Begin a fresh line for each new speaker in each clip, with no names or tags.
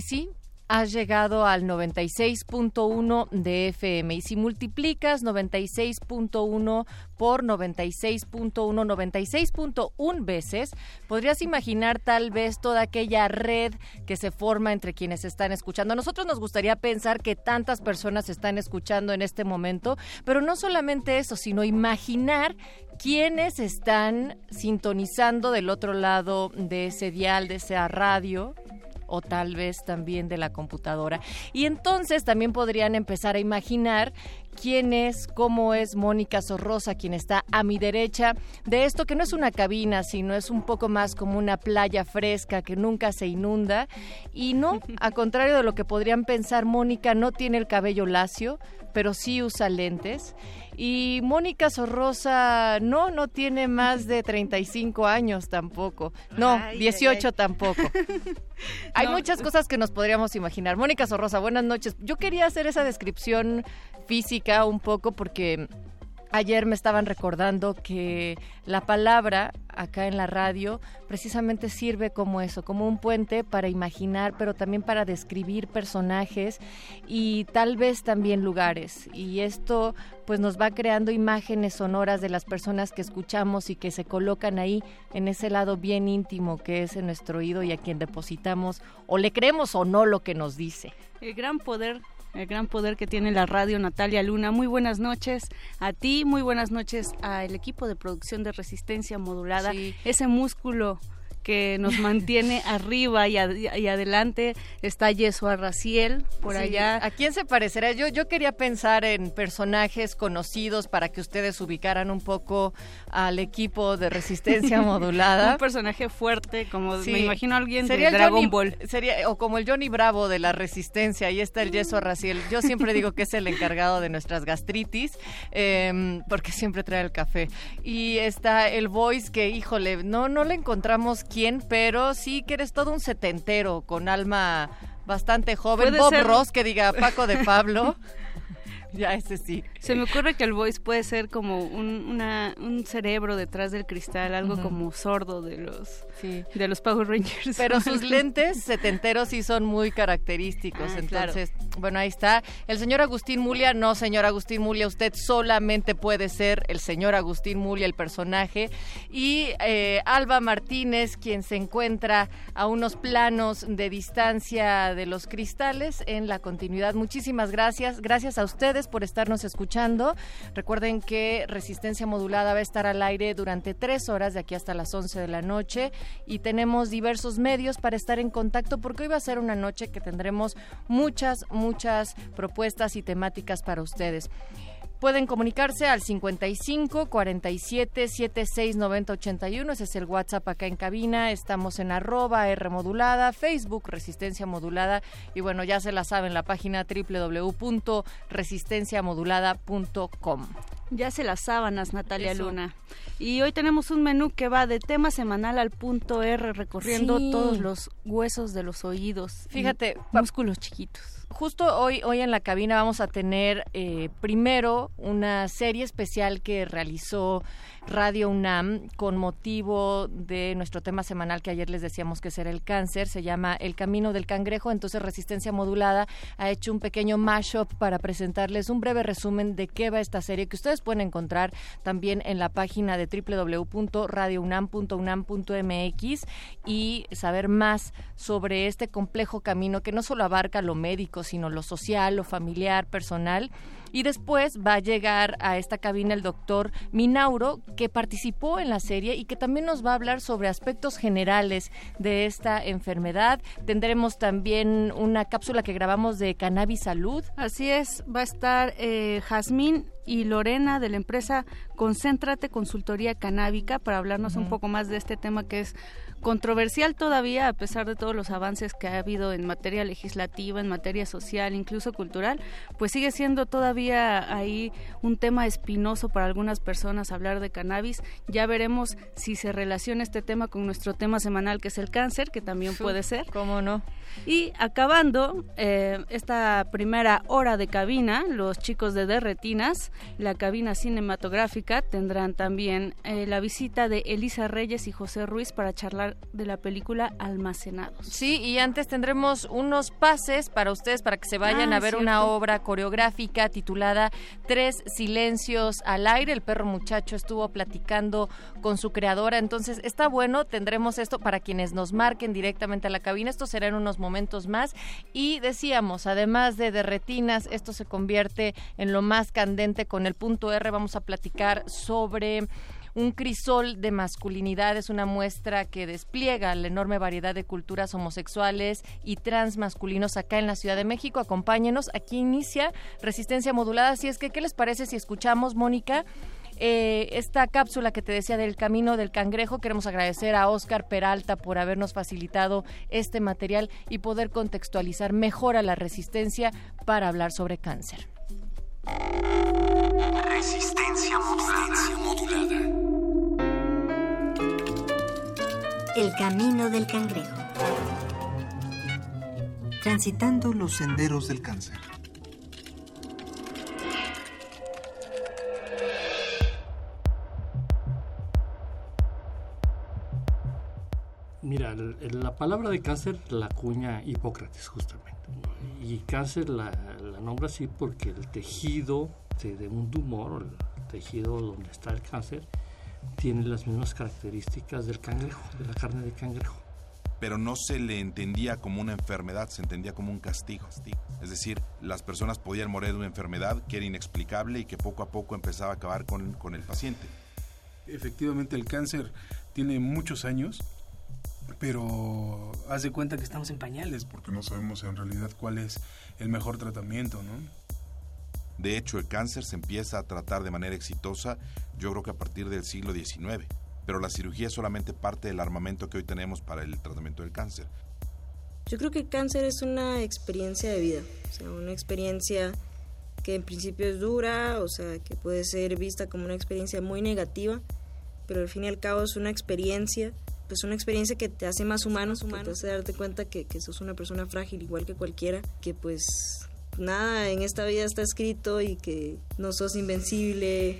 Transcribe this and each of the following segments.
Y has llegado al 96.1 de FM y si multiplicas 96.1 por 96.1, 96.1 veces, podrías imaginar tal vez toda aquella red que se forma entre quienes están escuchando. A nosotros nos gustaría pensar que tantas personas están escuchando en este momento, pero no solamente eso, sino imaginar quiénes están sintonizando del otro lado de ese dial, de esa radio, o tal vez también de la computadora. Y entonces también podrían empezar a imaginar quién es, cómo es Mónica Sorrosa, quien está a mi derecha de esto que no es una cabina, sino es un poco más como una playa fresca que nunca se inunda. Y no, a contrario de lo que podrían pensar, Mónica no tiene el cabello lacio, pero sí usa lentes. Y Mónica Sorrosa no, no tiene más de 35 años tampoco. No,
Ay,
18
ay, ay.
tampoco. Hay
No.
muchas cosas que nos podríamos imaginar. Mónica Sorrosa, buenas noches. Yo quería hacer esa descripción física un poco porque ayer me estaban recordando que la palabra acá en la radio precisamente sirve como eso, como un puente para imaginar, pero también para describir personajes y tal vez también lugares. Y esto pues nos va creando imágenes sonoras de las personas que escuchamos y que se colocan ahí en ese lado bien íntimo que es en nuestro oído y a quien depositamos o le creemos o no lo que nos dice.
El gran poder, el gran poder que tiene la radio Natalia Luna. Muy buenas noches a ti, muy buenas noches al equipo de producción de Resistencia Modulada.
Sí.
Ese músculo que nos mantiene arriba y, ad- y adelante está Yesua Raciel por
Sí,
allá.
¿A quién se parecerá? Yo, yo quería pensar en personajes conocidos para que ustedes ubicaran un poco al equipo de resistencia modulada.
Un personaje fuerte, como
Sí.
me imagino alguien
Sería
de
el
Dragon
Johnny-
Ball.
Sería, o como el Johnny Bravo de la resistencia, ahí está el yeso Raciel. Yo siempre digo que es el encargado de nuestras gastritis, em, porque siempre trae el café. Y está el voice que, híjole, no, no le encontramos quién, pero sí que eres todo un setentero con alma bastante joven. Bob
ser-
Ross, que diga Paco de Pablo. ya, ese sí.
Se me ocurre que el voice puede ser como un, una- un cerebro detrás del cristal, algo como sordo de los
Sí.
de los Power Rangers.
Pero sus lentes setenteros sí son muy característicos.
Ah, claro.
Entonces, bueno, ahí está. El señor Agustín Mulia, no, señor Agustín Mulia, usted solamente puede ser el señor Agustín Mulia, el personaje. Y eh, Alba Martínez, quien se encuentra a unos planos de distancia de los cristales en la continuidad. Muchísimas gracias. Gracias a ustedes por estarnos escuchando. Recuerden que Resistencia Modulada va a estar al aire durante tres horas de aquí hasta las 11 de la noche y tenemos diversos medios para estar en contacto porque hoy va a ser una noche que tendremos muchas, muchas propuestas y temáticas para ustedes. Pueden comunicarse al 55 47 76 90 81. Ese es el WhatsApp acá en cabina. Estamos en arroba R modulada, Facebook Resistencia Modulada. Y bueno, ya se la saben, la página www.resistenciamodulada.com.
Ya se las sábanas, Natalia
Eso.
Luna. Y hoy tenemos un menú que va de tema semanal al punto R, recorriendo
Sí.
todos los huesos de los oídos.
Fíjate,
músculos chiquitos.
Justo hoy, hoy en la cabina vamos a tener eh, primero una serie especial que realizó Radio UNAM con motivo de nuestro tema semanal que ayer les decíamos que será el cáncer. Se llama El Camino del Cangrejo. Entonces Resistencia Modulada ha hecho un pequeño mashup para presentarles un breve resumen de qué va esta serie que ustedes pueden encontrar también en la página de www.radiounam.unam.mx y saber más sobre este complejo camino que no solo abarca lo médico, sino lo social, lo familiar, personal y después va a llegar a esta cabina el doctor Minauro, que participó en la serie y que también nos va a hablar sobre aspectos generales de esta enfermedad. Tendremos también una cápsula que grabamos de Cannabis Salud.
Así es, va a estar eh, Jazmín y Lorena de la empresa Concéntrate Consultoría Canábica para hablarnos un poco más de este tema que es controversial todavía a pesar de todos los avances que ha habido en materia legislativa, en materia social, incluso cultural, pues sigue siendo todavía ahí un tema espinoso para algunas personas hablar de cannabis. Ya veremos si se relaciona este tema con nuestro tema semanal que es el cáncer, que también puede ser.
¿Cómo no?
Y acabando eh, esta primera hora de cabina, los chicos de Derretinas, la cabina cinematográfica, tendrán también eh, la visita de Elisa Reyes y José Ruiz para charlar de la película Almacenados.
Sí, y antes tendremos unos pases para ustedes para que se vayan
Ah,
a ver
cierto.
una obra coreográfica titulada Tres silencios al aire. El perro muchacho estuvo platicando con su creadora, entonces está bueno, tendremos esto para quienes nos marquen directamente a la cabina. Esto será en unos momentos más y decíamos, además de derretinas, esto se convierte en lo más candente con el punto R. Vamos a platicar sobre un crisol de masculinidad es una muestra que despliega la enorme variedad de culturas homosexuales y transmasculinos acá en la Ciudad de México. Acompáñenos, aquí inicia Resistencia Modulada. Así es que, ¿qué les parece si escuchamos, Mónica? eh, esta cápsula que te decía del camino del cangrejo. Queremos agradecer a Oscar Peralta por habernos facilitado este material y poder contextualizar mejor a la resistencia para hablar sobre cáncer.
Resistencia modulada.
El camino del cangrejo.
Transitando los senderos del cáncer.
Mira, la palabra de cáncer la acuña Hipócrates justamente. Y cáncer la, la nombra así porque el tejido de, de un tumor, o el tejido donde está el cáncer, tiene las mismas características del cangrejo, de la carne de cangrejo.
pero no se le entendía como una enfermedad, se entendía como un castigo. Es decir, las personas podían morir de una enfermedad que era inexplicable y que poco a poco empezaba a acabar con, con el paciente.
Efectivamente, el cáncer tiene muchos años, pero haz de cuenta que estamos en pañales porque no sabemos en realidad cuál es el mejor tratamiento, ¿no?
De hecho, el cáncer se empieza a tratar de manera exitosa, yo creo que a partir del siglo XIX, pero la cirugía es solamente parte del armamento que hoy tenemos para el tratamiento del cáncer.
Yo creo que el cáncer es una experiencia de vida, o sea, una experiencia que en principio es dura, o sea, que puede ser vista como una experiencia muy negativa, pero al fin y al cabo es una experiencia, pues una experiencia que te hace más humano, que te hace darte cuenta que, que sos una persona frágil igual que cualquiera, que pues nada en esta vida está escrito y que no sos invencible.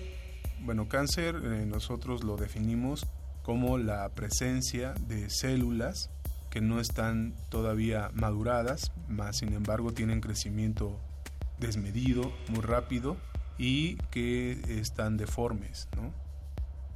Bueno, cáncer eh, nosotros lo definimos como la presencia de células que no están todavía maduradas, más sin embargo tienen crecimiento desmedido, muy rápido y que están deformes, ¿no?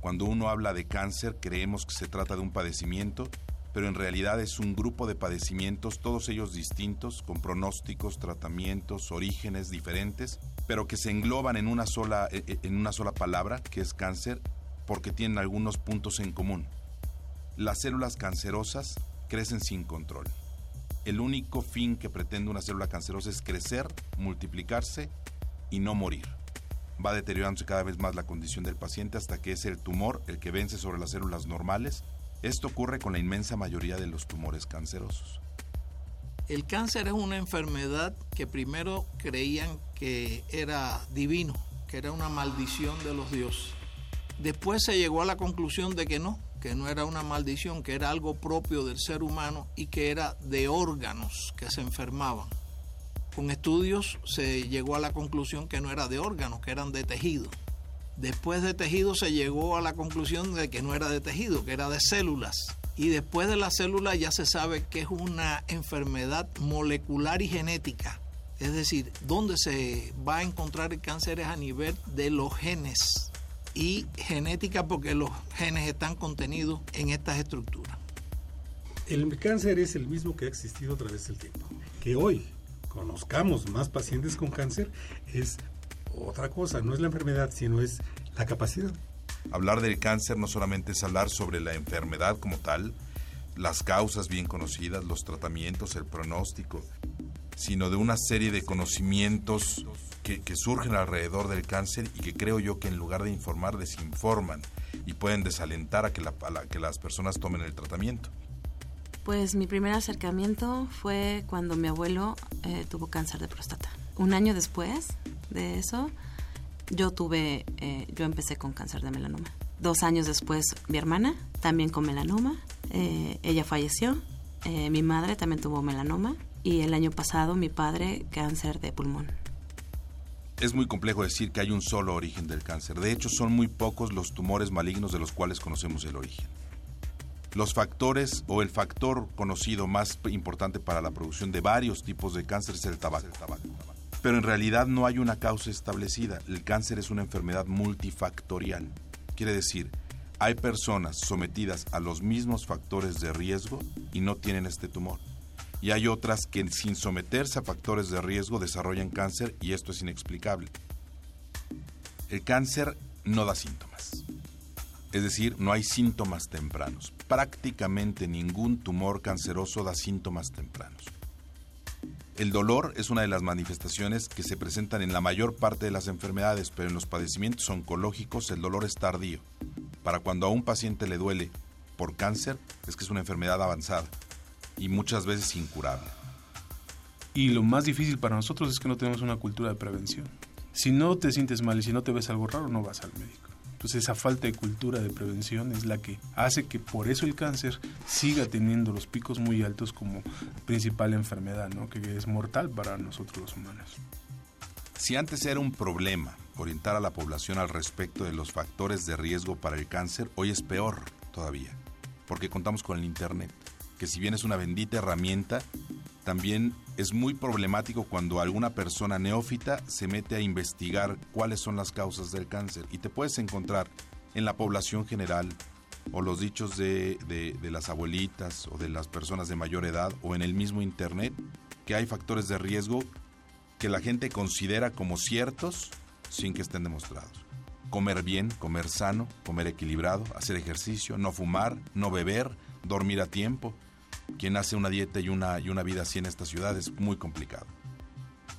Cuando uno habla de cáncer creemos que se trata de un padecimiento, pero en realidad es un grupo de padecimientos, todos ellos distintos, con pronósticos, tratamientos, orígenes diferentes, pero que se engloban en una sola, eh, eh, en una sola palabra, que es cáncer, porque tienen algunos puntos en común. Las células cancerosas crecen sin control. El único fin que pretende una célula cancerosa es crecer, multiplicarse y no morir. Va deteriorándose cada vez más la condición del paciente hasta que es el tumor el que vence sobre las células normales. Esto ocurre con la inmensa mayoría de los tumores cancerosos.
El cáncer es una enfermedad que primero creían que era divino, que era una maldición de los dioses. Después se llegó a la conclusión de que no, que no era una maldición, que era algo propio del ser humano y que era de órganos que se enfermaban. Con estudios se llegó a la conclusión que no era de órganos, que eran de tejido. Después de tejido se llegó a la conclusión de que no era de tejido, que era de células. Y después de las células ya se sabe que es una enfermedad molecular y genética. Es decir, donde se va a encontrar el cáncer es a nivel de los genes y genética porque los genes están contenidos en estas estructuras.
El cáncer es el mismo que ha existido a través del tiempo. Que hoy conozcamos más pacientes con cáncer es otra cosa, no es la enfermedad, sino es la capacidad.
Hablar del cáncer no solamente es hablar sobre la enfermedad como tal, las causas bien conocidas, los tratamientos, el pronóstico, sino de una serie de conocimientos que, surgen alrededor del cáncer y que creo yo que en lugar de informar desinforman y pueden desalentar a que, que las personas tomen el tratamiento.
Pues mi primer acercamiento fue cuando mi abuelo eh, tuvo cáncer de próstata. Un año después de eso, yo tuve, eh, yo empecé con cáncer de melanoma. Dos años después, mi hermana, también con melanoma. Eh, ella falleció. mi madre también tuvo melanoma. Y el año pasado, mi padre, cáncer de pulmón.
Es muy complejo decir que hay un solo origen del cáncer. De hecho, son muy pocos los tumores malignos de los cuales conocemos el origen. Los factores o el factor conocido más importante para la producción de varios tipos de cáncer es el tabaco. Pero en realidad no hay una causa establecida. El cáncer es una enfermedad multifactorial. Quiere decir, hay personas sometidas a los mismos factores de riesgo y no tienen este tumor. Y hay otras que sin someterse a factores de riesgo desarrollan cáncer y esto es inexplicable. El cáncer no da síntomas. Es decir, no hay síntomas tempranos. Prácticamente ningún tumor canceroso da síntomas tempranos. El dolor es una de las manifestaciones que se presentan en la mayor parte de las enfermedades, pero en los padecimientos oncológicos el dolor es tardío. Para cuando a un paciente le duele por cáncer, es que es una enfermedad avanzada y muchas veces incurable.
Y lo más difícil para nosotros es que no tenemos una cultura de prevención. Si no te sientes mal y si no te ves algo raro, no vas al médico. Entonces esa falta de cultura de prevención es la que hace que por eso el cáncer siga teniendo los picos muy altos como principal enfermedad, ¿no? que es mortal para nosotros los humanos.
Si antes era un problema orientar a la población al respecto de los factores de riesgo para el cáncer, hoy es peor todavía, porque contamos con el Internet, que si bien es una bendita herramienta, también es muy problemático cuando alguna persona neófita se mete a investigar cuáles son las causas del cáncer y te puedes encontrar en la población general o los dichos de, las abuelitas o de las personas de mayor edad o en el mismo Internet que hay factores de riesgo que la gente considera como ciertos sin que estén demostrados. Comer bien, comer sano, comer equilibrado, hacer ejercicio, no fumar, no beber, dormir a tiempo, quien hace una dieta y una, y una vida así en esta ciudad es muy complicado.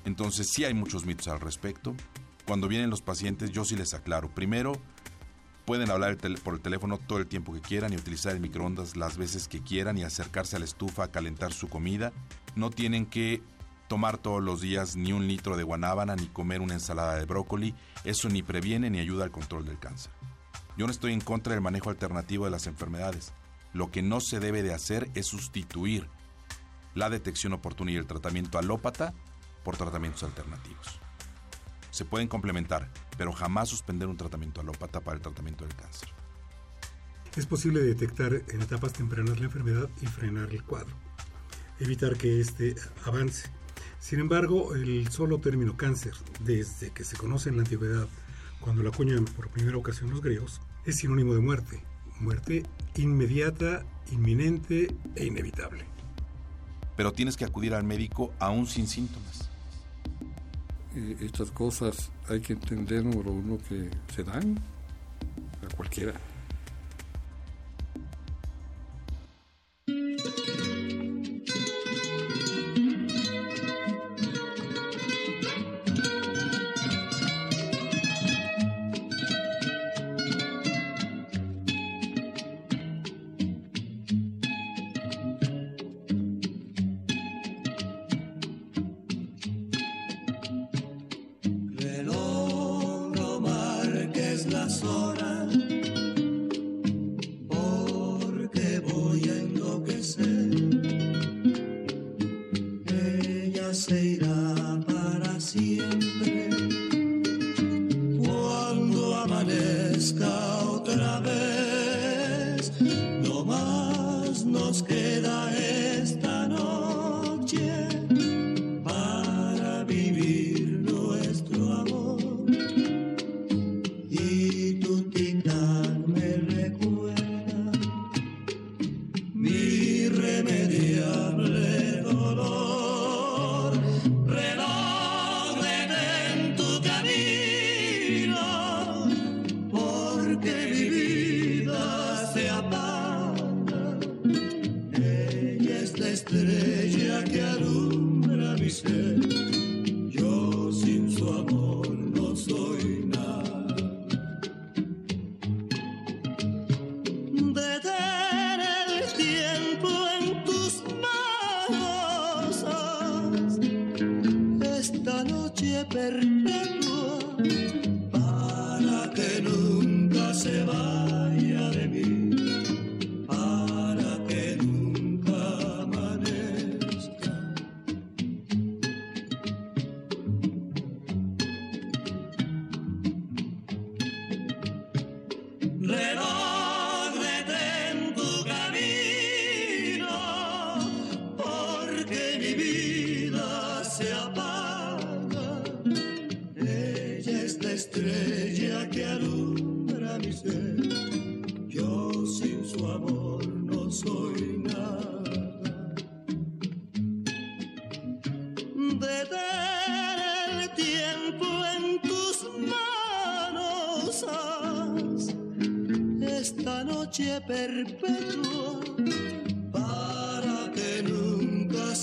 Entonces sí hay muchos mitos al respecto. Cuando vienen los pacientes yo sí les aclaro. Primero, pueden hablar por el teléfono todo el tiempo que quieran y utilizar el microondas las veces que quieran y acercarse a la estufa a calentar su comida. No tienen que tomar todos los días ni un litro de guanábana ni comer una ensalada de brócoli. Eso ni previene ni ayuda al control del cáncer. Yo no estoy en contra del manejo alternativo de las enfermedades. Lo que no se debe de hacer es sustituir la detección oportuna y el tratamiento alópata por tratamientos alternativos. Se pueden complementar, pero jamás suspender un tratamiento alópata para el tratamiento del cáncer.
Es posible detectar en etapas tempranas la enfermedad y frenar el cuadro, evitar que éste avance. Sin embargo, el solo término cáncer, desde que se conoce en la antigüedad, cuando lo acuñan por primera ocasión los griegos, es sinónimo de muerte, muerte inmediata, inminente e inevitable.
Pero tienes que acudir al médico aún sin síntomas.
Eh, estas cosas hay que entender, número uno, que se dan a cualquiera.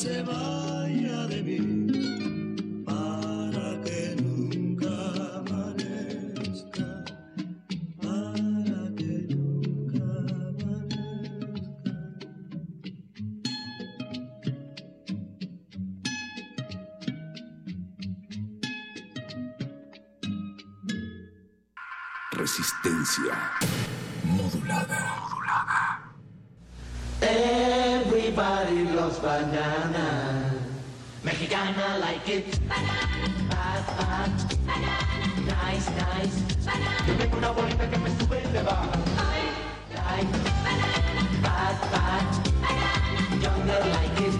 Se vaya de mí, para que nunca amanezca, para que nunca amanezca.
Resistencia
Everybody loves banana. Mexicana like it. Bad, bad. Nice, nice. Yo tengo una bolita que me sube y le baja. Like. Bad, bad. Young girl like it.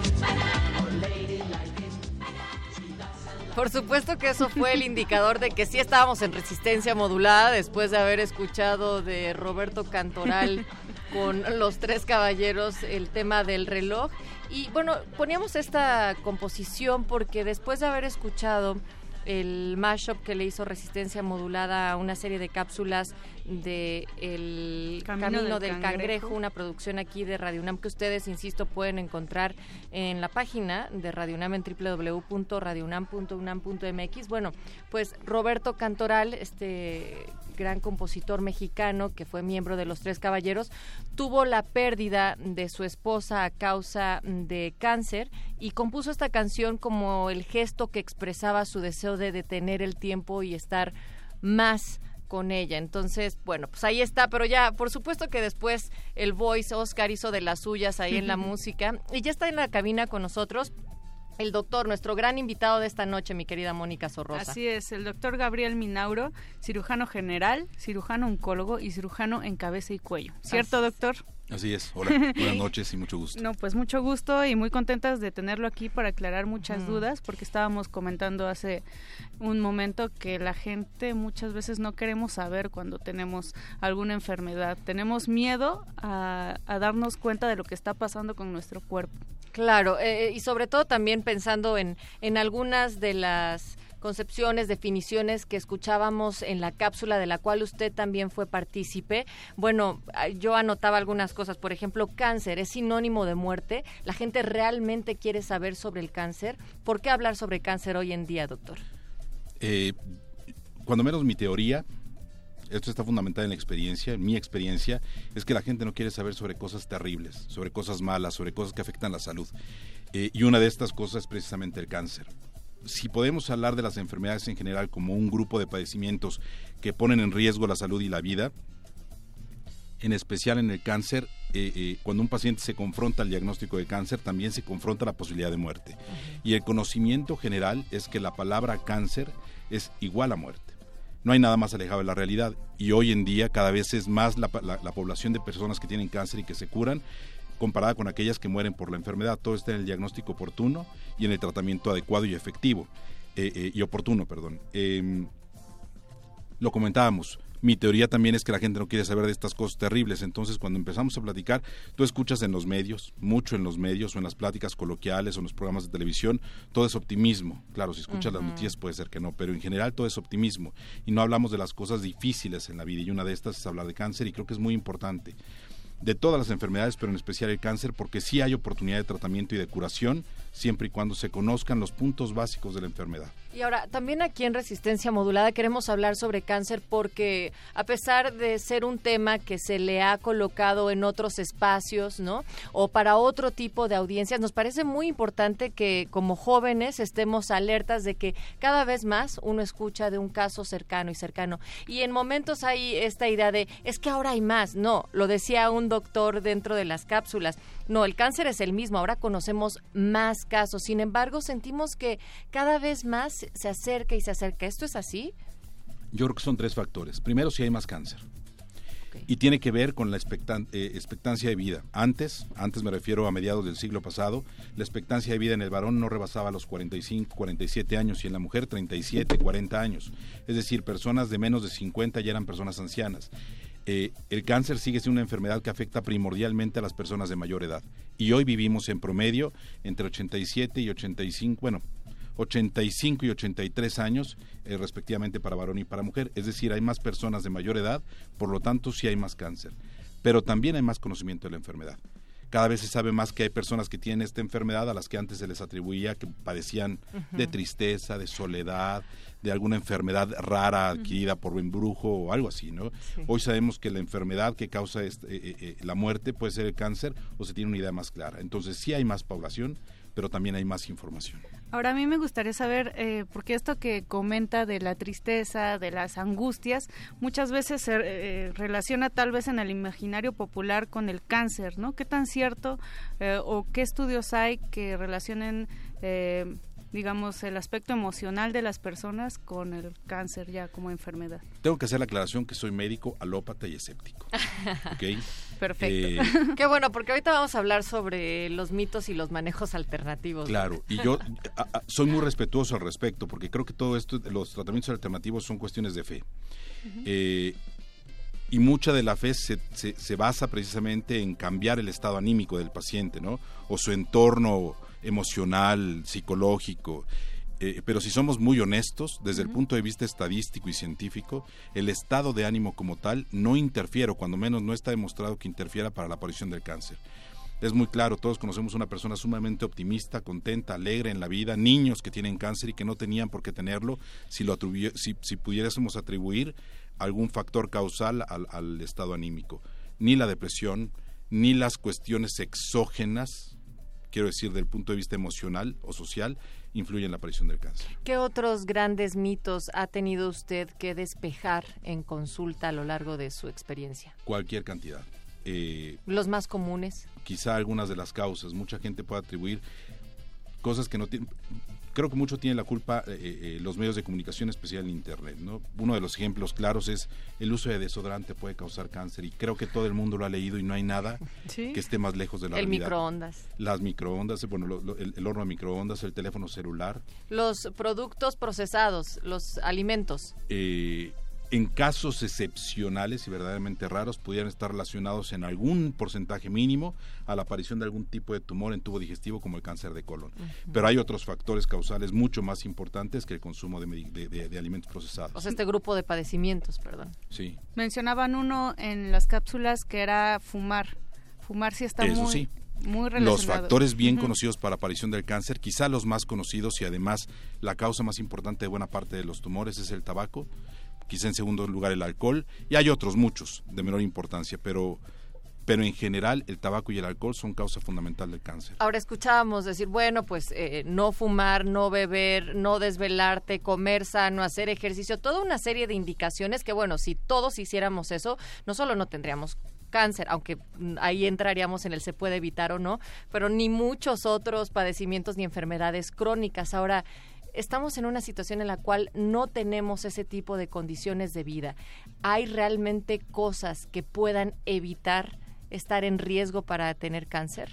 Old lady like it.
Por supuesto que eso fue el indicador de que sí estábamos en resistencia modulada después de haber escuchado de Roberto Cantoral con los tres caballeros el tema del reloj. Y bueno, poníamos esta composición porque después de haber escuchado el mashup que le hizo Resistencia Modulada a una serie de cápsulas de El
Camino
Camino,
del
del,
Cangrejo.
Cangrejo, una producción aquí de Radio UNAM que ustedes, insisto, pueden encontrar en la página de Radio UNAM en www.radiounam.unam.mx. Bueno, pues Roberto Cantoral, este gran compositor mexicano que fue miembro de Los Tres Caballeros, tuvo la pérdida de su esposa a causa de cáncer y compuso esta canción como el gesto que expresaba su deseo de detener el tiempo y estar más con ella. Entonces, bueno, pues ahí está, pero ya, por supuesto que después el voice Oscar hizo de las suyas ahí en la música y ya está en la cabina con nosotros el doctor, nuestro gran invitado de esta noche, mi querida Mónica Sorrosa.
Así es, el doctor Gabriel Minauro, cirujano general, cirujano oncólogo y cirujano en cabeza y cuello. ¿Cierto,
Así
doctor?
Así es. Hola, buenas noches y mucho gusto.
No, pues mucho gusto y muy contentas de tenerlo aquí para aclarar muchas dudas, porque estábamos comentando hace un momento que la gente muchas veces no queremos saber cuando tenemos alguna enfermedad. Tenemos miedo a, a darnos cuenta de lo que está pasando con nuestro cuerpo.
Claro, eh, y sobre todo también pensando en, en algunas de las concepciones, definiciones que escuchábamos en la cápsula de la cual usted también fue partícipe. Bueno, yo anotaba algunas cosas, por ejemplo, cáncer es sinónimo de muerte. La gente realmente quiere saber sobre el cáncer. ¿Por qué hablar sobre cáncer hoy en día, doctor?
Eh, cuando menos mi teoría, esto está fundamental en la experiencia, en mi experiencia, es que la gente no quiere saber sobre cosas terribles, sobre cosas malas, sobre cosas que afectan la salud. Eh, y una de estas cosas es precisamente el cáncer. Si podemos hablar de las enfermedades en general como un grupo de padecimientos que ponen en riesgo la salud y la vida, en especial en el cáncer, eh, eh, cuando un paciente se confronta al diagnóstico de cáncer, también se confronta la posibilidad de muerte. Y el conocimiento general es que la palabra cáncer es igual a muerte. No hay nada más alejado de la realidad. Y hoy en día cada vez es más la, la- la población de personas que tienen cáncer y que se curan comparada con aquellas que mueren por la enfermedad. Todo está en el diagnóstico oportuno y en el tratamiento adecuado y efectivo. eh, eh, y oportuno, perdón. Em, lo comentábamos. Mi teoría también es que la gente no quiere saber de estas cosas terribles. Entonces, cuando empezamos a platicar, tú escuchas en los medios, mucho en los medios, o en las pláticas coloquiales, o en los programas de televisión, todo es optimismo. Claro, si escuchas las noticias puede ser que no, pero en general todo es optimismo. Y no hablamos de las cosas difíciles en la vida. Y una de estas es hablar de cáncer, y creo que es muy importante. De todas las enfermedades, pero en especial el cáncer, porque sí hay oportunidad de tratamiento y de curación, siempre y cuando se conozcan los puntos básicos de la enfermedad.
Y ahora, también aquí en Resistencia Modulada queremos hablar sobre cáncer porque a pesar de ser un tema que se le ha colocado en otros espacios, ¿no? O para otro tipo de audiencias, nos parece muy importante que como jóvenes estemos alertas de que cada vez más uno escucha de un caso cercano y cercano. Y en momentos hay esta idea de, es que ahora hay más. No, lo decía un doctor dentro de las cápsulas. No, el cáncer es el mismo, ahora conocemos más casos. Sin embargo, sentimos que cada vez más se acerca y se acerca. ¿Esto es así?
Yo creo que son tres factores. Primero, si hay más cáncer. Y tiene que ver con la expectan eh, expectancia de vida. Antes, antes me refiero a mediados del siglo pasado, la expectancia de vida en el varón no rebasaba los 45, 47 años y en la mujer 37, 40 años. Es decir, personas de menos de 50 ya eran personas ancianas. Eh, el cáncer sigue siendo una enfermedad que afecta primordialmente a las personas de mayor edad. Y hoy vivimos en promedio entre 87 y 85, bueno, 85 y 83 años eh, respectivamente para varón y para mujer. Es decir, hay más personas de mayor edad, por lo tanto sí hay más cáncer. Pero también hay más conocimiento de la enfermedad. Cada vez se sabe más que hay personas que tienen esta enfermedad a las que antes se les atribuía que padecían de tristeza, de soledad, de alguna enfermedad rara adquirida por un brujo o algo así, ¿no? Hoy sabemos que la enfermedad que causa este, eh, eh, la muerte puede ser el cáncer o se tiene una idea más clara. Entonces sí hay más población, pero también hay más información.
Ahora a mí me gustaría saber, eh, porque esto que comenta de la tristeza, de las angustias, muchas veces se eh, relaciona tal vez en el imaginario popular con el cáncer, ¿no? ¿Qué tan cierto eh, o qué estudios hay que relacionen eh, digamos, el aspecto emocional de las personas con el cáncer ya como enfermedad.
Tengo que hacer la aclaración que soy médico, alópata y escéptico. ¿Okay?
Perfecto. Eh, Qué bueno, porque ahorita vamos a hablar sobre los mitos y los manejos alternativos.
Claro, y yo a, a, soy muy respetuoso al respecto, porque creo que todo esto, los tratamientos alternativos son cuestiones de fe. Uh -huh. eh, y mucha de la fe se, se, se, basa precisamente en cambiar el estado anímico del paciente, ¿no? O su entorno emocional, psicológico. Eh, pero si somos muy honestos, desde uh -huh. el punto de vista estadístico y científico, el estado de ánimo como tal no interfiere, o cuando menos no está demostrado que interfiera para la aparición del cáncer. Es muy claro, todos conocemos una persona sumamente optimista, contenta, alegre en la vida, niños que tienen cáncer y que no tenían por qué tenerlo, si, lo si, si pudiésemos atribuir algún factor causal al, al estado anímico. Ni la depresión, ni las cuestiones exógenas, quiero decir, del punto de vista emocional o social, influyen en la aparición del cáncer.
¿Qué otros grandes mitos ha tenido usted que despejar en consulta a lo largo de su experiencia?
Cualquier cantidad.
Eh, Los más comunes.
Quizá algunas de las causas. Mucha gente puede atribuir cosas que no tienen creo que mucho tiene la culpa eh, eh, los medios de comunicación, especial en Internet. ¿no? Uno de los ejemplos claros es el uso de desodorante puede causar cáncer y creo que todo el mundo lo ha leído y no hay nada ¿Sí? que esté más lejos de la
el
realidad.
El microondas.
Las microondas, bueno, lo, lo, el, el, horno a microondas, el teléfono celular.
Los productos procesados, los alimentos.
Eh, en casos excepcionales y verdaderamente raros pudieran estar relacionados en algún porcentaje mínimo a la aparición de algún tipo de tumor en tubo digestivo como el cáncer de colon. Uh -huh. Pero hay otros factores causales mucho más importantes que el consumo de, de, de, de, alimentos procesados.
O sea, este grupo de padecimientos, perdón.
Sí.
Mencionaban uno en las cápsulas que era fumar. Fumar sí está
Eso
muy...
Sí.
Muy
los factores bien uh -huh. conocidos para aparición del cáncer, quizá los más conocidos y además la causa más importante de buena parte de los tumores es el tabaco, quizá en segundo lugar el alcohol, y hay otros muchos de menor importancia, pero pero en general el tabaco y el alcohol son causa fundamental del cáncer.
Ahora escuchábamos decir, bueno, pues eh, no fumar, no beber, no desvelarte, comer sano, hacer ejercicio, toda una serie de indicaciones que, bueno, si todos hiciéramos eso, no solo no tendríamos cáncer, aunque ahí entraríamos en el se puede evitar o no, pero ni muchos otros padecimientos ni enfermedades crónicas. Ahora, estamos en una situación en la cual no tenemos ese tipo de condiciones de vida. ¿Hay realmente cosas que puedan evitar estar en riesgo para tener cáncer?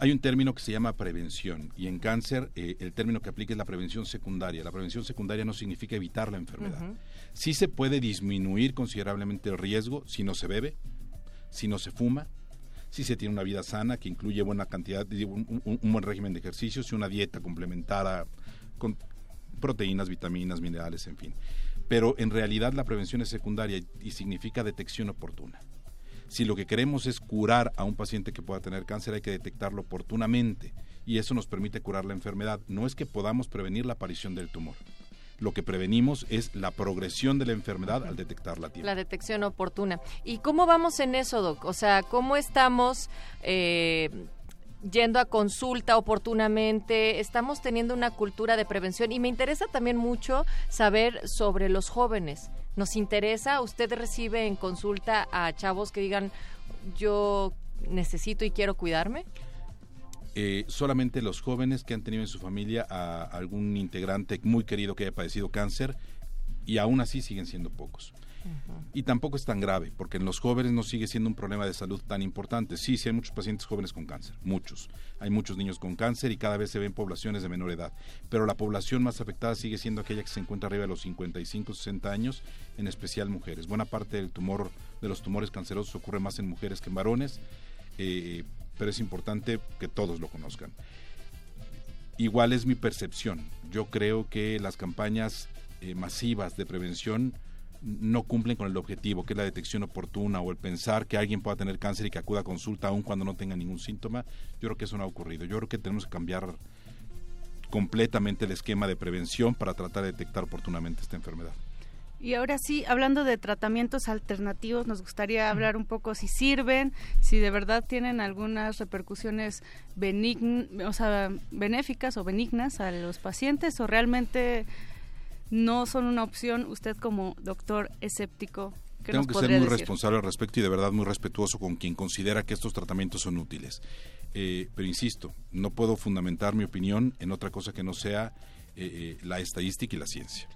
Hay un término que se llama prevención y en cáncer eh, el término que aplica es la prevención secundaria. La prevención secundaria no significa evitar la enfermedad. Uh -huh. Sí se puede disminuir considerablemente el riesgo si no se bebe, si no se fuma, si se tiene una vida sana que incluye buena cantidad, un, un buen régimen de ejercicios y una dieta complementada con proteínas, vitaminas, minerales, en fin. Pero en realidad la prevención es secundaria y, significa detección oportuna Si lo que queremos es curar a un paciente que pueda tener cáncer, hay que detectarlo oportunamente y eso nos permite curar la enfermedad. No es que podamos prevenir la aparición del tumor. Lo que prevenimos es la progresión de la enfermedad al detectarla a tiempo.
La detección oportuna. ¿Y cómo vamos en eso, Doc? O sea, ¿cómo estamos eh, yendo a consulta oportunamente? ¿Estamos teniendo una cultura de prevención? Y me interesa también mucho saber sobre los jóvenes. ¿Nos interesa? ¿Usted recibe en consulta a chavos que digan, yo necesito y quiero cuidarme?
Eh, solamente los jóvenes que han tenido en su familia a algún integrante muy querido que haya padecido cáncer y aún así siguen siendo pocos. Y tampoco es tan grave, porque en los jóvenes no sigue siendo un problema de salud tan importante. Sí, sí hay muchos pacientes jóvenes con cáncer, muchos. Hay muchos niños con cáncer y cada vez se ven poblaciones de menor edad. Pero la población más afectada sigue siendo aquella que se encuentra arriba de los 55, 60 años, en especial mujeres. Buena parte del tumor, de los tumores cancerosos ocurre más en mujeres que en varones. Eh, pero es importante que todos lo conozcan. Igual es mi percepción. Yo creo que las campañas eh, masivas de prevención no cumplen con el objetivo, que es la detección oportuna o el pensar que alguien pueda tener cáncer y que acuda a consulta aun cuando no tenga ningún síntoma. Yo creo que eso no ha ocurrido. Yo creo que tenemos que cambiar completamente el esquema de prevención para tratar de detectar oportunamente esta enfermedad.
Y ahora sí, hablando de tratamientos alternativos, nos gustaría hablar un poco si sirven, si de verdad tienen algunas repercusiones o sea, benéficas o benignas a los pacientes o realmente no son una opción. Usted como doctor escéptico, ¿qué
Tengo
nos
que ser muy
decir?
responsable al respecto y de verdad muy respetuoso con quien considera que estos tratamientos son útiles. Eh, pero insisto, no puedo fundamentar mi opinión en otra cosa que no sea eh, eh, la estadística y la ciencia.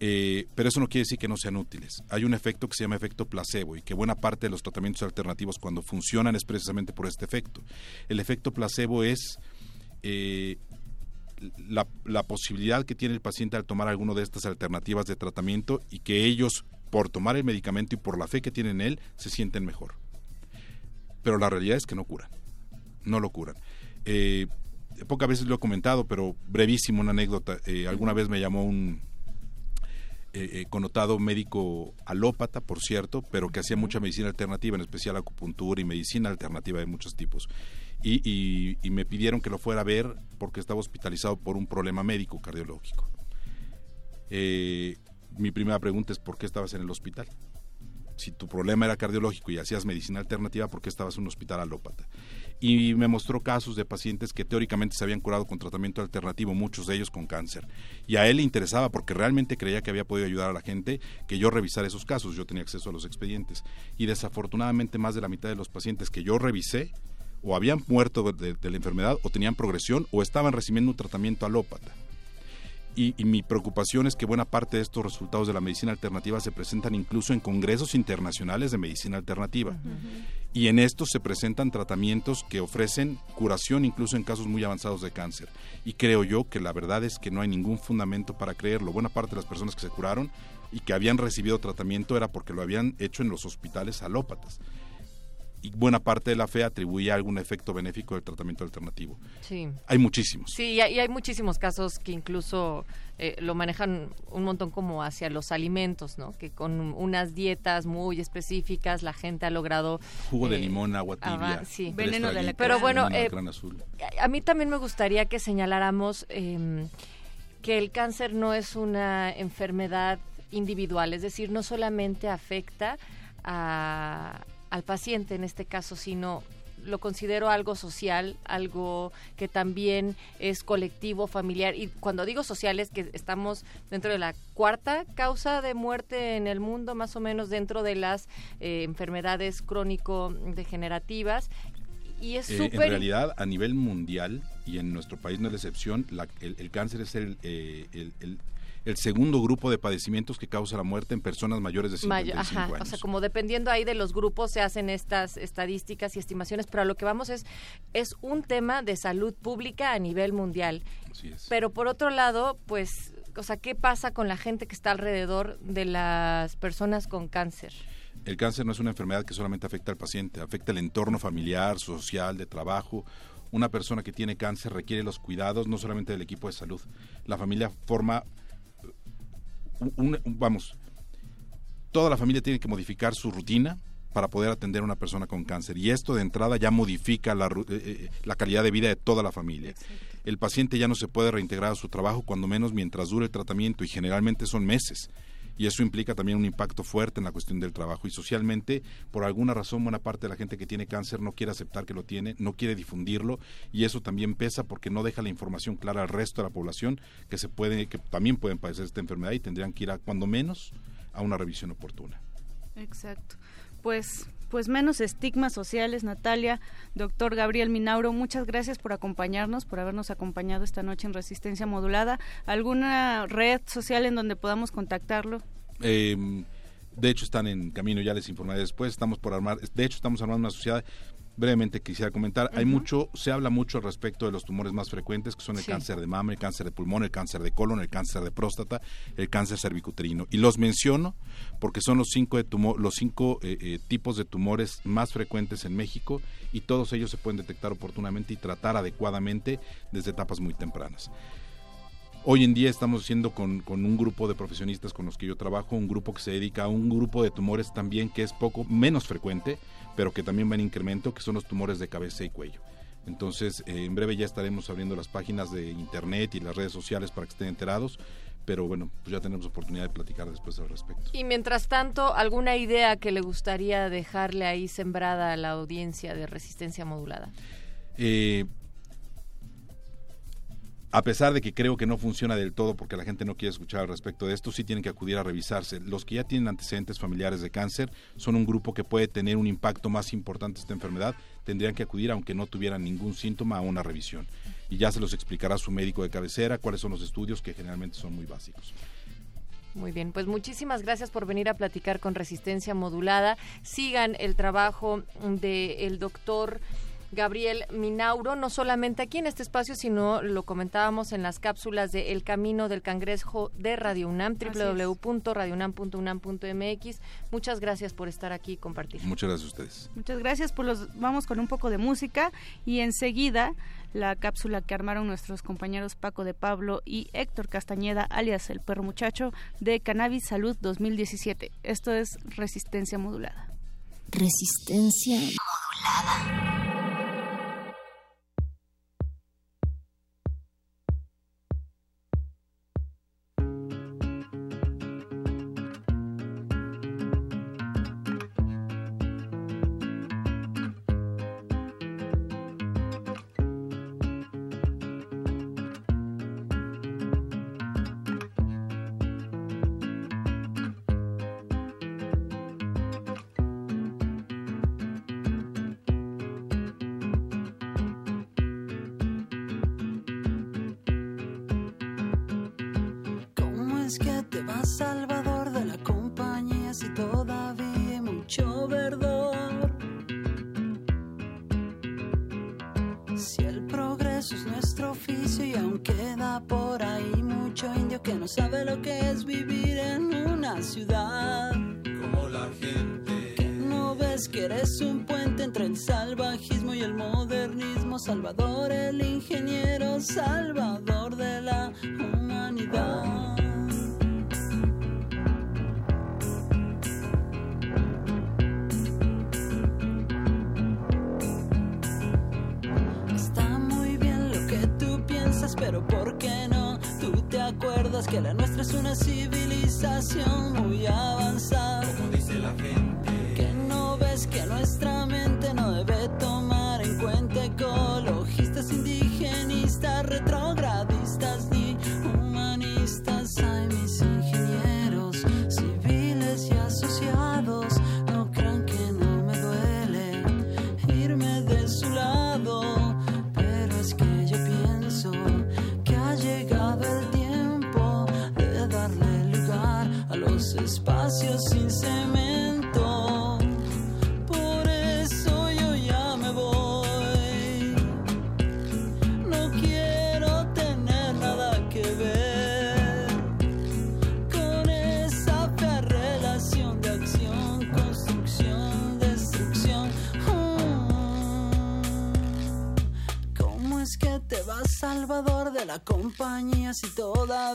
Eh, pero eso no quiere decir que no sean útiles. Hay un efecto que se llama efecto placebo y que buena parte de los tratamientos alternativos cuando funcionan es precisamente por este efecto. El efecto placebo es eh, la, posibilidad que tiene el paciente al tomar alguna de estas alternativas de tratamiento y que ellos, por tomar el medicamento y por la fe que tienen en él, se sienten mejor. Pero la realidad es que no curan, no lo curan. Eh, pocas veces lo he comentado, pero brevísimo una anécdota. Eh, alguna vez me llamó un, eh, eh, connotado médico alópata, por cierto, pero que hacía mucha medicina alternativa, en especial acupuntura y medicina alternativa de muchos tipos. Y, me pidieron que lo fuera a ver porque estaba hospitalizado por un problema médico cardiológico. Eh, mi primera pregunta es, ¿por qué estabas en el hospital? Si tu problema era cardiológico y hacías medicina alternativa, ¿por qué estabas en un hospital alópata? Y me mostró casos de pacientes que teóricamente se habían curado con tratamiento alternativo, muchos de ellos con cáncer. Y a él le interesaba porque realmente creía que había podido ayudar a la gente que yo revisara esos casos. Yo tenía acceso a los expedientes. Y desafortunadamente más de la mitad de los pacientes que yo revisé o habían muerto de, de la enfermedad o tenían progresión o estaban recibiendo un tratamiento alópata. Y, y mi preocupación es que buena parte de estos resultados de la medicina alternativa se presentan incluso en congresos internacionales de medicina alternativa. Y en estos se presentan tratamientos que ofrecen curación incluso en casos muy avanzados de cáncer. Y creo yo que la verdad es que no hay ningún fundamento para creerlo. Buena parte de las personas que se curaron y que habían recibido tratamiento era porque lo habían hecho en los hospitales alópatas. Y buena parte de la fe atribuía algún efecto benéfico del tratamiento alternativo.
Sí.
Hay muchísimos.
Sí, y hay, muchísimos casos que incluso eh, lo manejan un montón como hacia los alimentos, ¿no? Que con unas dietas muy específicas la gente ha logrado...
Jugo de
eh,
limón, agua tibia.
sí.
Veneno de
traguitos,
Pero bueno, eh,
azul.
a- a mí también me gustaría que señaláramos eh, que el cáncer no es una enfermedad individual, es decir, no solamente afecta a- al paciente en este caso, sino lo considero algo social, algo que también es colectivo, familiar. Y cuando digo social es que estamos dentro de la cuarta causa de muerte en el mundo, más o menos dentro de las eh, enfermedades crónico-degenerativas. Y es
Eh, en
súper...
realidad, a nivel mundial, y en nuestro país no es la excepción, la- el, el cáncer es el, eh, el, el- el segundo grupo de padecimientos que causa la muerte en personas mayores de 55
Mayo- ajá,
años.
o sea, como dependiendo ahí de los grupos se hacen estas estadísticas y estimaciones, pero a lo que vamos es es un tema de salud pública a nivel mundial.
Así es.
Pero por otro lado, pues, o sea, ¿qué pasa con la gente que está alrededor de las personas con cáncer?
El cáncer no es una enfermedad que solamente afecta al paciente, afecta el entorno familiar, social, de trabajo. Una persona que tiene cáncer requiere los cuidados no solamente del equipo de salud. La familia forma, un- un- vamos, toda la familia tiene que modificar su rutina para poder atender a una persona con cáncer. Y esto de entrada ya modifica la, ru- eh, eh, la calidad de vida de toda la familia. El paciente ya no se puede reintegrar a su trabajo cuando menos mientras dure el tratamiento y generalmente son meses. Y eso implica también un impacto fuerte en la cuestión del trabajo. Y socialmente, por alguna razón, buena parte de la gente que tiene cáncer no quiere aceptar que lo tiene, no quiere difundirlo, y eso también pesa porque no deja la información clara al resto de la población que se puede, que también pueden padecer esta enfermedad y tendrían que ir a, cuando menos, a una revisión oportuna.
Exacto. Pues, pues menos estigmas sociales, Natalia, doctor Gabriel Minauro, muchas gracias por acompañarnos, por habernos acompañado esta noche en Resistencia Modulada. ¿Alguna red social en donde podamos contactarlo?
Eh, de hecho, están en camino, ya les informaré después. Estamos por armar, de hecho, estamos armando una sociedad. Brevemente quisiera comentar, hay mucho, se habla mucho respecto de los tumores más frecuentes, que son el
Sí.
cáncer de mama, el cáncer de pulmón, el cáncer de colon, el cáncer de próstata, el cáncer cervicuterino. Y los menciono porque son los cinco, de tumo- los cinco eh, eh, tipos de tumores más frecuentes en México y todos ellos se pueden detectar oportunamente y tratar adecuadamente desde etapas muy tempranas. Hoy en día estamos haciendo con, con un grupo de profesionistas con los que yo trabajo, un grupo que se dedica a un grupo de tumores también que es poco menos frecuente, pero que también va en incremento, que son los tumores de cabeza y cuello. Entonces, eh, en breve ya estaremos abriendo las páginas de internet y las redes sociales para que estén enterados, pero bueno, pues ya tenemos oportunidad de platicar después al respecto.
Y mientras tanto, ¿alguna idea que le gustaría dejarle ahí sembrada a la audiencia de resistencia modulada?
Eh, a pesar de que creo que no funciona del todo porque la gente no quiere escuchar al respecto de esto, sí tienen que acudir a revisarse. Los que ya tienen antecedentes familiares de cáncer son un grupo que puede tener un impacto más importante esta enfermedad. Tendrían que acudir, aunque no tuvieran ningún síntoma, a una revisión. Y ya se los explicará su médico de cabecera cuáles son los estudios que generalmente son muy básicos.
Muy bien, pues muchísimas gracias por venir a platicar con Resistencia Modulada. Sigan el trabajo del doctor Gabriel Minauro, no solamente aquí en este espacio, sino lo comentábamos en las cápsulas de El Camino del Cangrejo de Radio UNAM, www.radiounam.unam.mx. Muchas gracias por estar aquí y compartir.
Muchas gracias a ustedes.
Muchas gracias, pues los, vamos con un poco de música y enseguida la cápsula que armaron nuestros compañeros Paco de Pablo y Héctor Castañeda, alias el perro muchacho, de Cannabis Salud 2017. Esto es Resistencia Modulada.
Resistencia modulada.
Salvador, de la compañía si todavía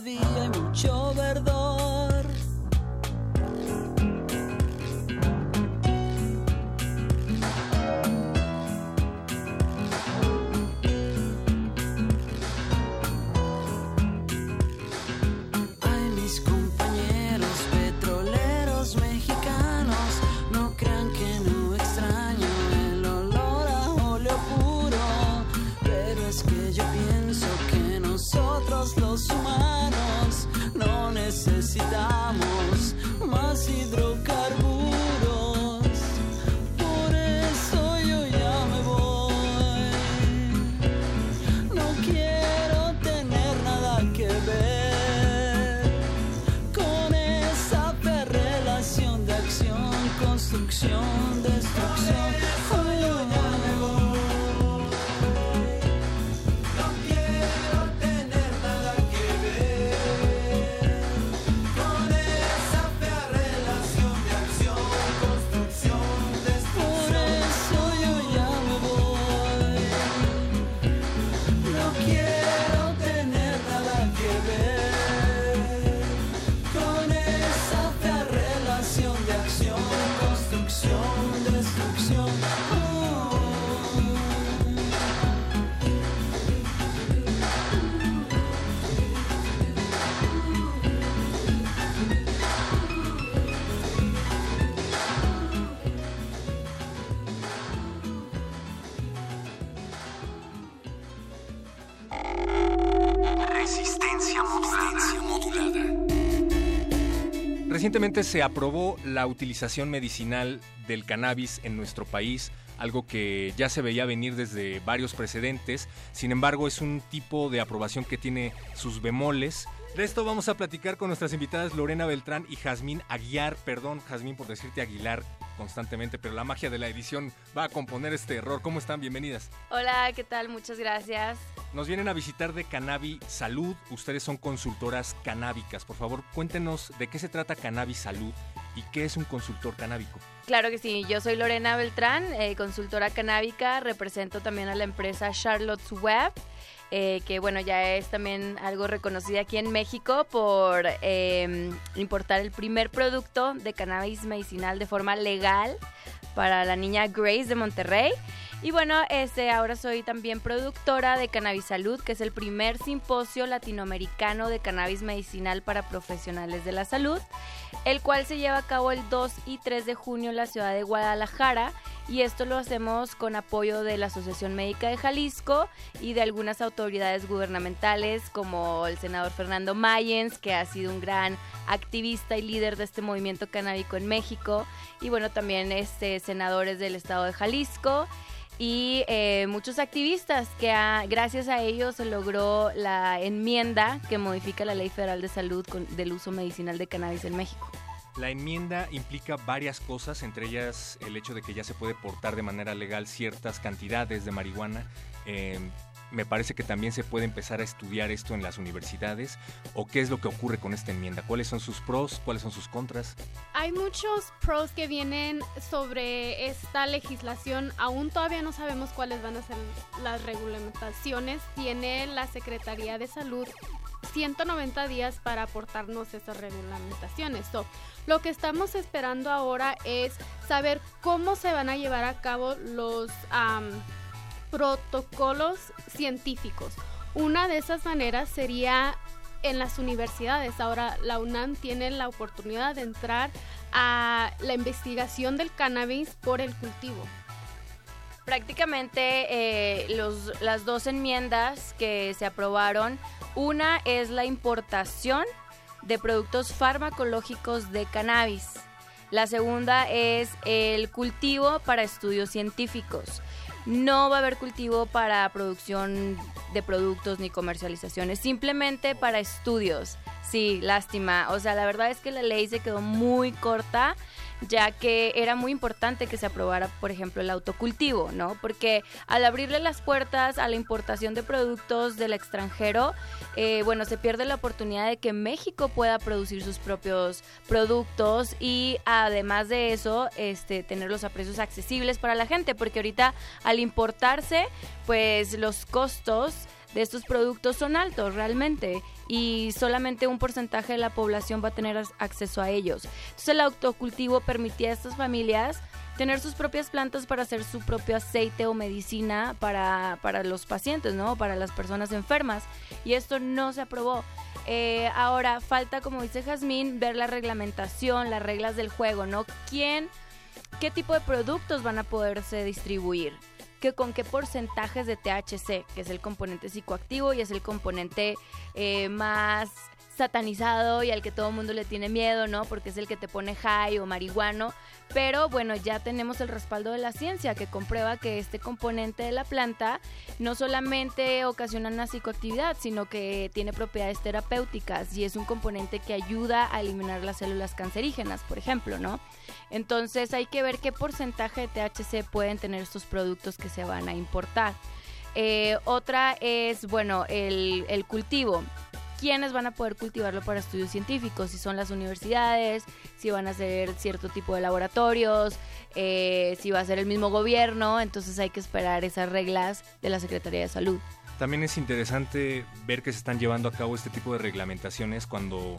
hay mucho verdor?
Se aprobó la utilización medicinal del cannabis en nuestro país, algo que ya se veía venir desde varios precedentes. Sin embargo, es un tipo de aprobación que tiene sus bemoles. De esto vamos a platicar con nuestras invitadas Lorena Beltrán y Jazmín Aguiar. Perdón, Jazmín, por decirte Aguilar constantemente, pero la magia de la edición va a componer este error. ¿Cómo están? Bienvenidas.
Hola, ¿qué tal? Muchas gracias.
Nos vienen a visitar de Cannabi Salud. Ustedes son consultoras canábicas. Por favor, cuéntenos de qué se trata Cannabi Salud y qué es un consultor canábico.
Claro que sí, yo soy Lorena Beltrán, eh, consultora canábica, represento también a la empresa Charlotte's Web. eh, que bueno, ya es también algo reconocida aquí en México por eh, importar el primer producto de cannabis medicinal de forma legal para la niña Grace de Monterrey. Y bueno, este, ahora soy también productora de Cannabis Salud, que es el primer simposio latinoamericano de cannabis medicinal para profesionales de la salud, el cual se lleva a cabo el 2 y 3 de junio en la ciudad de Guadalajara. Y esto lo hacemos con apoyo de la Asociación Médica de Jalisco y de algunas autoridades gubernamentales como el senador Fernando Mayens, que ha sido un gran activista y líder de este movimiento canábico en México. Y bueno, también este, senadores del estado de Jalisco y eh, muchos activistas que a- gracias a ellos se logró la enmienda que modifica la Ley Federal de Salud con- del uso medicinal de cannabis en México.
La enmienda implica varias cosas, entre ellas el hecho de que ya se puede portar de manera legal ciertas cantidades de marihuana. Eh, me parece que también se puede empezar a estudiar esto en las universidades. ¿O qué es lo que ocurre con esta enmienda? ¿Cuáles son sus pros? ¿Cuáles son sus contras?
Hay muchos pros que vienen sobre esta legislación. Aún todavía no sabemos cuáles van a ser las regulamentaciones. Tiene la Secretaría de Salud 190 días para aportarnos esas regulamentaciones. So, lo que estamos esperando ahora es saber cómo se van a llevar a cabo los protocolos científicos. Una de esas maneras sería en las universidades. Ahora la UNAM tiene la oportunidad de entrar a la investigación del cannabis por el cultivo.
Prácticamente eh, los, las dos enmiendas que se aprobaron, una es la importación de productos farmacológicos de cannabis. La segunda es el cultivo para estudios científicos. No va a haber cultivo para producción de productos ni comercializaciones, simplemente para estudios. Sí, lástima. O sea, la verdad es que la ley se quedó muy corta ya que era muy importante que se aprobara, por ejemplo, el autocultivo, ¿no? Porque al abrirle las puertas a la importación de productos del extranjero, eh, bueno, se pierde la oportunidad de que México pueda producir sus propios productos y además de eso, este, tenerlos a precios accesibles para la gente, porque ahorita al importarse, pues los costos de estos productos son altos realmente y solamente un porcentaje de la población va a tener acceso a ellos. Entonces el autocultivo permitía a estas familias tener sus propias plantas para hacer su propio aceite o medicina para, para los pacientes, ¿no? Para las personas enfermas. Y esto no se aprobó. Eh, ahora falta, como dice Jazmín, ver la reglamentación, las reglas del juego, ¿no? ¿Quién, qué tipo de productos van a poderse distribuir? Que con qué porcentajes de THC, que es el componente psicoactivo y es el componente eh, más satanizado y al que todo el mundo le tiene miedo, ¿no? Porque es el que te pone high o marihuano. Pero bueno, ya tenemos el respaldo de la ciencia que comprueba que este componente de la planta no solamente ocasiona una psicoactividad, sino que tiene propiedades terapéuticas y es un componente que ayuda a eliminar las células cancerígenas, por ejemplo, ¿no? Entonces hay que ver qué porcentaje de THC pueden tener estos productos que se van a importar. Eh, otra es, bueno, el, cultivo quiénes van a poder cultivarlo para estudios científicos, si son las universidades, si van a ser cierto tipo de laboratorios, eh, si va a ser el mismo gobierno, entonces hay que esperar esas reglas de la Secretaría de Salud.
También es interesante ver que se están llevando a cabo este tipo de reglamentaciones cuando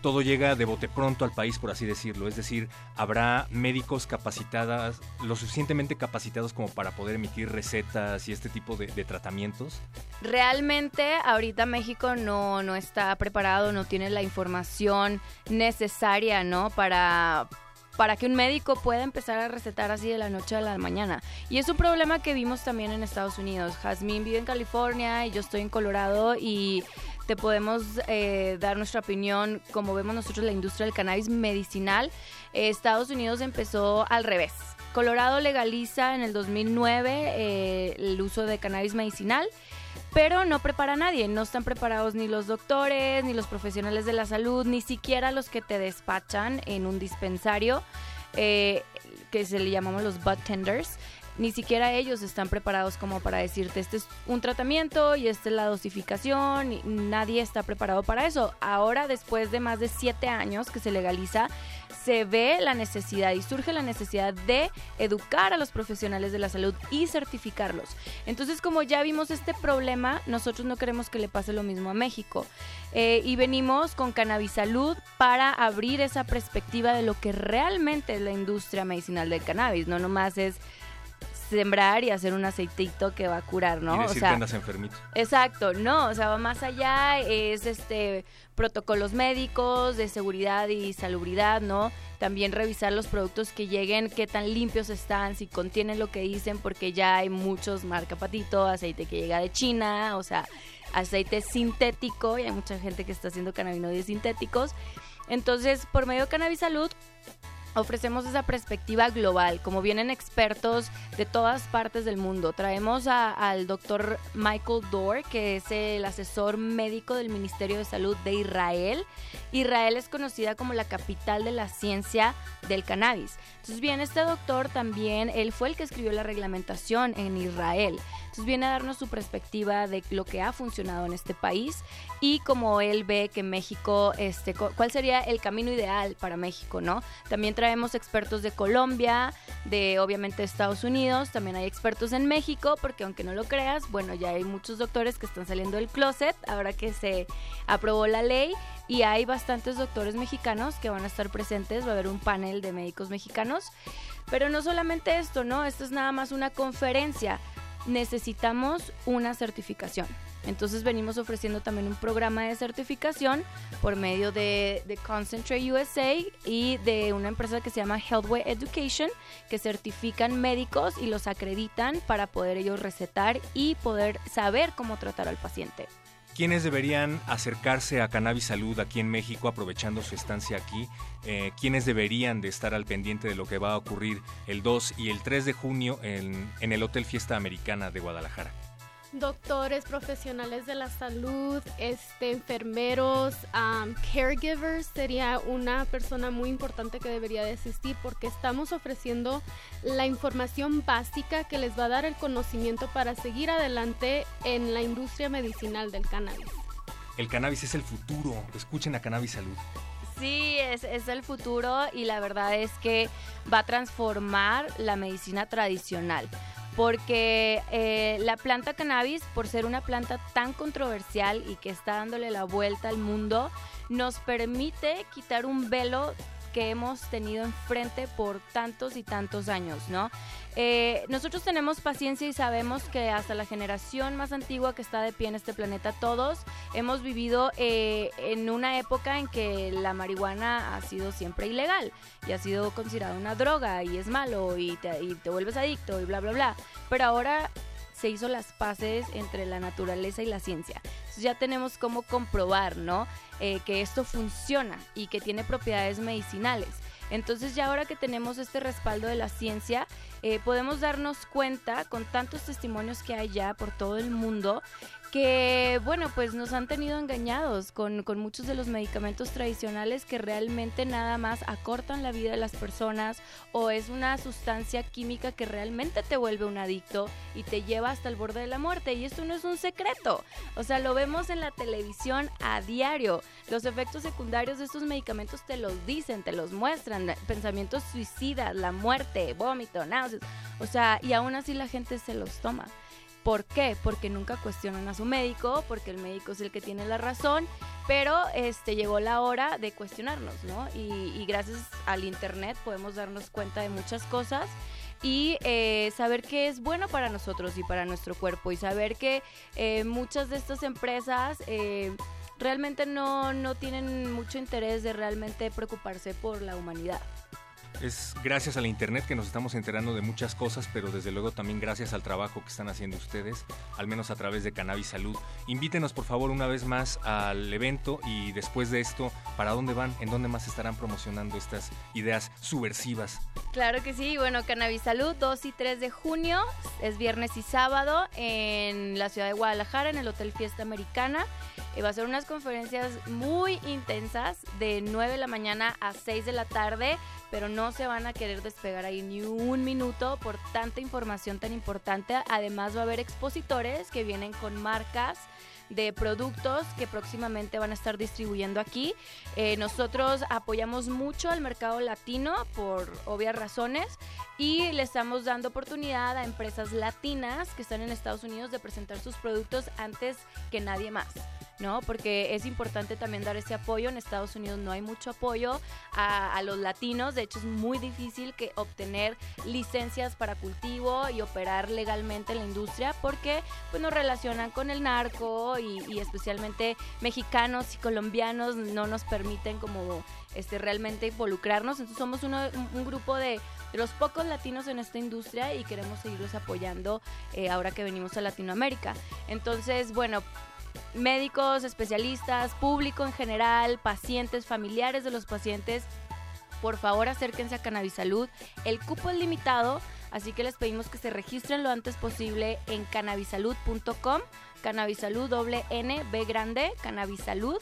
todo llega de bote pronto al país, por así decirlo. Es decir, habrá médicos capacitadas, lo suficientemente capacitados como para poder emitir recetas y este tipo de, tratamientos.
Realmente ahorita México no, no está preparado, no tiene la información necesaria, ¿no? Para, para que un médico pueda empezar a recetar así de la noche a la mañana. Y es un problema que vimos también en Estados Unidos. Jazmín vive en California y yo estoy en Colorado y te podemos eh, dar nuestra opinión como vemos nosotros la industria del cannabis medicinal. Eh, Estados Unidos empezó al revés. Colorado legaliza en el 2009 eh, el uso de cannabis medicinal pero no prepara a nadie, no están preparados ni los doctores, ni los profesionales de la salud, ni siquiera los que te despachan en un dispensario, que se le llamamos los butt tenders. Ni siquiera ellos están preparados como para decirte, este es un tratamiento y esta es la dosificación, y nadie está preparado para eso. Ahora, después de más de siete años que se legaliza, se ve la necesidad y surge la necesidad de educar a los profesionales de la salud y certificarlos. Entonces, como ya vimos este problema, nosotros no queremos que le pase lo mismo a México. Eh, y venimos con Cannabis Salud para abrir esa perspectiva de lo que realmente es la industria medicinal del cannabis, no nomás es sembrar y hacer un aceitito que va a curar, ¿no?
Y decir
o sea,
que andas enfermito.
Exacto, no, o sea, va más allá, es este protocolos médicos de seguridad y salubridad, ¿no? También revisar los productos que lleguen, qué tan limpios están, si contienen lo que dicen, porque ya hay muchos marca patito, aceite que llega de China, o sea, aceite sintético, y hay mucha gente que está haciendo cannabinoides sintéticos. Entonces, por medio de Cannabis Salud, ofrecemos esa perspectiva global, como vienen expertos de todas partes del mundo. Traemos al doctor Michael Dorr, que es el asesor médico del Ministerio de Salud de Israel. Israel es conocida como la capital de la ciencia del cannabis. Entonces viene este doctor también, él fue el que escribió la reglamentación en Israel. Entonces viene a darnos su perspectiva de lo que ha funcionado en este país y como él ve que México, este, cu- cuál sería el camino ideal para México, ¿no? También traemos expertos de Colombia, de obviamente Estados Unidos, también hay expertos en México, porque aunque no lo creas, bueno, ya hay muchos doctores que están saliendo del closet ahora que se aprobó la ley y hay bastantes doctores mexicanos que van a estar presentes, va a haber un panel de médicos mexicanos, pero no solamente esto, ¿no? Esto es nada más una conferencia, necesitamos una certificación. Entonces venimos ofreciendo también un programa de certificación por medio de, Concentrate USA y de una empresa que se llama Healthway Education, que certifican médicos y los acreditan para poder ellos recetar y poder saber cómo tratar al paciente.
¿Quiénes deberían acercarse a Cannabis Salud aquí en México aprovechando su estancia aquí? Eh, ¿Quiénes deberían de estar al pendiente de lo que va a ocurrir el 2 y el 3 de junio en, en el Hotel Fiesta Americana de Guadalajara?
Doctores, profesionales de la salud, este, enfermeros, um, caregivers sería una persona muy importante que debería de asistir porque estamos ofreciendo la información básica que les va a dar el conocimiento para seguir adelante en la industria medicinal del cannabis.
El cannabis es el futuro. Escuchen a Cannabis Salud.
Sí, es, es el futuro y la verdad es que va a transformar la medicina tradicional. Porque eh, la planta cannabis, por ser una planta tan controversial y que está dándole la vuelta al mundo, nos permite quitar un velo que hemos tenido enfrente por tantos y tantos años, ¿no? Eh, nosotros tenemos paciencia y sabemos que hasta la generación más antigua que está de pie en este planeta, todos hemos vivido eh, en una época en que la marihuana ha sido siempre ilegal y ha sido considerada una droga y es malo y te, y te vuelves adicto y bla, bla, bla. Pero ahora se hizo las paces entre la naturaleza y la ciencia. Ya tenemos cómo comprobar, ¿no? Eh, que esto funciona y que tiene propiedades medicinales. Entonces ya ahora que tenemos este respaldo de la ciencia, eh, podemos darnos cuenta con tantos testimonios que hay ya por todo el mundo que, bueno, pues nos han tenido engañados con, con, muchos de los medicamentos tradicionales que realmente nada más acortan la vida de las personas o es una sustancia química que realmente te vuelve un adicto y te lleva hasta el borde de la muerte. Y esto no es un secreto. O sea, lo vemos en la televisión a diario. Los efectos secundarios de estos medicamentos te los dicen, te los muestran. Pensamientos suicidas, la muerte, vómito, náuseas. O sea, y aún así la gente se los toma. ¿Por qué? Porque nunca cuestionan a su médico, porque el médico es el que tiene la razón, pero este llegó la hora de cuestionarnos, ¿no? Y, gracias al internet podemos darnos cuenta de muchas cosas y eh, saber qué es bueno para nosotros y para nuestro cuerpo y saber que eh, muchas de estas empresas eh, realmente no, no tienen mucho interés de realmente preocuparse por la humanidad.
Es gracias a la internet que nos estamos enterando de muchas cosas, pero desde luego también gracias al trabajo que están haciendo ustedes, al menos a través de Cannabis Salud. Invítenos por favor una vez más al evento y después de esto, ¿para dónde van? ¿En dónde más estarán promocionando estas ideas subversivas?
Claro que sí, bueno, Cannabis Salud 2 y 3 de junio, es viernes y sábado en la ciudad de Guadalajara, en el Hotel Fiesta Americana. Y va a ser unas conferencias muy intensas de 9 de la mañana a 6 de la tarde pero no se van a querer despegar ahí ni un minuto por tanta información tan importante. Además va a haber expositores que vienen con marcas de productos que próximamente van a estar distribuyendo aquí. Eh, nosotros apoyamos mucho al mercado latino por obvias razones y le estamos dando oportunidad a empresas latinas que están en Estados Unidos de presentar sus productos antes que nadie más. ¿No? Porque es importante también dar ese apoyo. En Estados Unidos no hay mucho apoyo a, los latinos. De hecho, es muy difícil que obtener licencias para cultivo y operar legalmente en la industria porque pues, nos relacionan con el narco y, especialmente mexicanos y colombianos no nos permiten como este, realmente involucrarnos. Entonces somos un, grupo de, los pocos latinos en esta industria y queremos seguirlos apoyando eh, ahora que venimos a Latinoamérica. Entonces, bueno, médicos, especialistas, público en general, pacientes, familiares de los pacientes, por favor acérquense a Cannabisalud. El cupo es limitado, así que les pedimos que se registren lo antes posible en cannabisalud.com, cannabisalud doble N, B grande, cannabisalud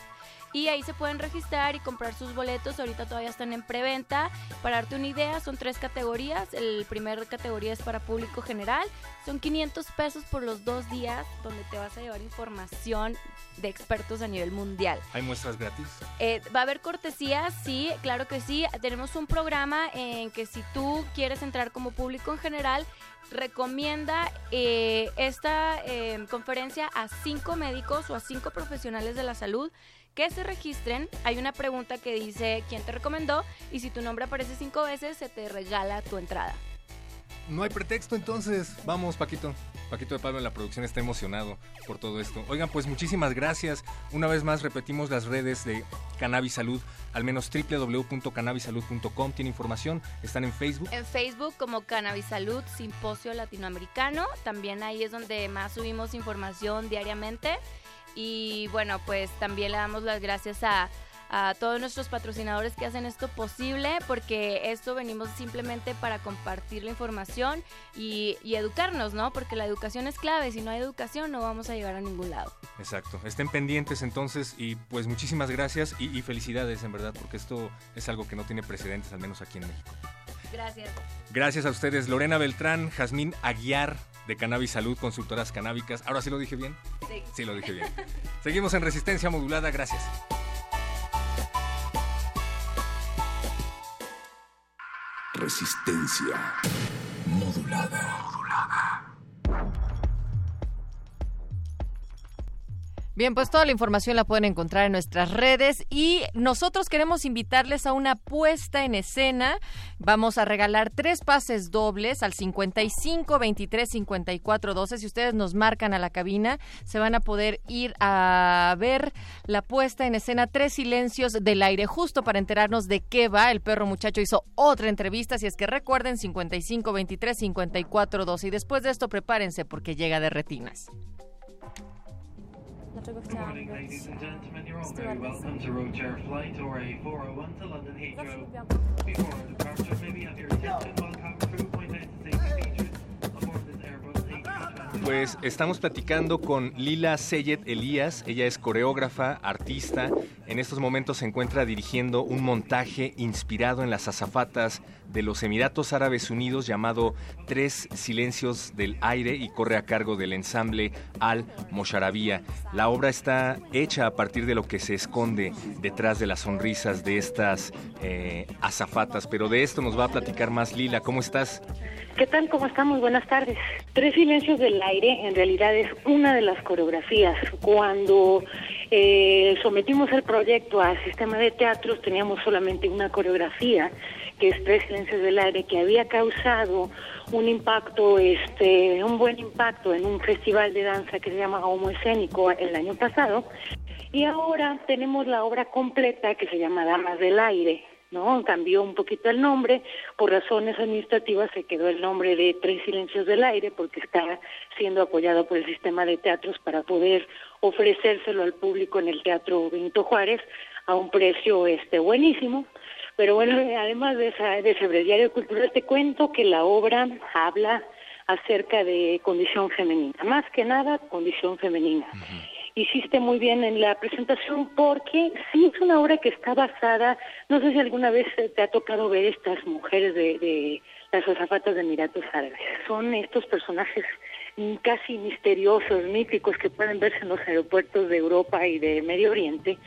y ahí se pueden registrar y comprar sus boletos. Ahorita todavía están en preventa. Para darte una idea, son tres categorías. El primer categoría es para público general. Son 500 pesos por los dos días donde te vas a llevar información de expertos a nivel mundial.
¿Hay muestras gratis?
Eh, va a haber cortesías, sí, claro que sí. Tenemos un programa en que si tú quieres entrar como público en general, recomienda eh, esta eh, conferencia a cinco médicos o a cinco profesionales de la salud que se registren. Hay una pregunta que dice quién te recomendó y si tu nombre aparece cinco veces se te regala tu entrada.
No hay pretexto entonces. Vamos, Paquito. Paquito de Pablo en la producción está emocionado por todo esto. Oigan, pues muchísimas gracias. Una vez más repetimos las redes de Cannabis Salud, al menos www.cannabisalud.com. Tiene información, están en Facebook.
En Facebook como Cannabis Salud Simposio Latinoamericano. También ahí es donde más subimos información diariamente. Y bueno, pues también le damos las gracias a, todos nuestros patrocinadores que hacen esto posible, porque esto venimos simplemente para compartir la información y, educarnos, ¿no? Porque la educación es clave, si no hay educación no vamos a llegar a ningún lado.
Exacto, estén pendientes entonces y pues muchísimas gracias y, y felicidades en verdad, porque esto es algo que no tiene precedentes, al menos aquí en México.
Gracias.
Gracias a ustedes, Lorena Beltrán, Jazmín Aguiar de Cannabis Salud, consultoras canábicas. ¿Ahora sí lo dije bien?
Sí.
Sí, lo dije bien. Seguimos en Resistencia Modulada, gracias.
Resistencia modulada.
Bien, pues toda la información la pueden encontrar en nuestras redes y nosotros queremos invitarles a una puesta en escena. Vamos a regalar tres pases dobles al 55 23 54 12. Si ustedes nos marcan a la cabina, se van a poder ir a ver la puesta en escena Tres Silencios del Aire, justo para enterarnos de qué va. El perro muchacho hizo otra entrevista, si es que recuerden 55 23 54 12. Y después de esto, prepárense porque llega de retinas.
Good morning, ladies and gentlemen. You're all very welcome to Roadshare Flight or A 401 to London Heathrow. Before our departure, may we have your attention while cabin crew point out the safety features aboard this Airbus A320.
Pues estamos platicando con Lila Seyed Elías. Ella es coreógrafa, artista. En estos momentos se encuentra dirigiendo un montaje inspirado en las azafatas de los Emiratos Árabes Unidos llamado Tres Silencios del Aire y corre a cargo del ensamble Al Mosharabía. La obra está hecha a partir de lo que se esconde detrás de las sonrisas de estas eh, azafatas, pero de esto nos va a platicar más Lila. ¿Cómo estás?
¿Qué tal? ¿Cómo estamos? Buenas tardes. Tres Silencios del Aire en realidad es una de las coreografías. Cuando eh, sometimos el proyecto al sistema de teatros teníamos solamente una coreografía que es Tres Silencios del Aire, que había causado un impacto, este, un buen impacto en un festival de danza que se llama Homo Escénico el año pasado. Y ahora tenemos la obra completa que se llama Damas del Aire, ¿no? Cambió un poquito el nombre, por razones administrativas se quedó el nombre de Tres Silencios del Aire porque está siendo apoyado por el sistema de teatros para poder ofrecérselo al público en el Teatro Benito Juárez a un precio este buenísimo. Pero bueno, además de, esa, de ese breviario cultural, te cuento que la obra habla acerca de condición femenina, más que nada condición femenina. Hiciste muy bien en la presentación porque sí es una obra que está basada, no sé si alguna vez te ha tocado ver estas mujeres de, de las azafatas de Emiratos Árabes. Son estos personajes casi misteriosos, míticos que pueden verse en los aeropuertos de Europa y de Medio Oriente,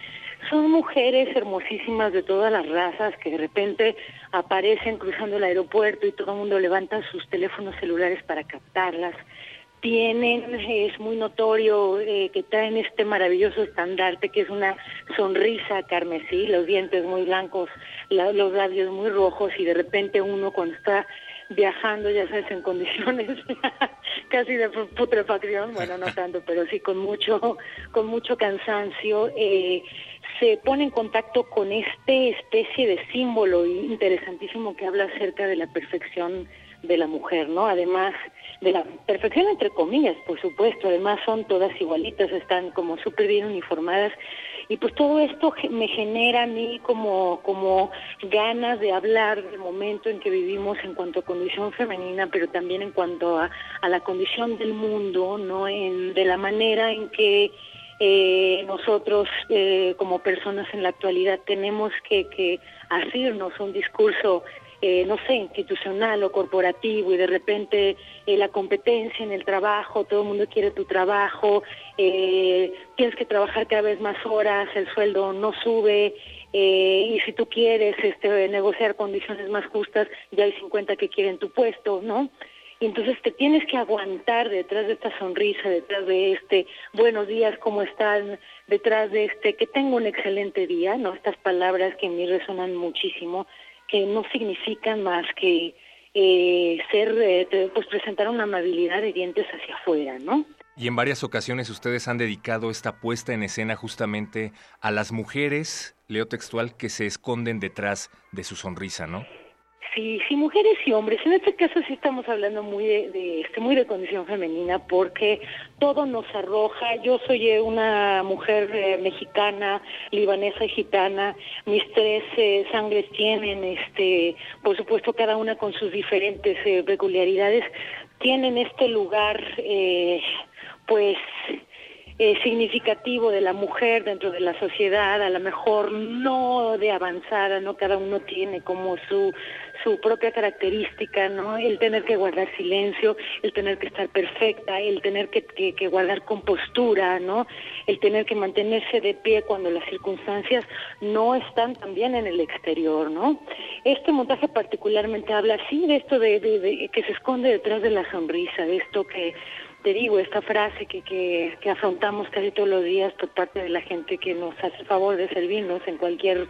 son mujeres hermosísimas de todas las razas que de repente aparecen cruzando el aeropuerto y todo el mundo levanta sus teléfonos celulares para captarlas. Tienen, es muy notorio eh, que traen este maravilloso estandarte que es una sonrisa carmesí, los dientes muy blancos, la- los labios muy rojos y de repente uno cuando está viajando, ya sabes, en condiciones casi de pu- putrefacción, bueno, no tanto, pero sí con mucho, con mucho cansancio, eh, se pone en contacto con este especie de símbolo interesantísimo que habla acerca de la perfección de la mujer, ¿no? Además de la perfección entre comillas, por supuesto, además son todas igualitas, están como súper bien uniformadas y pues todo esto me genera a mí como, como ganas de hablar del momento en que vivimos en cuanto a condición femenina, pero también en cuanto a, a la condición del mundo, ¿no? En, de la manera en que eh, nosotros eh, como personas en la actualidad tenemos que, que asirnos un discurso eh, no sé, institucional o corporativo y de repente eh, la competencia en el trabajo, todo el mundo quiere tu trabajo, eh, tienes que trabajar cada vez más horas, el sueldo no sube eh, y si tú quieres este, negociar condiciones más justas, ya hay 50 que quieren tu puesto, ¿no? Y entonces te tienes que aguantar detrás de esta sonrisa, detrás de este buenos días, ¿cómo están? Detrás de este que tengo un excelente día, ¿no? Estas palabras que en mí resonan muchísimo, que no significan más que eh, ser, eh, pues presentar una amabilidad de dientes hacia afuera, ¿no?
Y en varias ocasiones ustedes han dedicado esta puesta en escena justamente a las mujeres, leo textual, que se esconden detrás de su sonrisa, ¿no?
Sí, sí, mujeres y hombres. En este caso sí estamos hablando muy de, de, este, muy de condición femenina porque todo nos arroja. Yo soy eh, una mujer eh, mexicana, libanesa y gitana. Mis tres eh, sangres tienen, este, por supuesto, cada una con sus diferentes eh, peculiaridades, tienen este lugar, eh, pues eh, significativo de la mujer dentro de la sociedad, a lo mejor no de avanzada, no cada uno tiene como su su propia característica, ¿no? El tener que guardar silencio, el tener que estar perfecta, el tener que, que, que guardar compostura, ¿no? El tener que mantenerse de pie cuando las circunstancias no están tan bien en el exterior, ¿no? Este montaje particularmente habla así de esto de, de- de- que se esconde detrás de la sonrisa, de esto que te digo, esta frase que, que, que, afrontamos casi todos los días por parte de la gente que nos hace el favor de servirnos en cualquier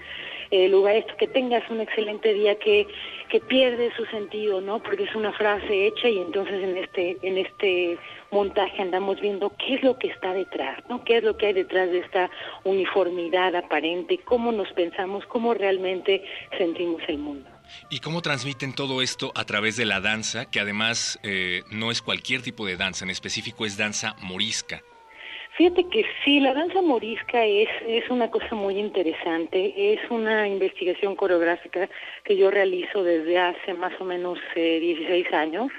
eh, lugar, esto, que tengas un excelente día que, que pierde su sentido, ¿no? Porque es una frase hecha y entonces en este, en este montaje andamos viendo qué es lo que está detrás, ¿no? ¿Qué es lo que hay detrás de esta uniformidad aparente? ¿Cómo nos pensamos? ¿Cómo realmente sentimos el mundo?
¿Y cómo transmiten todo esto a través de la danza, que además eh, no es cualquier tipo de danza, en específico es danza morisca?
Fíjate que sí, la danza morisca es, es una cosa muy interesante, es una investigación coreográfica que yo realizo desde hace más o menos eh, 16 años.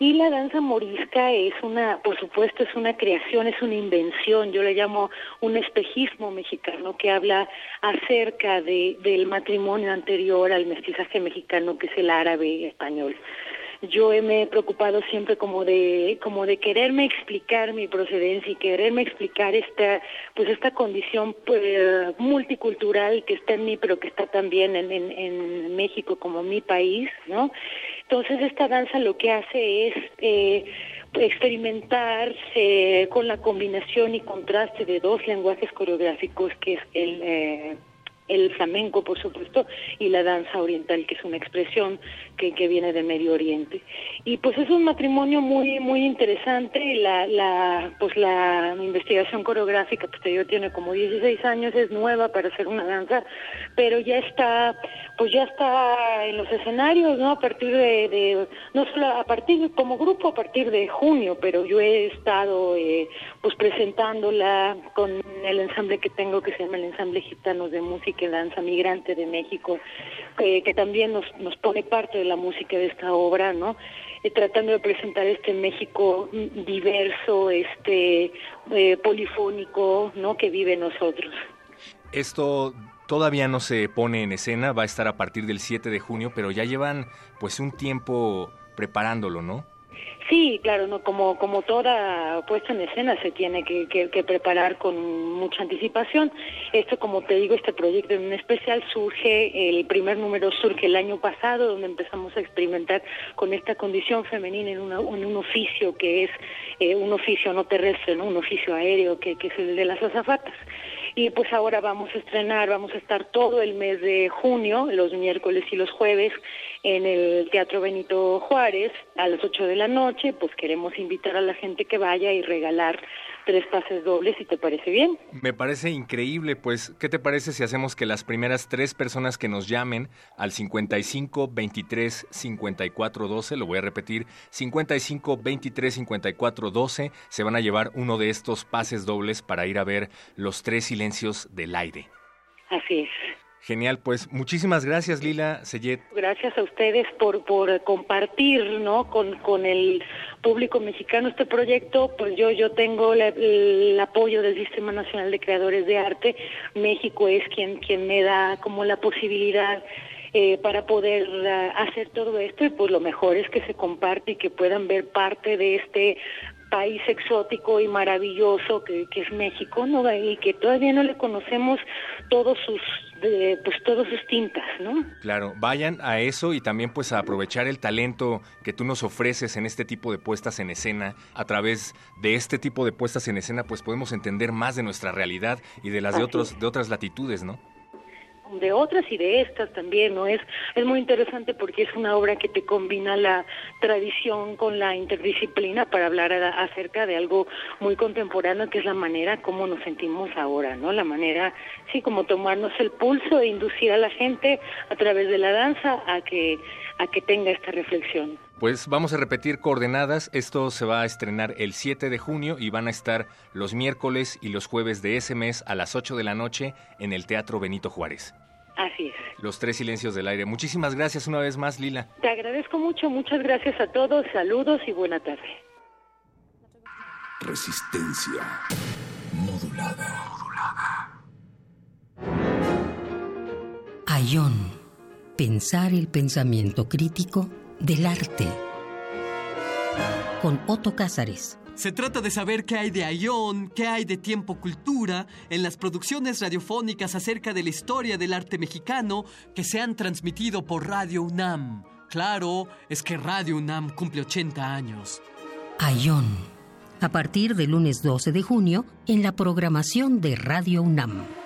Y la danza morisca es una, por supuesto, es una creación, es una invención, yo le llamo un espejismo mexicano que habla acerca de, del matrimonio anterior al mestizaje mexicano, que es el árabe español yo me he preocupado siempre como de como de quererme explicar mi procedencia y quererme explicar esta pues esta condición pues, multicultural que está en mí pero que está también en, en, en México como mi país no entonces esta danza lo que hace es eh, experimentar con la combinación y contraste de dos lenguajes coreográficos que es el eh, el flamenco, por supuesto, y la danza oriental, que es una expresión que, que viene de Medio Oriente. Y pues es un matrimonio muy muy interesante. La, la, pues la investigación coreográfica, pues yo tiene como 16 años, es nueva para hacer una danza, pero ya está, pues ya está en los escenarios, ¿no? A partir de, de no solo a partir, como grupo a partir de junio, pero yo he estado eh, pues presentándola con el ensamble que tengo que se llama el Ensamble Gitanos de Música y Danza Migrante de México, que, que también nos, nos pone parte de la música de esta obra, ¿no? Eh, tratando de presentar este México diverso, este eh, polifónico, ¿no? Que vive nosotros.
Esto todavía no se pone en escena, va a estar a partir del 7 de junio, pero ya llevan pues un tiempo preparándolo, ¿no?
Sí, claro, no como como toda puesta en escena se tiene que, que, que, preparar con mucha anticipación. Esto, como te digo, este proyecto en especial surge, el primer número surge el año pasado, donde empezamos a experimentar con esta condición femenina en, una, un oficio que es eh, un oficio no terrestre, no un oficio aéreo, que, que es el de las azafatas y pues ahora vamos a estrenar, vamos a estar todo el mes de junio, los miércoles y los jueves, en el Teatro Benito Juárez a las 8 de la noche, pues queremos invitar a la gente que vaya y regalar tres pases dobles, si te parece bien.
Me parece increíble, pues, ¿qué te parece si hacemos que las primeras tres personas que nos llamen al 55 23 54 12, lo voy a repetir, 55 23 54 12, se van a llevar uno de estos pases dobles para ir a ver los tres silencios del aire?
Así es.
Genial, pues muchísimas gracias Lila Sellet.
Gracias a ustedes por, por compartir ¿no? con, con el público mexicano este proyecto. Pues yo, yo tengo la, el apoyo del Sistema Nacional de Creadores de Arte. México es quien, quien me da como la posibilidad eh, para poder uh, hacer todo esto y pues lo mejor es que se comparte y que puedan ver parte de este país exótico y maravilloso que, que es México, ¿no? Y que todavía no le conocemos todos sus de, pues todas sus tintas, ¿no?
Claro, vayan a eso y también pues a aprovechar el talento que tú nos ofreces en este tipo de puestas en escena. A través de este tipo de puestas en escena pues podemos entender más de nuestra realidad y de las de otros de otras latitudes, ¿no?
De otras y de estas también, ¿no? Es, es muy interesante porque es una obra que te combina la tradición con la interdisciplina para hablar acerca de algo muy contemporáneo que es la manera como nos sentimos ahora, ¿no? La manera, sí, como tomarnos el pulso e inducir a la gente a través de la danza a que, a que tenga esta reflexión.
Pues vamos a repetir coordenadas. Esto se va a estrenar el 7 de junio y van a estar los miércoles y los jueves de ese mes a las 8 de la noche en el Teatro Benito Juárez.
Así es.
Los tres silencios del aire. Muchísimas gracias una vez más, Lila.
Te agradezco mucho, muchas gracias a todos, saludos y buena tarde.
Resistencia modulada.
Ayón. Pensar el pensamiento crítico del arte. Con Otto Cázares.
Se trata de saber qué hay de Ayón, qué hay de Tiempo Cultura en las producciones radiofónicas acerca de la historia del arte mexicano que se han transmitido por Radio UNAM. Claro, es que Radio UNAM cumple 80 años.
Ayón. a partir del lunes 12 de junio en la programación de Radio UNAM.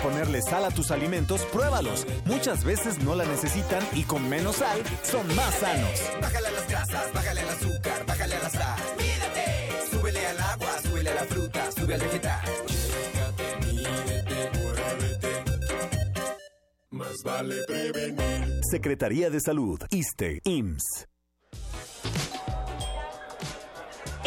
Ponerle sal a tus alimentos, pruébalos. Muchas veces no la necesitan y con menos sal son más sanos.
Bájale a las grasas, bájale al azúcar, bájale a la sal. Mídate, súbele al agua, súbele a la fruta, sube al vegetal.
Más vale prevenir.
Secretaría de Salud, ISTE, IMSS.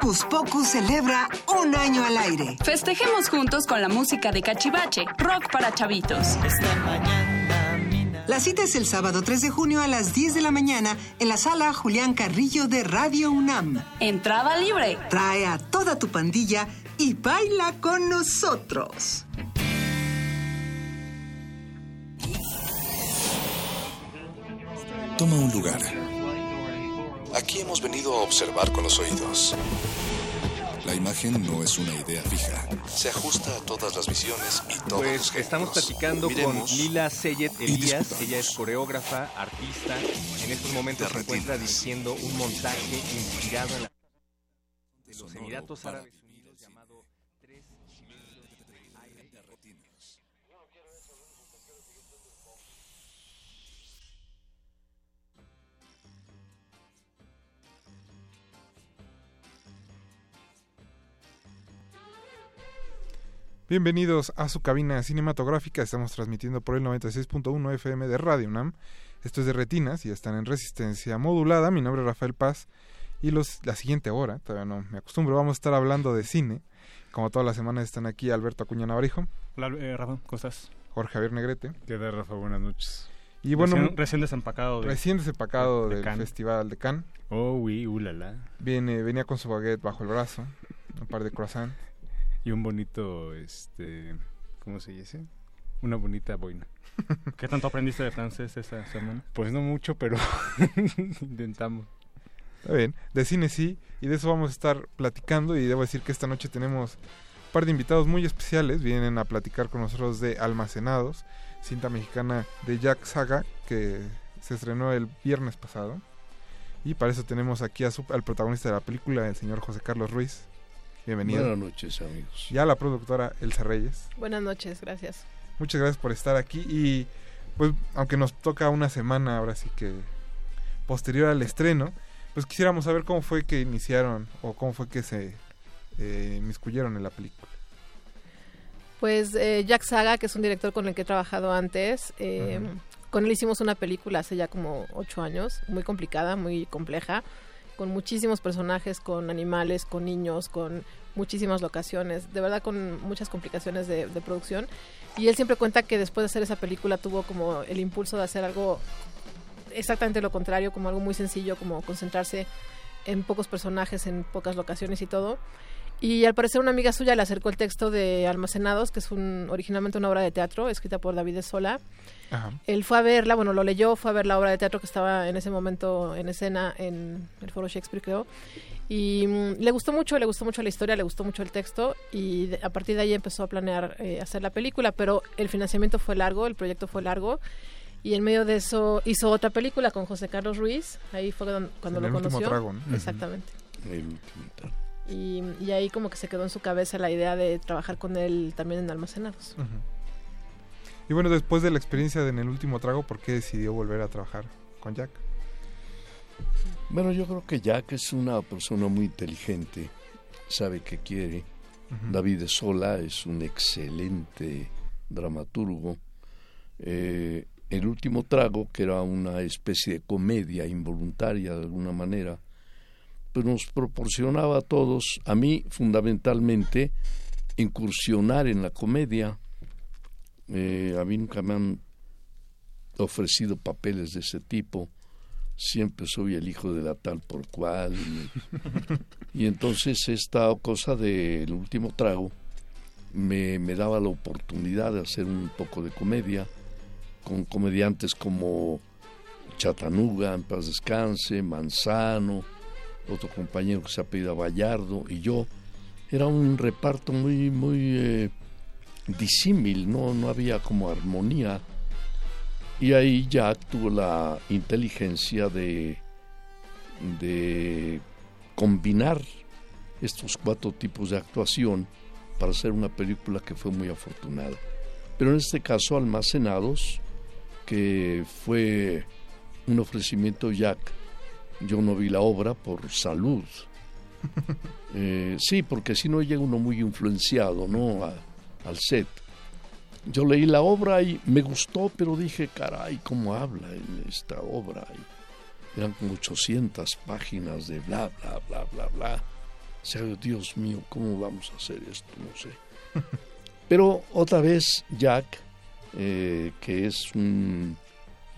Hocus Pocus celebra un año al aire.
Festejemos juntos con la música de Cachivache, rock para chavitos.
La cita es el sábado 3 de junio a las 10 de la mañana en la sala Julián Carrillo de Radio UNAM.
Entrada libre.
Trae a toda tu pandilla y baila con nosotros.
Toma un lugar. Aquí hemos venido a observar con los oídos. La imagen no es una idea fija. Se ajusta a todas las visiones y todos
Pues
los
estamos platicando
Miremos
con Lila Seyed
y
Elías. Ella es coreógrafa, artista. En estos momentos se encuentra dirigiendo un montaje inspirado en la- de los Emiratos Árabes
Bienvenidos a su cabina cinematográfica. Estamos transmitiendo por el 96.1 FM de Radio UNAM. Esto es de Retinas y están en resistencia modulada. Mi nombre es Rafael Paz y los, la siguiente hora, todavía no me acostumbro, vamos a estar hablando de cine. Como todas las semanas están aquí Alberto Acuña Navarijo,
Hola, eh, Rafa, ¿cómo estás?
Jorge Javier Negrete.
¿Qué tal, Rafa? Buenas noches.
Y bueno,
recién, recién desempacado. de-
recién desempacado
de
del
Cannes.
Festival de Cannes.
Oh, oui, ulala.
Viene, venía con su baguette bajo el brazo, un par de croissants.
Y un bonito, este, ¿cómo se dice? Una bonita boina. ¿Qué tanto aprendiste de francés esta semana? Pues no mucho, pero intentamos.
Está bien, de cine sí, y de eso vamos a estar platicando y debo decir que esta noche tenemos un par de invitados muy especiales, vienen a platicar con nosotros de Almacenados, cinta mexicana de Jack Saga que se estrenó el viernes pasado. Y para eso tenemos aquí a su- al protagonista de la película, el señor José Carlos Ruiz. Bienvenido.
Buenas noches, amigos.
Y a la productora Elsa Reyes.
Buenas noches, gracias.
Muchas gracias por estar aquí y pues aunque nos toca una semana ahora sí que posterior al estreno, pues quisiéramos saber cómo fue que iniciaron o cómo fue que se eh, inmiscuyeron en la película.
Pues eh, Jack Saga, que es un director con el que he trabajado antes, eh, con él hicimos una película hace ya como ocho años, muy complicada, muy compleja, con muchísimos personajes, con animales, con niños, con muchísimas locaciones, de verdad con muchas complicaciones de, de producción. Y él siempre cuenta que después de hacer esa película tuvo como el impulso de hacer algo exactamente lo contrario, como algo muy sencillo, como concentrarse en pocos personajes, en pocas locaciones y todo. Y al parecer una amiga suya le acercó el texto de Almacenados, que es un, originalmente una obra de teatro escrita por David de Sola.
Ajá.
Él fue a verla, bueno, lo leyó, fue a ver la obra de teatro que estaba en ese momento en escena en el Foro Shakespeare, creo. Y mm, le gustó mucho, le gustó mucho la historia, le gustó mucho el texto y de- a partir de ahí empezó a planear eh, hacer la película, pero el financiamiento fue largo, el proyecto fue largo y en medio de eso hizo otra película con José Carlos Ruiz, ahí fue don- cuando
En
lo
El último
conoció.
trago, ¿no?
Exactamente.
El último trago.
Y, y ahí como que se quedó en su cabeza la idea de trabajar con él también en Almacenados.
Y bueno, después de la experiencia de en el último trago, ¿por qué decidió volver a trabajar con Jack?
Bueno, yo creo que Jack es una persona muy inteligente, sabe qué quiere.
Ujú.
David de Sola es un excelente dramaturgo. Eh, el último trago, que era una especie de comedia involuntaria de alguna manera, pues nos proporcionaba a todos, a mí fundamentalmente, incursionar en la comedia. Eh, a mí nunca me han ofrecido papeles de ese tipo. Siempre soy el hijo de la tal por cual. Y, entonces esta cosa del último trago me, me daba la oportunidad de hacer un poco de comedia con comediantes como Chatanuga, en paz descanse, Manzano, otro compañero que se apellida Vallardo y yo. Era un reparto muy, muy eh, disímil, no, no había como armonía. Y ahí Jack tuvo la inteligencia de, de combinar estos cuatro tipos de actuación para hacer una película que fue muy afortunada. Pero en este caso, Almacenados, que fue un ofrecimiento Jack, yo no vi la obra por salud. Eh, sí, porque si no llega uno muy influenciado, ¿no? A- al set. Yo leí la obra y me gustó, pero dije, caray, ¿cómo habla en esta obra? Y eran como 800 páginas de bla, bla, bla, bla, bla. O sea, Dios mío, ¿cómo vamos a hacer esto? No sé. Pero otra vez Jack, eh, que es un,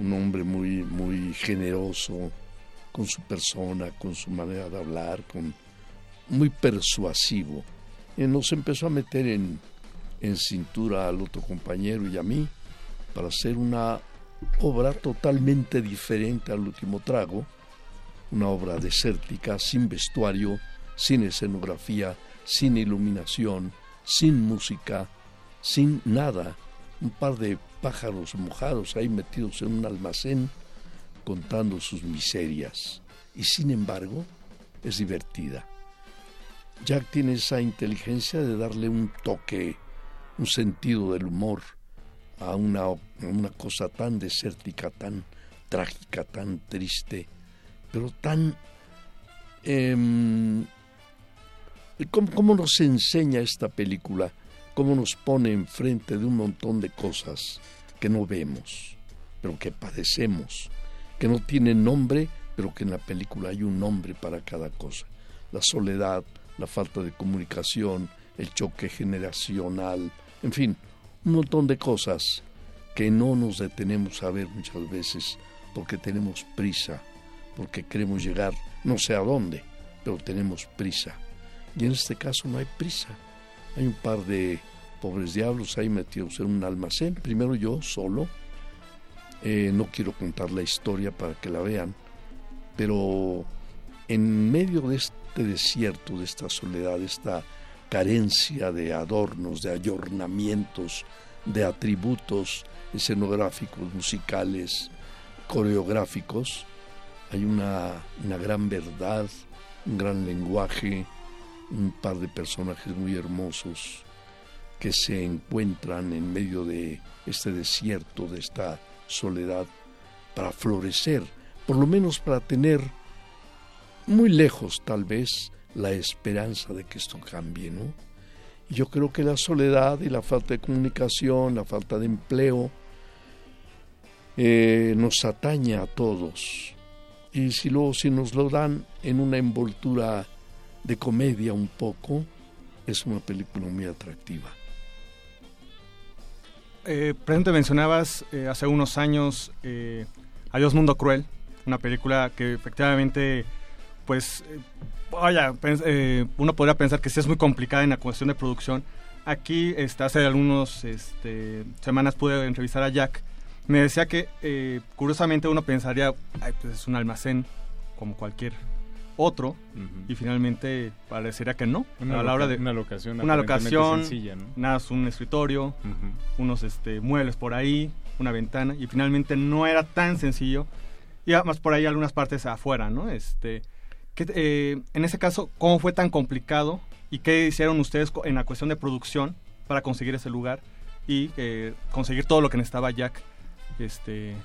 un hombre muy, muy generoso con su persona, con su manera de hablar, con muy persuasivo, eh, nos empezó a meter en, en cintura al otro compañero y a mí para hacer una obra totalmente diferente al último trago, una obra desértica, sin vestuario, sin escenografía, sin iluminación, sin música, sin nada, un par de pájaros mojados ahí metidos en un almacén contando sus miserias. Y sin embargo, es divertida. Jack tiene esa inteligencia de darle un toque, un sentido del humor a una, una cosa tan desértica, tan trágica, tan triste, pero tan... em, ¿cómo, cómo nos enseña esta película? ¿Cómo nos pone enfrente de un montón de cosas que no vemos, pero que padecemos, que no tienen nombre, pero que en la película hay un nombre para cada cosa? La soledad, la falta de comunicación, el choque generacional, en fin, un montón de cosas que no nos detenemos a ver muchas veces porque tenemos prisa, porque queremos llegar no sé a dónde, pero tenemos prisa. Y en este caso no hay prisa. Hay un par de pobres diablos ahí metidos en un almacén. Primero yo solo. Eh, no quiero contar la historia para que la vean, pero en medio de este desierto, de esta soledad, de esta carencia de adornos, de ayornamientos, de atributos escenográficos, musicales, coreográficos, hay una, una gran verdad, un gran lenguaje, un par de personajes muy hermosos que se encuentran en medio de este desierto, de esta soledad, para florecer, por lo menos para tener muy lejos tal vez la esperanza de que esto cambie, ¿no? Yo creo que la soledad y la falta de comunicación, la falta de empleo, eh, nos atañe a todos. Y si luego si nos lo dan en una envoltura de comedia un poco, es una película muy atractiva.
Eh, ejemplo, mencionabas eh, hace unos años eh, Adiós Mundo Cruel, una película que efectivamente, pues, eh, vaya, eh, uno podría pensar que sí es muy complicada en la cuestión de producción. Aquí, este, hace algunas este, semanas pude entrevistar a Jack. Me decía que, curiosamente, uno pensaría, "Ay, pues es un almacén como cualquier otro, y finalmente parecería que no. Una a la hora de una locación una locación, sencilla, ¿no? nada, es un escritorio, unos este, muebles por ahí, una ventana, y finalmente no era tan sencillo. Y además por ahí algunas partes afuera, ¿no? Este, ¿qué- eh, en ese caso, ¿cómo fue tan complicado? ¿Y qué hicieron ustedes en la cuestión de producción para conseguir ese lugar? y eh, conseguir todo lo que necesitaba Jack este, en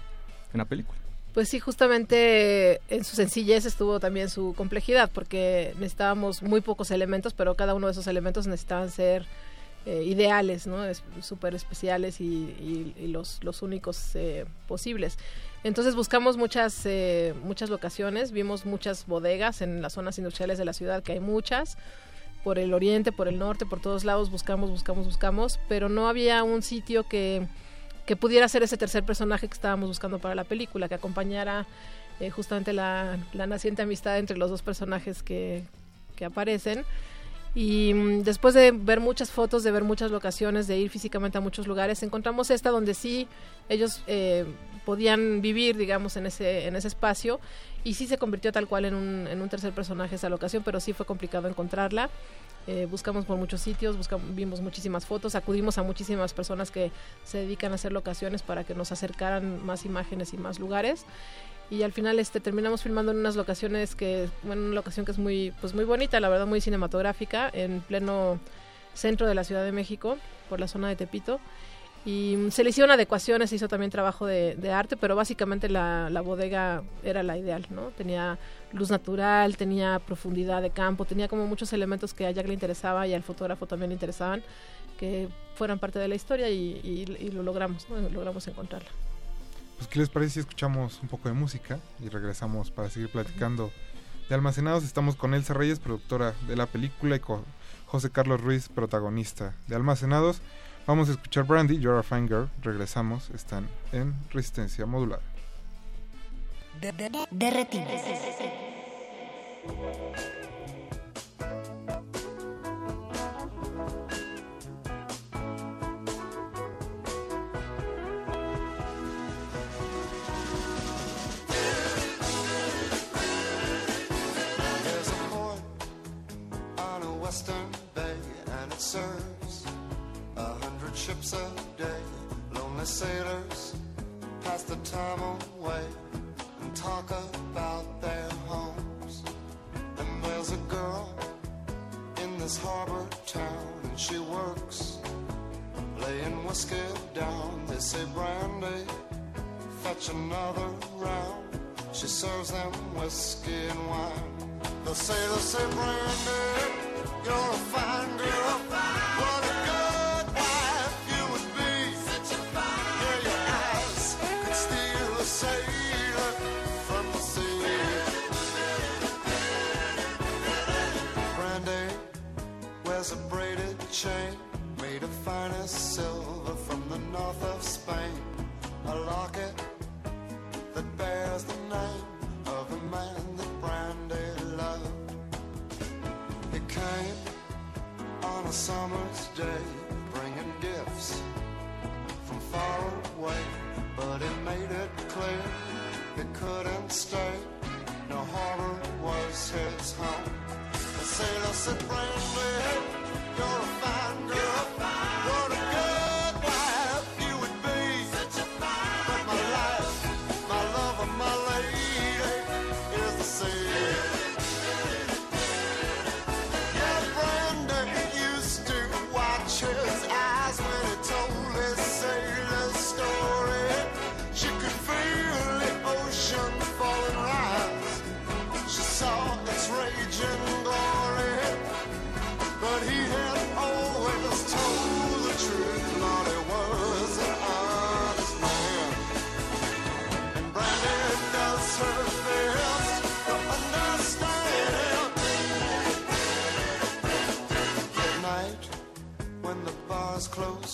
la película.
Pues sí, justamente en su sencillez estuvo también su complejidad, porque necesitábamos muy pocos elementos, pero cada uno de esos elementos necesitaban ser eh, ideales, ¿no? súper especiales y, los, los únicos eh, posibles. Entonces buscamos muchas, eh, muchas locaciones, vimos muchas bodegas en las zonas industriales de la ciudad, que hay muchas, por el oriente, por el norte, por todos lados, buscamos, buscamos, buscamos, pero no había un sitio que que pudiera ser ese tercer personaje que estábamos buscando para la película, que acompañara eh, justamente la, naciente amistad entre los dos personajes que, aparecen. Y mm, después de ver muchas fotos, de ver muchas locaciones, de ir físicamente a muchos lugares, encontramos esta donde sí ellos eh, podían vivir, digamos, en ese, en ese espacio. Y sí se convirtió tal cual en un, en un tercer personaje esa locación, pero sí fue complicado encontrarla. Eh, buscamos por muchos sitios, buscamos, vimos muchísimas fotos, acudimos a muchísimas personas que se dedican a hacer locaciones para que nos acercaran más imágenes y más lugares. Y al final este terminamos filmando en unas locaciones que, bueno, una locación que es muy, pues muy bonita, la verdad muy cinematográfica, en pleno centro de la Ciudad de México, por la zona de Tepito. Y se le hicieron adecuaciones, se hizo también trabajo de, arte, pero básicamente la, bodega era la ideal, ¿no? Tenía luz natural, tenía profundidad de campo, tenía como muchos elementos que a Jack le interesaba y al fotógrafo también le interesaban, que fueran parte de la historia y, lo logramos, ¿no? logramos encontrarla.
Pues, ¿qué les parece si escuchamos un poco de música y regresamos para seguir platicando de Almacenados? Estamos con Elsa Reyes, productora de la película, y con José Carlos Ruiz, protagonista de Almacenados. Vamos a escuchar Brandy, You're a Fine Girl. Regresamos, están en Resistencia
de, de,
ships a day. Lonely sailors pass the time away and talk about their homes. And there's a girl in this harbor town, and she works laying whiskey down. They say, Brandy, fetch another round. She serves them whiskey and wine. The sailors say, Brandy, you're a fine girl. North of Spain. A locket that bears the name of a man that Brandy loved. He came on a summer's day, bringing gifts from far away. But he made it clear he couldn't stay. No harbor was his home. The sailor said, Brandy, you're a fine girl. What a good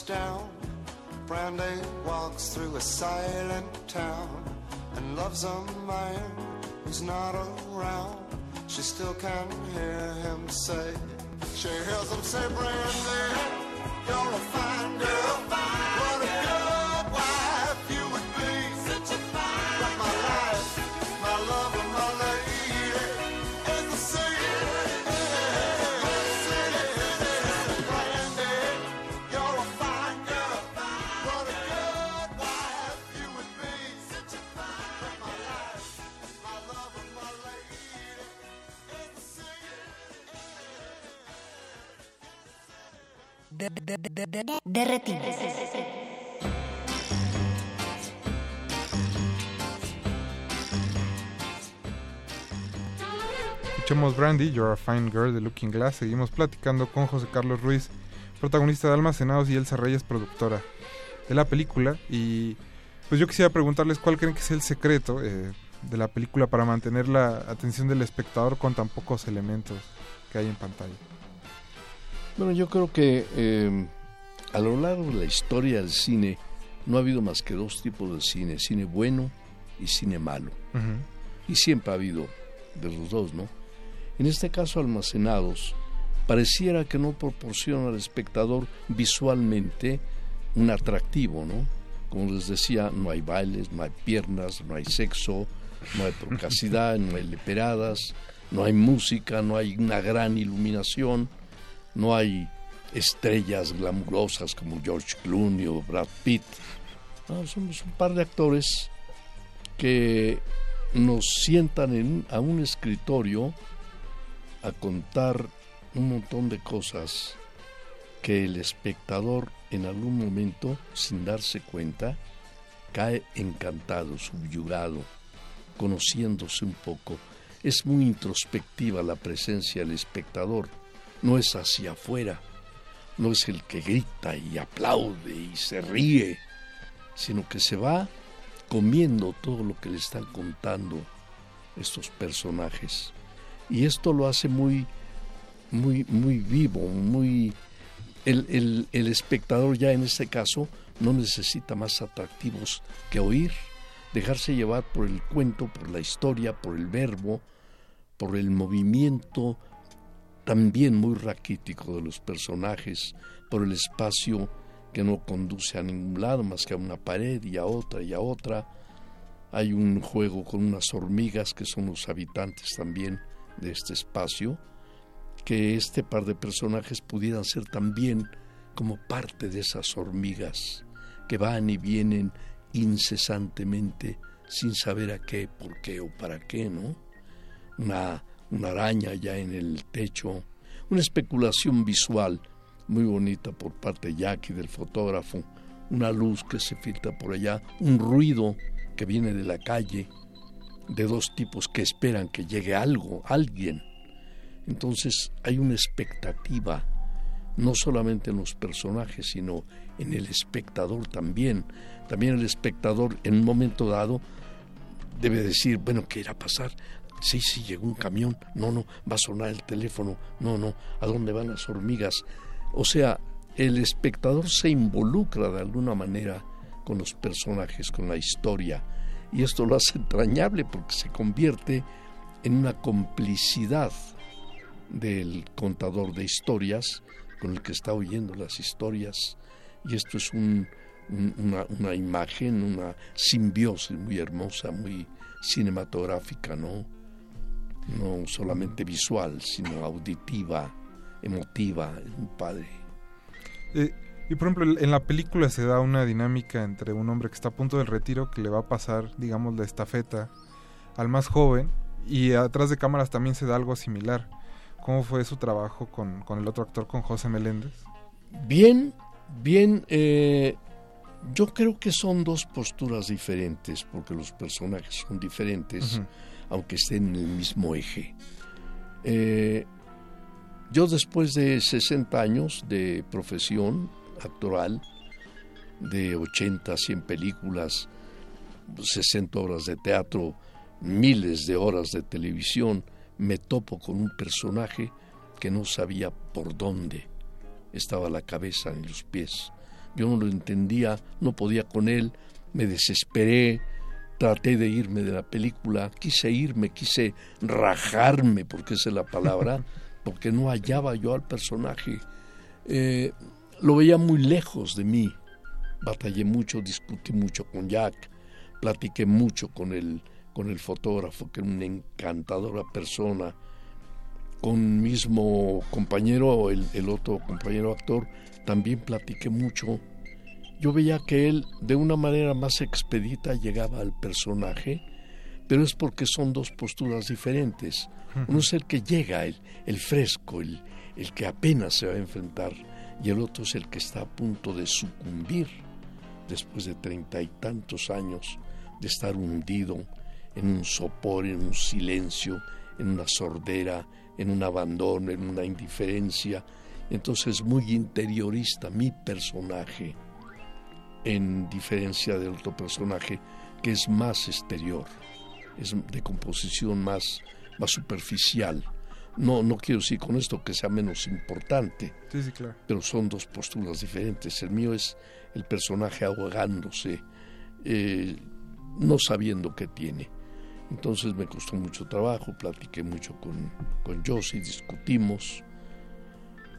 down, Brandy walks through a silent town and loves a man who's not around. She still can hear him say, she hears him say, Brandy, you're a fine girl. Is the sea.
de retinas.
Escuchemos Brandy, You're a Fine Girl de Looking Glass. Seguimos platicando con José Carlos Ruiz, protagonista de Almacenados, y Elsa Reyes, productora de la película. Y pues yo quisiera preguntarles cuál creen que es el secreto eh, de la película para mantener la atención del espectador con tan pocos elementos que hay en pantalla.
Bueno, yo creo que eh, a lo largo de la historia del cine no ha habido más que dos tipos de cine, cine bueno y cine malo. Y siempre ha habido de los dos, ¿no? En este caso, Almacenados, pareciera que no proporciona al espectador visualmente un atractivo, ¿no? Como les decía, no hay bailes, no hay piernas, no hay sexo, no hay procacidad, no hay leperadas, no hay música, no hay una gran iluminación, no hay estrellas glamurosas como George Clooney o Brad Pitt. Somos un par de actores que nos sientan en, a un escritorio a contar un montón de cosas que el espectador en algún momento, sin darse cuenta, cae encantado, subyugado, conociéndose un poco. Es muy introspectiva la presencia del espectador, no es hacia afuera, no es el que grita y aplaude y se ríe, sino que se va comiendo todo lo que le están contando estos personajes. Y esto lo hace muy, muy, muy vivo, muy... El, el espectador ya en este caso no necesita más atractivos que oír, dejarse llevar por el cuento, por la historia, por el verbo, por el movimiento también muy raquítico de los personajes, por el espacio que no conduce a ningún lado más que a una pared y a otra y a otra. Hay un juego con unas hormigas que son los habitantes también de este espacio, que este par de personajes pudieran ser también como parte de esas hormigas que van y vienen incesantemente sin saber a qué, por qué o para qué, ¿no? Una, una araña ya en el techo, una especulación visual muy bonita por parte de Jackie, del fotógrafo, una luz que se filtra por allá, un ruido que viene de la calle, de dos tipos que esperan que llegue algo, alguien. Entonces hay una expectativa, no solamente en los personajes, sino en el espectador también. También el espectador en un momento dado debe decir, bueno, ¿qué irá a pasar? Sí, sí, llegó un camión, no, no, va a sonar el teléfono, no, no, ¿a dónde van las hormigas? O sea, el espectador se involucra de alguna manera con los personajes, con la historia, y esto lo hace entrañable porque se convierte en una complicidad del contador de historias con el que está oyendo las historias, y esto es una, una imagen, una simbiosis muy hermosa, muy cinematográfica, ¿no? No solamente visual, sino auditiva, emotiva, es un padre.
Eh, y por ejemplo, en la película se da una dinámica entre un hombre que está a punto del retiro, que le va a pasar, digamos, la estafeta al más joven, y atrás de cámaras también se da algo similar. ¿Cómo fue su trabajo con, con el otro actor, con José Meléndez?
Bien, bien. Eh, yo creo que son dos posturas diferentes, porque los personajes son diferentes, aunque estén en el mismo eje. Eh, yo después de 60 años de profesión actoral, de 80, 100 películas, 60 horas de teatro, miles de horas de televisión, me topo con un personaje que no sabía por dónde estaba la cabeza ni los pies. Yo no lo entendía, no podía con él, me desesperé, traté de irme de la película, quise irme, quise rajarme, porque esa es la palabra, porque no hallaba yo al personaje. Eh, lo veía muy lejos de mí. Batallé mucho, discutí mucho con Jack, platiqué mucho con el, con el fotógrafo, que era una encantadora persona, con mismo compañero, el, el otro compañero actor, también platiqué mucho. Yo veía que él de una manera más expedita llegaba al personaje, pero es porque son dos posturas diferentes. Uno es el que llega, el, el fresco, el, el que apenas se va a enfrentar, y el otro es el que está a punto de sucumbir después de treinta y tantos años de estar hundido en un sopor, en un silencio, en una sordera, en un abandono, en una indiferencia. Entonces muy interiorista mi personaje, en diferencia del otro personaje que es más exterior, es de composición más, más superficial. No, no quiero decir con esto que sea menos importante,
Sí, sí, claro.
pero son dos posturas diferentes. El mío es el personaje ahogándose, eh, no sabiendo qué tiene. Entonces me costó mucho trabajo, platiqué mucho con, con Josie, discutimos.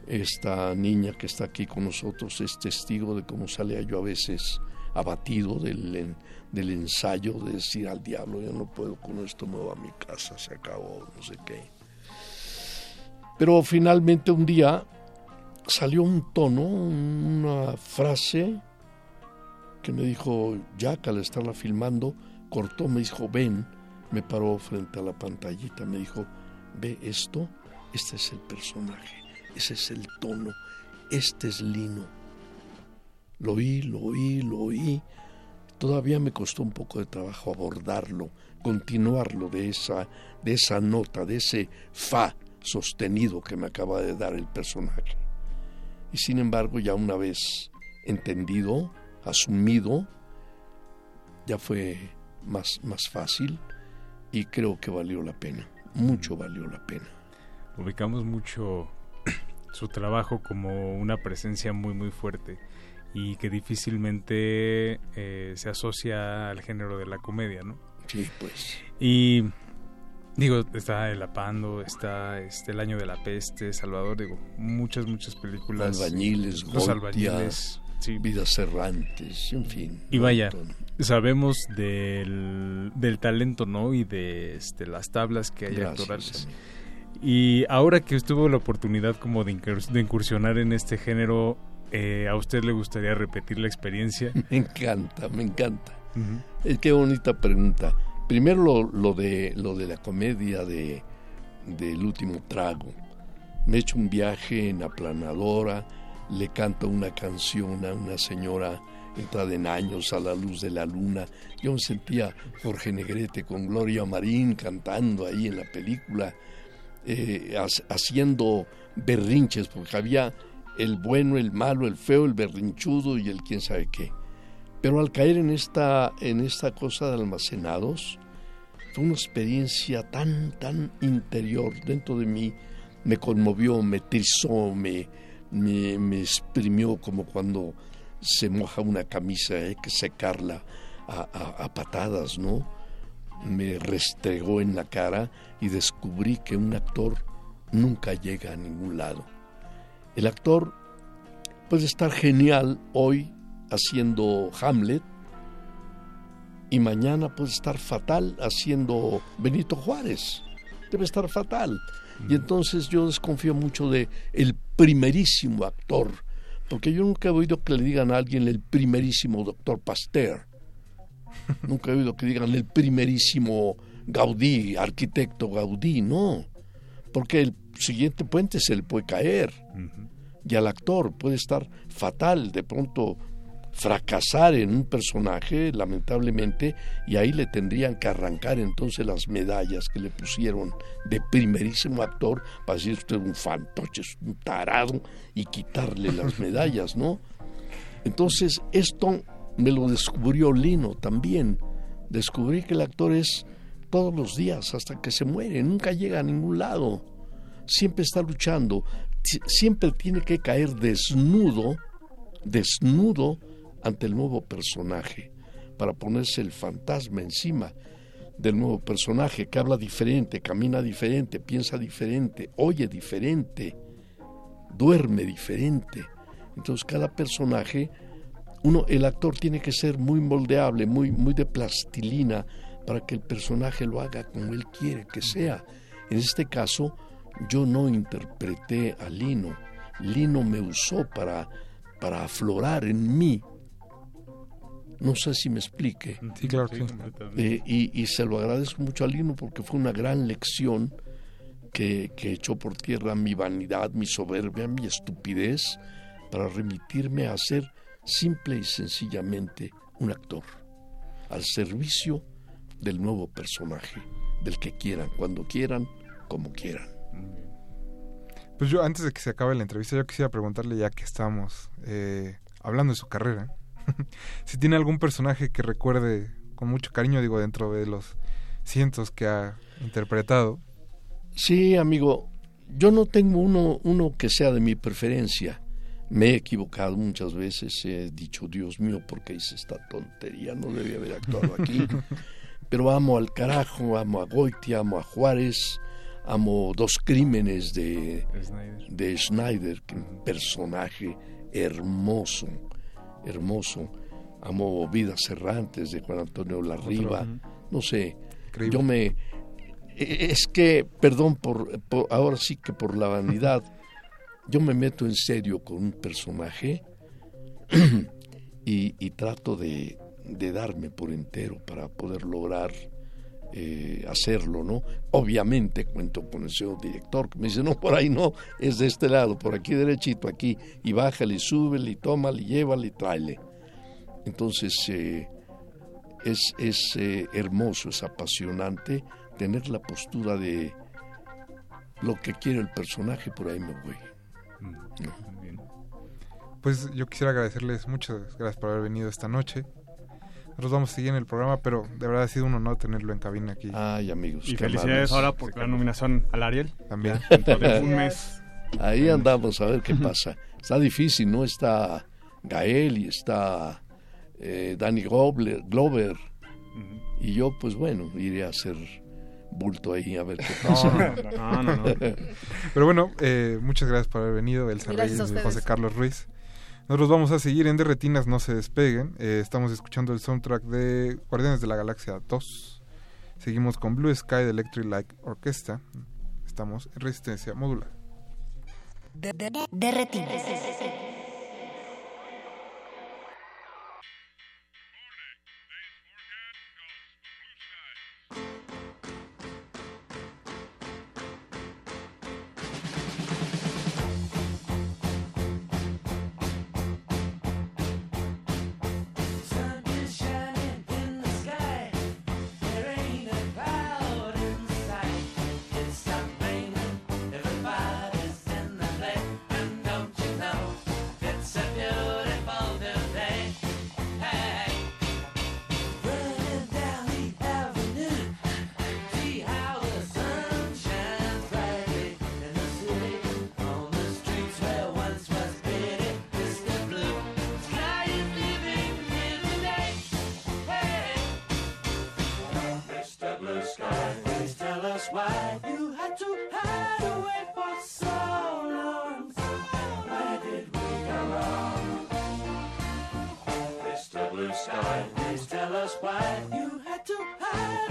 Esta niña que está aquí con nosotros es testigo de cómo sale yo a veces abatido del, del ensayo de decir al diablo, yo no puedo con esto, me voy a mi casa, se acabó, no sé qué. Pero finalmente un día salió un tono, una frase que me dijo Jack al estarla filmando, cortó, me dijo, ven, me paró frente a la pantallita, me dijo, ve esto, este es el personaje, ese es el tono, este es Lino. Lo oí, lo oí, lo oí. Todavía me costó un poco de trabajo abordarlo, continuarlo de esa, de esa nota, de ese fa sostenido que me acaba de dar el personaje. Y sin embargo, ya una vez entendido, asumido, ya fue más, más fácil y creo que valió la pena, mucho valió la pena.
ubicamos mucho su trabajo como una presencia muy muy fuerte y que difícilmente eh, se asocia al género de la comedia, ¿no?
Sí, pues.
Y digo, está El Apando, está este El Año de la Peste, Salvador, digo, muchas, muchas películas.
Albañiles,
Los albañiles, sí.
Vidas errantes, en fin.
Y vaya, sabemos del, del talento, ¿no? Y de este, las tablas que hay
Gracias,
actorales. Y ahora que tuvo la oportunidad como de, incurs- de incursionar en este género, eh, ¿a usted le gustaría repetir la experiencia?
Me encanta, me encanta. Qué bonita pregunta. Primero lo, lo de lo de la comedia de del último trago. Me he hecho un viaje en aplanadora, le canto una canción a una señora entrada en años a la luz de la luna. Yo me sentía Jorge Negrete con Gloria Marín cantando ahí en la película, eh, ha- haciendo berrinches, porque había el bueno, el malo, el feo, el berrinchudo y el quién sabe qué. Pero al caer en esta, en esta cosa de almacenados, fue una experiencia tan, tan interior dentro de mí. Me conmovió, me trizó, me, me, me exprimió como cuando se moja una camisa, hay que secarla a patadas, ¿no? Me restregó en la cara y descubrí que un actor nunca llega a ningún lado. El actor puede estar genial hoy haciendo Hamlet y mañana puede estar fatal haciendo Benito Juárez. Debe estar fatal. Y entonces yo desconfío mucho de el primerísimo actor, porque yo nunca he oído que le digan a alguien el primerísimo doctor Pasteur. Nunca he oído que digan el primerísimo Gaudí, arquitecto Gaudí, no. Porque el siguiente puente se le puede caer. Y al actor puede estar fatal, de pronto fracasar en un personaje, lamentablemente, y ahí le tendrían que arrancar entonces las medallas que le pusieron de primerísimo actor para decir usted es un fantoche, es un tarado, y quitarle las medallas, ¿no? Entonces, esto me lo descubrió Lino también. Descubrí que el actor es todos los días hasta que se muere, nunca llega a ningún lado. Siempre está luchando, si- siempre tiene que caer desnudo, desnudo ante el nuevo personaje, para ponerse el fantasma encima del nuevo personaje que habla diferente, camina diferente, piensa diferente, oye diferente, duerme diferente. Entonces cada personaje, uno, el actor tiene que ser muy moldeable, muy, muy de plastilina para que el personaje lo haga como él quiere que sea. En este caso, yo no interpreté a Lino. Lino me usó para, para aflorar en mí. No sé si me explique.
Sí, claro que sí.
Eh, y, y se lo agradezco mucho a Lino porque fue una gran lección que, que echó por tierra mi vanidad, mi soberbia, mi estupidez para remitirme a ser simple y sencillamente un actor, al servicio del nuevo personaje, del que quieran, cuando quieran, como quieran.
Pues yo, antes de que se acabe la entrevista, yo quisiera preguntarle, ya que estamos eh, hablando de su carrera, si tiene algún personaje que recuerde con mucho cariño, digo, dentro de los cientos que ha interpretado.
Sí, amigo, yo no tengo uno, uno que sea de mi preferencia. Me he equivocado muchas veces, he dicho, Dios mío, ¿por qué hice esta tontería? No debía haber actuado aquí. Pero amo al carajo, amo a Goiti, amo a Juárez, amo dos crímenes de
Snyder.
de Schneider, que un personaje hermoso, hermoso. Amo Vidas Errantes de Juan Antonio Larriba, no sé,
Increíble.
yo me... e- Es que, perdón, por, por- ahora sí que por la vanidad, yo me meto en serio con un personaje y, trato de, darme por entero para poder lograr eh, hacerlo, ¿no? Obviamente cuento con el señor director que me dice, no, por ahí no, es de este lado, por aquí derechito, aquí, y bájale, y súbele, y tómale, y llévale, y tráele. Entonces, eh, es, es eh, hermoso, es apasionante tener la postura de lo que quiere el personaje, por ahí me voy.
Pues yo quisiera agradecerles muchas gracias por haber venido esta noche. Nosotros vamos a seguir en el programa, pero de verdad ha sido un honor tenerlo en cabina aquí.
Ay, amigos.
Y
qué
felicidades
amables.
ahora por la nominación al Ariel.
También.
Dentro de un mes.
Ahí andamos a ver qué pasa. Está difícil, ¿no? Está Gael y está eh, Danny Glover, Glover. Y yo, pues bueno, iré a hacer bulto ahí a ver qué pasa.
No, no, no. Pero bueno, eh, muchas gracias por haber venido, Elsa Reyes y. José Carlos Ruiz. Nosotros vamos a seguir en Derretinas, no se despeguen. Eh, estamos escuchando el soundtrack de Guardianes de la Galaxia 2. Seguimos con Blue Sky de Electric Light Orchestra. Estamos en resistencia modular.
De,
Sky, please tell us why you had to hide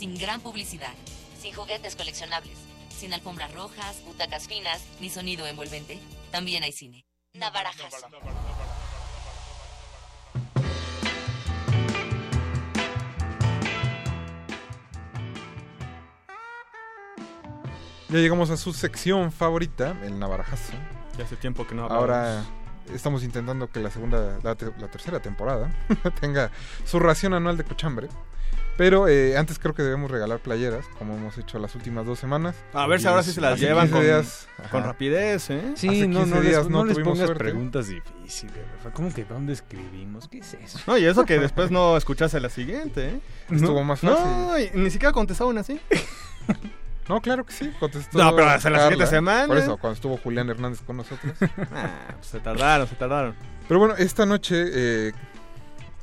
Sin gran publicidad, sin juguetes coleccionables, sin alfombras rojas, butacas finas, ni sonido envolvente, también hay cine. Navarajas.
Ya llegamos a su sección favorita, el navarajazo.
Ya hace tiempo que no
Ahora estamos intentando que la segunda, la, te- la tercera temporada tenga su ración anual de cochambre. Pero eh, antes creo que debemos regalar playeras, como hemos hecho las últimas dos semanas.
A ver si ahora sí se las llevan
15
con,
días,
con
ajá.
rapidez, ¿eh?
Sí,
Hace
no,
15
no,
días
no
no
les
tuvimos
pongas
suerte.
preguntas difíciles, Rafa. ¿Cómo que dónde escribimos? ¿Qué es eso?
No, y eso que después no escuchaste la siguiente, ¿eh?
Estuvo más fácil.
No, y ni siquiera contestaron así.
No, claro que sí, contestó.
No, pero hasta la siguiente semana.
Por eso, cuando estuvo Julián Hernández con nosotros.
Ah, pues se tardaron, se tardaron.
Pero bueno, esta noche eh,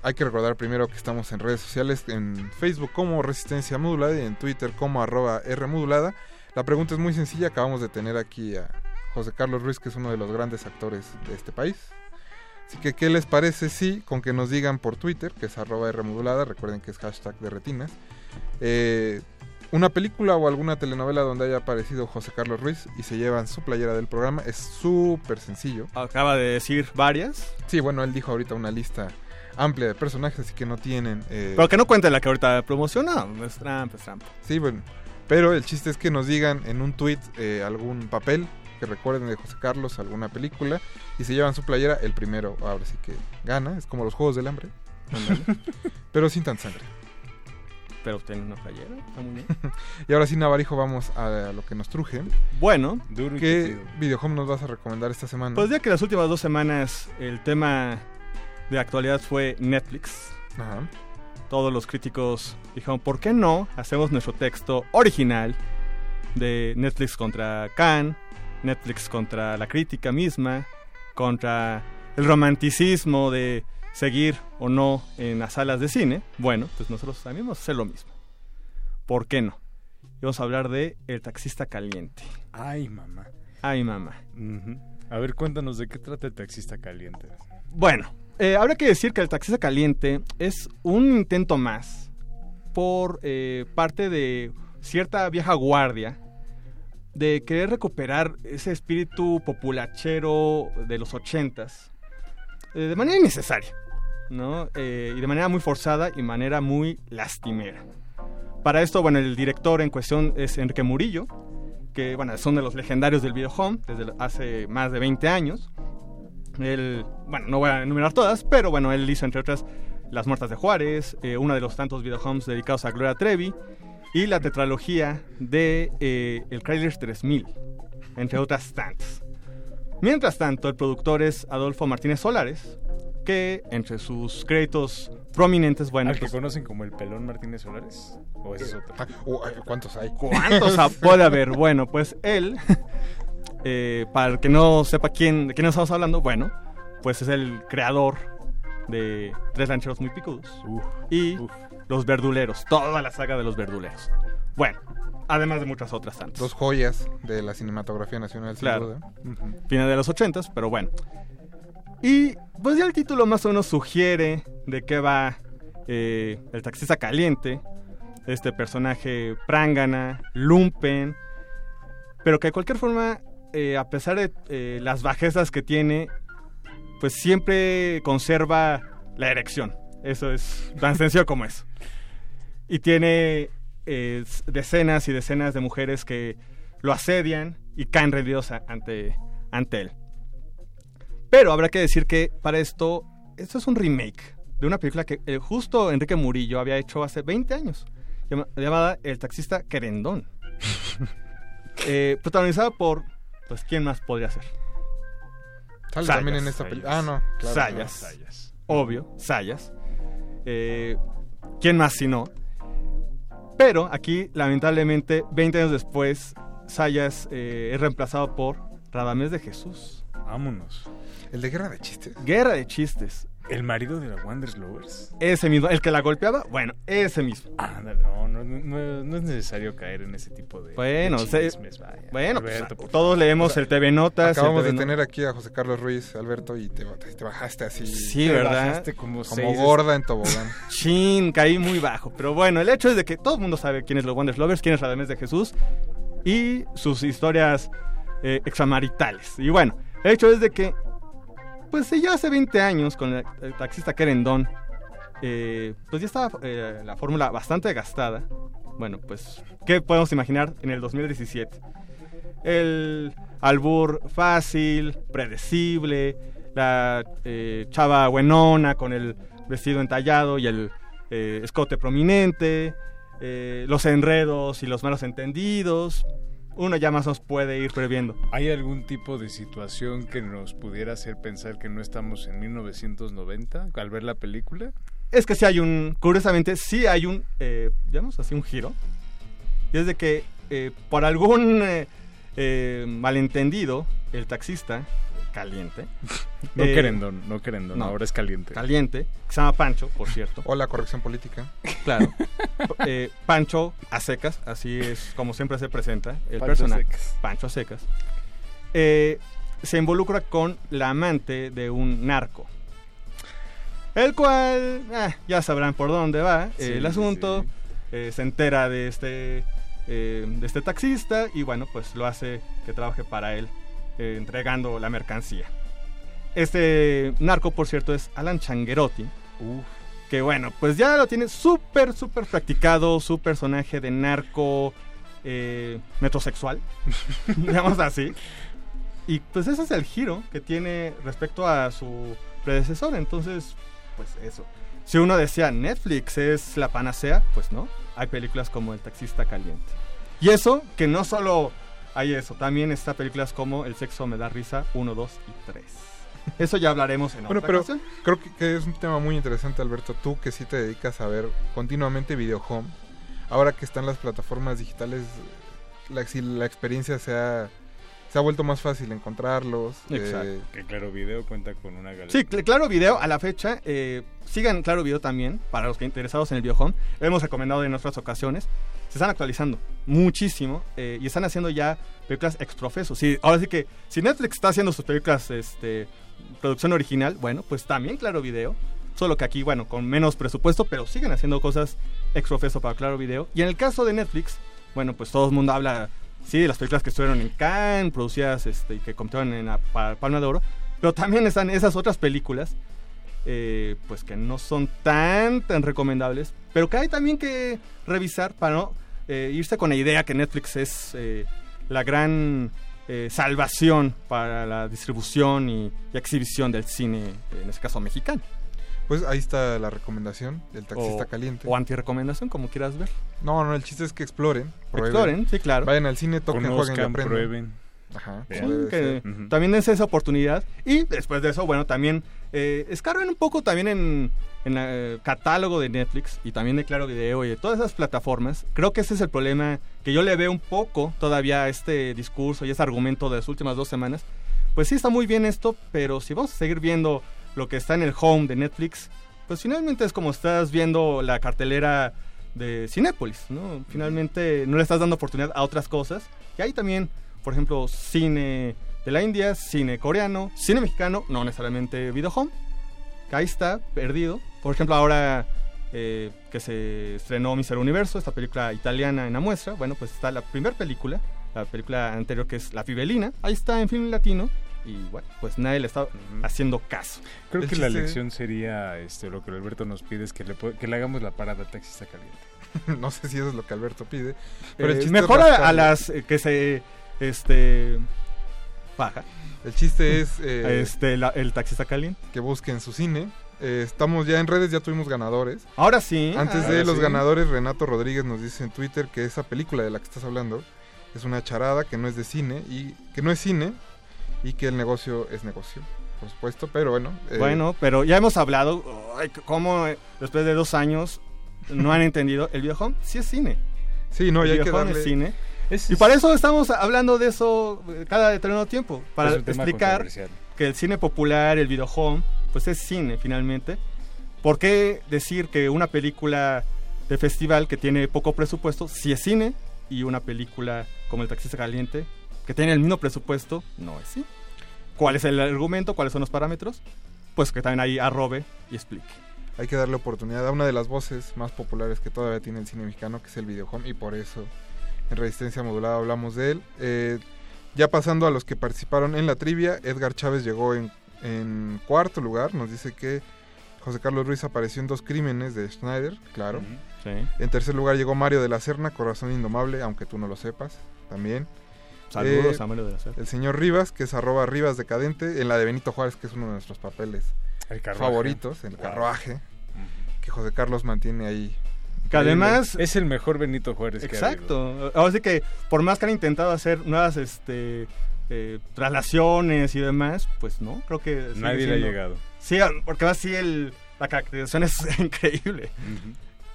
hay que recordar primero que estamos en redes sociales, en Facebook como Resistencia Modulada y en Twitter como arroba Rmodulada. La pregunta es muy sencilla, acabamos de tener aquí a José Carlos Ruiz, que es uno de los grandes actores de este país. Así que, ¿qué les parece si con que nos digan por Twitter, que es arroba Rmodulada, recuerden que es hashtag de retinas, eh, una película o alguna telenovela donde haya aparecido José Carlos Ruiz y se llevan su playera del programa? Es súper sencillo.
Acaba de decir varias.
Sí, bueno, él dijo ahorita una lista amplia de personajes, así que no tienen... eh,
Pero que no cuente la que ahorita promocionó. Es trampa, es trampa.
Sí, bueno. Pero el chiste es que nos digan en un tweet eh, algún papel que recuerden de José Carlos, alguna película, y se llevan su playera, el primero ahora sí que gana, es como los Juegos del Hambre, pero sin tan sangre.
Pero tiene una playera, está muy bien.
Y ahora sí, Navarijo, vamos a lo que nos truje.
Bueno,
¿qué videojuego nos vas a recomendar esta semana?
Pues ya que las últimas dos semanas el tema de actualidad fue Netflix.
Ajá.
Todos los críticos dijeron, ¿por qué no hacemos nuestro texto original de Netflix contra Khan, Netflix contra la crítica misma, contra el romanticismo de seguir o no en las salas de cine? Bueno, pues nosotros también vamos a hacer lo mismo. ¿Por qué no? Y vamos a hablar de El taxista caliente.
Ay, mamá.
Ay, mamá.
A ver, cuéntanos de qué trata el taxista caliente.
Bueno, eh, habrá que decir que el taxista caliente es un intento más por eh, parte de cierta vieja guardia de querer recuperar ese espíritu populachero de los ochentas eh, de manera innecesaria, ¿no? Eh, y de manera muy forzada y manera muy lastimera. Para esto, bueno, el director en cuestión es Enrique Murillo, que, bueno, son de los legendarios del video home desde hace más de 20 años. Él, bueno, no voy a enumerar todas, pero bueno, él hizo entre otras Las Muertas de Juárez, eh, uno de los tantos videohomes dedicados a Gloria Trevi, y la tetralogía de eh, El Chrysler 3000, entre otras tantas. Mientras tanto, el productor es Adolfo Martínez Solares, que entre sus créditos prominentes, bueno,
¿Al que
pues,
conocen como el pelón Martínez Solares? ¿O ese es otro?
Ah, oh, ¿Cuántos hay?
¿Cuántos ha- puede haber? Bueno, pues él, eh, para el que no sepa quién, de quién estamos hablando, bueno, pues es el creador de Tres Rancheros Muy Picudos y Los Verduleros, toda la saga de Los Verduleros. Bueno, además de muchas otras tantas.
Dos joyas de la cinematografía nacional, sin
Claro.
duda.
Final de los ochentas, pero bueno. Y pues ya el título más o menos sugiere de qué va eh, el taxista caliente, este personaje prángana, lumpen, pero que de cualquier forma, eh, a pesar de eh, las bajezas que tiene, pues siempre conserva la erección. Eso es tan sencillo como eso. Y tiene eh, decenas y decenas de mujeres que lo asedian y caen rendidos ante, ante él. Pero habrá que decir que para esto, esto es un remake de una película que eh, justo Enrique Murillo había hecho hace 20 años, llama- llamada El taxista Querendón. Eh, protagonizada por, pues, ¿quién más podría ser?
Sale
Sayas.
también en esta película. Ah, no. Claro,
Sayas.
no, Sayas.
Obvio, Sayas. Eh, ¿Quién más si no? Pero aquí, lamentablemente, 20 años después, Sayas eh, es reemplazado por Radamés de Jesús.
Vámonos.
El de Guerra de Chistes.
Guerra de Chistes.
¿El marido de la Wanderers Lovers?
Ese mismo, el que la golpeaba, bueno, ese mismo.
Ah, no, no, no, no es necesario caer en ese tipo de,
Bueno,
de
se-
chismes, vaya.
bueno, pues,
Alberto,
todos
favor.
leemos el TV Notas.
Acabamos
TV
de
No-
tener aquí a José Carlos Ruiz, Alberto, y te, te bajaste así.
Sí,
te
¿verdad?
bajaste como,
seis-
gorda en tobogán.
Chin, caí muy bajo. Pero bueno, el hecho es de que todo el mundo sabe quién es los Wonders Lovers, quién es Radamés de Jesús y sus historias eh, extramaritales. Y bueno, el hecho es de que, pues si ya hace 20 años con el, el taxista Querendón, eh, pues ya estaba eh, la fórmula bastante gastada. Bueno, pues, ¿qué podemos imaginar en el 2017? El albur fácil, predecible, la eh, chava buenona con el vestido entallado y el eh, escote prominente, eh, los enredos y los malos entendidos. Uno ya más nos puede ir previendo.
¿Hay algún tipo de situación que nos pudiera hacer pensar que no estamos en 1990 al ver la película?
Es que sí hay un, curiosamente, sí hay un, eh, digamos así, un giro. Y es de que eh, por algún eh, eh, malentendido, el taxista, caliente.
No
eh,
querendón, no querendón,
no.
ahora es caliente.
Caliente, que se llama Pancho, por cierto.
O la corrección política.
Claro. Eh, Pancho a secas, así es como siempre se presenta el
Pancho a
personaje.
secas.
Pancho a secas. Eh, se involucra con la amante de un narco. El cual, ah, ya sabrán por dónde va
Sí,
el asunto. eh, se entera de este, eh, de este taxista y bueno, pues lo hace que trabaje para él, eh, entregando la mercancía. Este narco, por cierto, es Alan Changuerotti. Que bueno, pues ya lo tiene súper, súper practicado. Su personaje de narco eh, metrosexual. digamos así. Y pues ese es el giro que tiene respecto a su predecesor. Entonces, pues eso. Si uno decía Netflix es la panacea, pues no. Hay películas como El taxista caliente. Y eso, que no solo hay eso, también está películas como El sexo me da risa 1, 2 y 3. Eso ya hablaremos en
Bueno,
otra
pero
ocasión.
creo que, que es un tema muy interesante, Alberto. Tú que sí te dedicas a ver continuamente Video Home, ahora que están las plataformas digitales, la, si la experiencia se ha, se ha vuelto más fácil encontrarlos.
Exacto.
eh,
Que Claro Video cuenta con una galería.
Sí, cl- Claro Video a la fecha. eh, sigan Claro Video también, para los que interesados en el Biohome. Lo hemos recomendado en otras ocasiones. Están actualizando muchísimo eh, y están haciendo ya películas extrofesos. Sí, ahora sí que si Netflix está haciendo sus películas este, producción original, bueno, pues también Claro Video. Solo que aquí, bueno, con menos presupuesto, pero siguen haciendo cosas extrofeso para Claro Video. Y en el caso de Netflix, bueno, pues todo el mundo habla, sí, de las películas que estuvieron en Cannes, producidas este, y que compitieron en la pa- Palma de Oro. Pero también están esas otras películas, eh, pues que no son tan, tan recomendables, pero que hay también que revisar para no eh, irse con la idea que Netflix es eh, la gran eh, salvación para la distribución y, y exhibición del cine, en este caso mexicano.
Pues ahí está la recomendación del taxista
O-
caliente.
O anti-recomendación, como quieras ver.
No, no, el chiste es que exploren. prueben.
Exploren, sí, claro.
Vayan al cine, toquen, jueguen y aprendan.
prueben.
Ajá,
Sí, que. También dense esa oportunidad. Y después de eso, bueno, también eh, escarben un poco también en, en el catálogo de Netflix y también de Claro Video y de todas esas plataformas. Creo que ese es el problema que yo le veo un poco todavía a este discurso y ese argumento de las últimas dos semanas. Pues sí, está muy bien esto, pero si vamos a seguir viendo lo que está en el home de Netflix, pues finalmente es como estás viendo la cartelera de Cinépolis, ¿no? Finalmente no le estás dando oportunidad a otras cosas. Y hay también, por ejemplo, cine de la India, cine coreano, cine mexicano, no necesariamente video home, que ahí está, perdido. Por ejemplo, ahora eh, que se estrenó Mister Universo, esta película italiana en la muestra, bueno, pues está la primera película, la película anterior que es La Fibelina, ahí está en film latino. Y bueno, pues nadie le está haciendo caso.
Creo
El
que la lección sería este lo que Alberto nos pide es que le, que le hagamos la parada taxista caliente.
no sé si eso es lo que Alberto pide. Pero el
Eh,
chiste
mejor a, las eh, que se este
El chiste es eh,
este la- el taxista caliente.
que busquen su cine. Eh, estamos ya en redes, ya tuvimos ganadores.
Ahora sí.
Antes
ahora
de los
sí.
ganadores, Renato Rodríguez nos dice en Twitter que esa película de la que estás hablando es una charada, que no es de cine y que no es cine y que el negocio es negocio, por supuesto. Pero bueno, eh,
Bueno, pero ya hemos hablado ay, cómo después de dos años no han entendido el videohome sí es cine.
Sí, no,
el
y hay que darle-
es cine.
Es-
y para eso estamos hablando de eso eh, cada determinado tiempo para explicar que el cine popular, el videohome, pues es cine finalmente. ¿Por qué decir que una película de festival que tiene poco presupuesto sí es cine y una película como El Taxista Caliente que tiene el mismo presupuesto no es cine? ¿Cuál es el argumento? ¿Cuáles son los parámetros? Pues que también ahí arrobe y explique.
hay que darle oportunidad a una de las voces más populares que todavía tiene el cine mexicano, que es el videohome, y por eso en Resistencia Modulada hablamos de él. Eh, ya pasando a los que participaron en la trivia, Edgar Chávez llegó en, en cuarto lugar, nos dice que José Carlos Ruiz apareció en dos crímenes de Schneider, claro.
Sí.
En tercer lugar llegó Mario de la Serna, Corazón Indomable, aunque tú no lo sepas, también.
Saludos
Eh,
a Mario de la Serna.
El señor Rivas, que es arroba Rivas Decadente, en la de Benito Juárez, que es uno de nuestros papeles
El
favoritos, el carruaje, que José Carlos mantiene ahí.
Que además
es el mejor Benito Juárez que ha habido.
Exacto. Ahora sí que por más que han intentado hacer nuevas este eh, traslaciones y demás, pues no, creo que
Nadie le ha llegado.
Sí, porque así el la caracterización es increíble.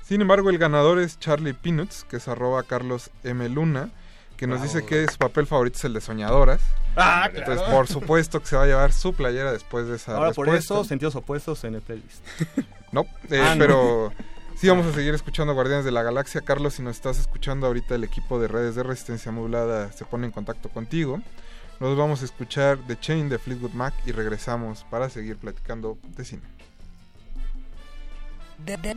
Sin embargo, el ganador es Charlie Peanuts, que es arroba Carlos M. Luna, que nos dice que su papel favorito es el de Soñadoras.
Ah,
Entonces,
claro.
por supuesto que se va a llevar su playera después de esa
Ahora por eso sentidos opuestos en el playlist.
No, eh,
Ah, no.
pero sí vamos a seguir escuchando Guardianes de la Galaxia. Carlos, si nos estás escuchando ahorita, el equipo de redes de resistencia modulada se pone en contacto contigo. Nos vamos a escuchar The Chain de Fleetwood Mac y regresamos para seguir platicando de cine.
De, de,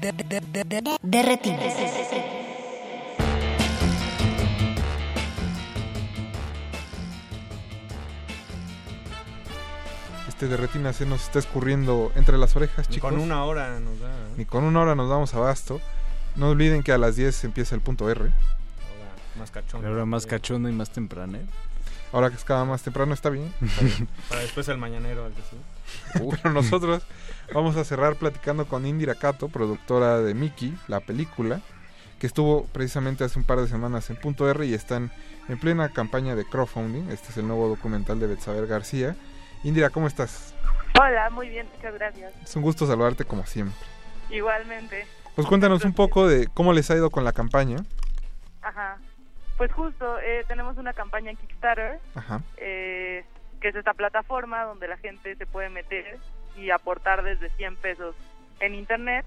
De retinas.
Este de retina se nos está escurriendo entre las orejas,
Ni
chicos.
con una hora nos da. ¿eh?
Ni con una hora nos damos abasto. No olviden que a las 10 empieza el punto R.
Más cachondo.
La hora más cachondo y más temprana. ¿eh?
Ahora que es cada más temprano está bien.
Para después el mañanero al que sí.
Pero nosotros vamos a cerrar platicando con Indira Kato, productora de Mickey, la película, que estuvo precisamente hace un par de semanas en Punto R y están en plena campaña de crowdfunding. Este es el nuevo documental de Betsaber García. Indira, ¿cómo estás?
Hola, muy bien, muchas gracias.
Es un gusto saludarte como siempre.
Igualmente.
Pues cuéntanos un poco de cómo les ha ido con la campaña.
Ajá. Pues justo, eh, tenemos una campaña en Kickstarter,
Ajá.
eh, que es esta plataforma donde la gente se puede meter y aportar desde 100 pesos en internet.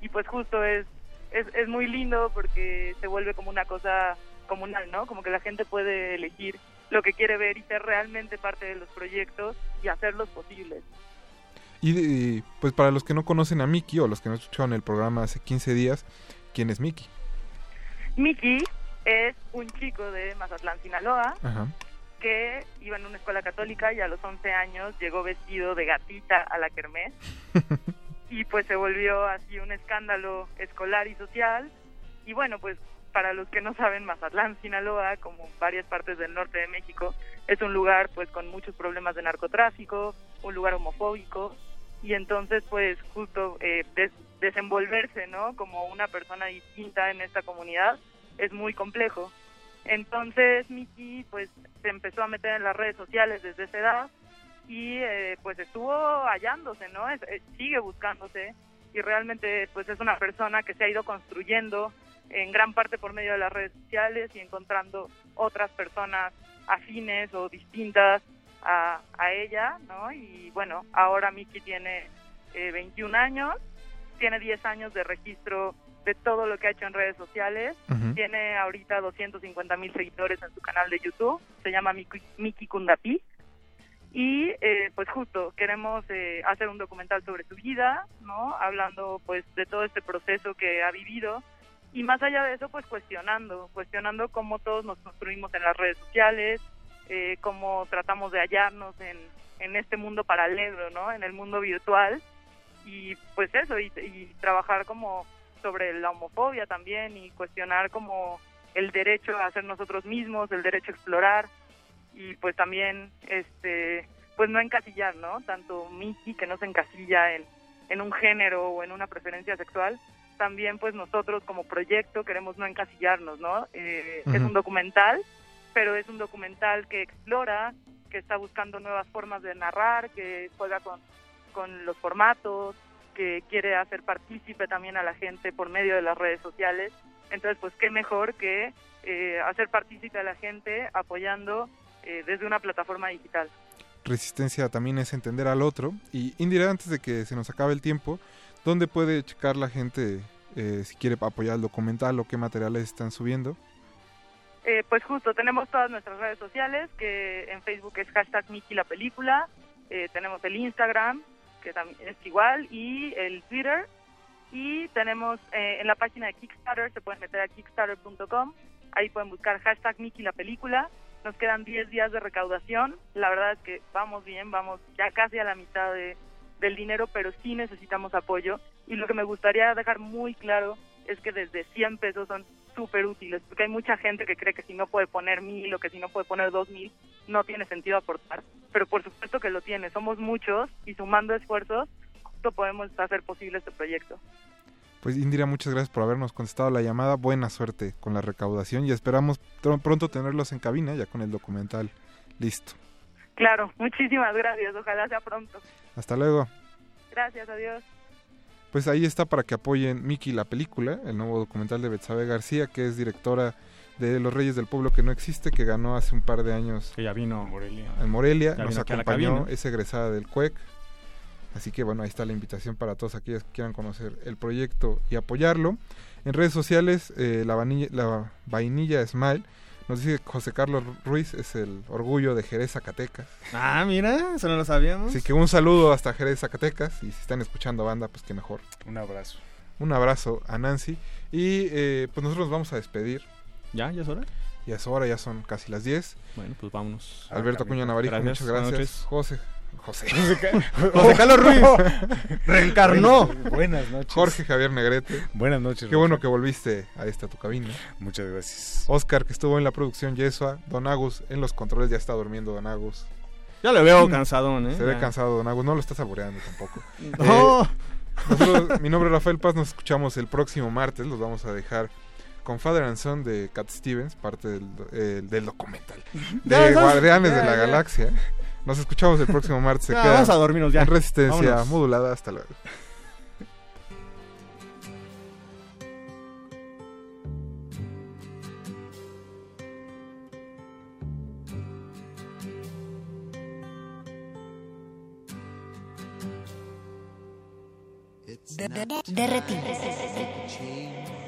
Y pues justo es, es, es muy lindo porque se vuelve como una cosa comunal, ¿no? Como que la gente puede elegir lo que quiere ver y ser realmente parte de los proyectos y hacerlos posibles.
Y, y, pues para los que no conocen a Mickey o los que no escucharon el programa hace 15 días, ¿quién es Mickey?
Mickey es un chico de Mazatlán, Sinaloa,
Ajá.
Que iba en una escuela católica y a los 11 años llegó vestido de gatita a la kermés y pues se volvió así un escándalo escolar y social y bueno pues para los que no saben Mazatlán, Sinaloa, como varias partes del norte de México, es un lugar pues con muchos problemas de narcotráfico, un lugar homofóbico y entonces pues justo eh, des- desenvolverse, ¿no? Como una persona distinta en esta comunidad es muy complejo. Entonces Miki pues se empezó a meter en las redes sociales desde esa edad y eh, pues estuvo hallándose, ¿no? Es- eh, sigue buscándose y realmente pues es una persona que se ha ido construyendo en gran parte por medio de las redes sociales y encontrando otras personas afines o distintas a, a ella, ¿no? Y bueno, ahora Miki tiene eh, 21 años, tiene 10 años de registro de todo lo que ha hecho en redes sociales, tiene ahorita 250 mil seguidores en su canal de YouTube, se llama Miki, Miki Kundapi, y eh, pues justo queremos eh, hacer un documental sobre su vida, ¿no? Hablando pues de todo este proceso que ha vivido. Y más allá de eso pues cuestionando, cuestionando cómo todos nos construimos en las redes sociales, eh, cómo tratamos de hallarnos en, en este mundo paralelo, ¿no? En el mundo virtual. Y pues eso y, y trabajar como sobre la homofobia también y cuestionar como el derecho a ser nosotros mismos, el derecho a explorar y pues también este pues no encasillar, ¿no? Tanto Miki que no se encasilla en, en un género o en una preferencia sexual, también pues nosotros como proyecto queremos no encasillarnos, ¿no? Eh, Es
Ujú.
un documental, pero es un documental que explora, que está buscando nuevas formas de narrar, que juega con, con los formatos, que quiere hacer partícipe también a la gente por medio de las redes sociales. Entonces, pues qué mejor que eh, hacer partícipe a la gente apoyando eh, desde una plataforma digital.
Resistencia también es entender al otro. Y Indira, antes de que se nos acabe el tiempo, ¿dónde puede checar la gente eh, si quiere apoyar el documental o qué materiales están subiendo?
Eh, pues justo, tenemos todas nuestras redes sociales, que en Facebook es hashtag Miki la película, eh, tenemos el Instagram, que también es igual, y el Twitter, y tenemos eh, en la página de Kickstarter, se pueden meter a kickstarter.com, Ahí pueden buscar hashtag Mickey la película. Nos quedan 10 días de recaudación. La verdad es que vamos bien, vamos ya casi a la mitad de, del dinero, pero sí necesitamos apoyo. Y lo que me gustaría dejar muy claro es que desde 100 pesos son súper útiles, porque hay mucha gente que cree que si no puede poner mil o que si no puede poner dos mil, no tiene sentido aportar. Pero por supuesto que lo tiene. Somos muchos y sumando esfuerzos, justo podemos hacer posible este proyecto.
Pues Indira, muchas gracias por habernos contestado la llamada. Buena suerte con la recaudación y esperamos pronto tenerlos en cabina ya con el documental listo.
Claro, muchísimas gracias. Ojalá sea pronto.
Hasta luego.
Gracias, adiós.
Pues ahí está para que apoyen Miki la película, el nuevo documental de Betsabe García, que es directora de Los Reyes del Pueblo que no existe, que ganó hace un par de años
Que ya vino.
Morelia.
en Morelia,
Ya
nos acompañó, es egresada del CUEC. Así que bueno, ahí está la invitación para todos aquellos que quieran conocer el proyecto y apoyarlo. En redes sociales, eh, la, vanilla, la vainilla Smile nos dice que José Carlos Ruiz es el orgullo de Jerez, Zacatecas.
Ah, mira, eso no lo sabíamos.
Así que un saludo hasta Jerez, Zacatecas. Y si están escuchando banda, pues qué mejor.
Un abrazo.
Un abrazo a Nancy. Y eh, pues nosotros nos vamos a despedir.
¿Ya? ¿Ya es hora?
Ya es hora, ya son casi las 10.
Bueno, pues vámonos.
Alberto Acuña Navarijo, muchas gracias. José. José.
José Carlos Ruiz. Reencarnó.
Buenas noches.
Jorge Javier Negrete.
Buenas noches.
Qué bueno que volviste a esta tu cabina.
Muchas gracias.
Oscar, que estuvo en la producción Yesua. Don Agus en los controles, ya está durmiendo Don Agus.
Ya le veo cansadón, ¿eh?
Se ve
Ya.
cansado Don Agus, no lo estás saboreando tampoco.
No.
Eh, nosotros- mi nombre es Rafael Paz, nos escuchamos el próximo martes, los vamos a dejar con Father and Son de Cat Stevens, parte del, eh, del documental de
ya,
Guardianes
ya,
de la
ya.
Galaxia. Nos escuchamos el próximo martes. Se quedan
vamos a dormirnos ya.
En resistencia
Vámonos.
modulada. Hasta luego.
De- de- Derretidos.
change.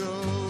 Go.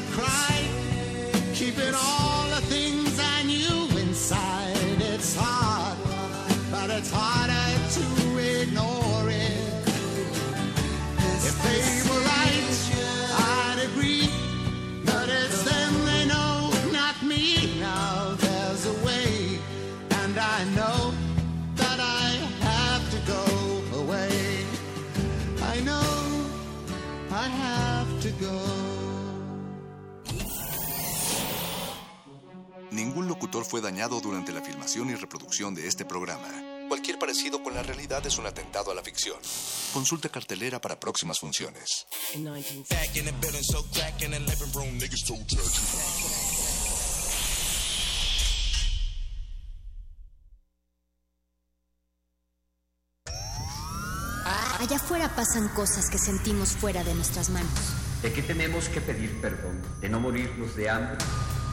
I've cried, keeping all
locutor fue dañado durante la filmación y reproducción de este programa. Cualquier parecido con la realidad es un atentado a la ficción. Consulta cartelera para próximas funciones.
Allá afuera pasan cosas que sentimos fuera de nuestras manos.
¿De qué tenemos que pedir perdón? ¿De no morirnos de hambre?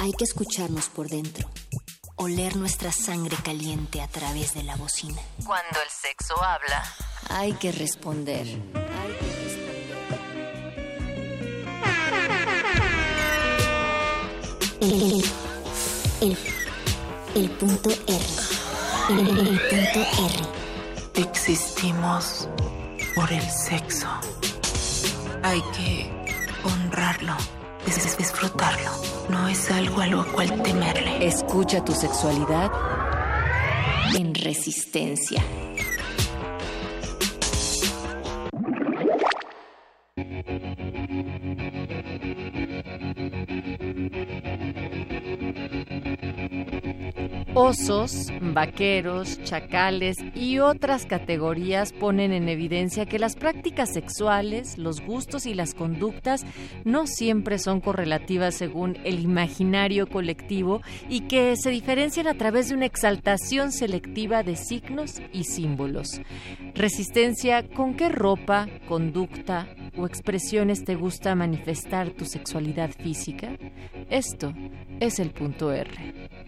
Hay que escucharnos por dentro, oler nuestra sangre caliente a través de la bocina.
Cuando el sexo habla,
Hay que responder. El, el, el punto R. El, el punto R.
Existimos por el sexo. Hay que honrarlo, dis- disfrutarlo. No es algo a lo cual temerle.
Escucha tu sexualidad en resistencia.
Osos, vaqueros, chacales y otras categorías ponen en evidencia que las prácticas sexuales, los gustos y las conductas no siempre son correlativas según el imaginario colectivo y que se diferencian a través de una exaltación selectiva de signos y símbolos. Resistencia, ¿con qué ropa, conducta o expresiones te gusta manifestar tu sexualidad física? Esto es el punto R.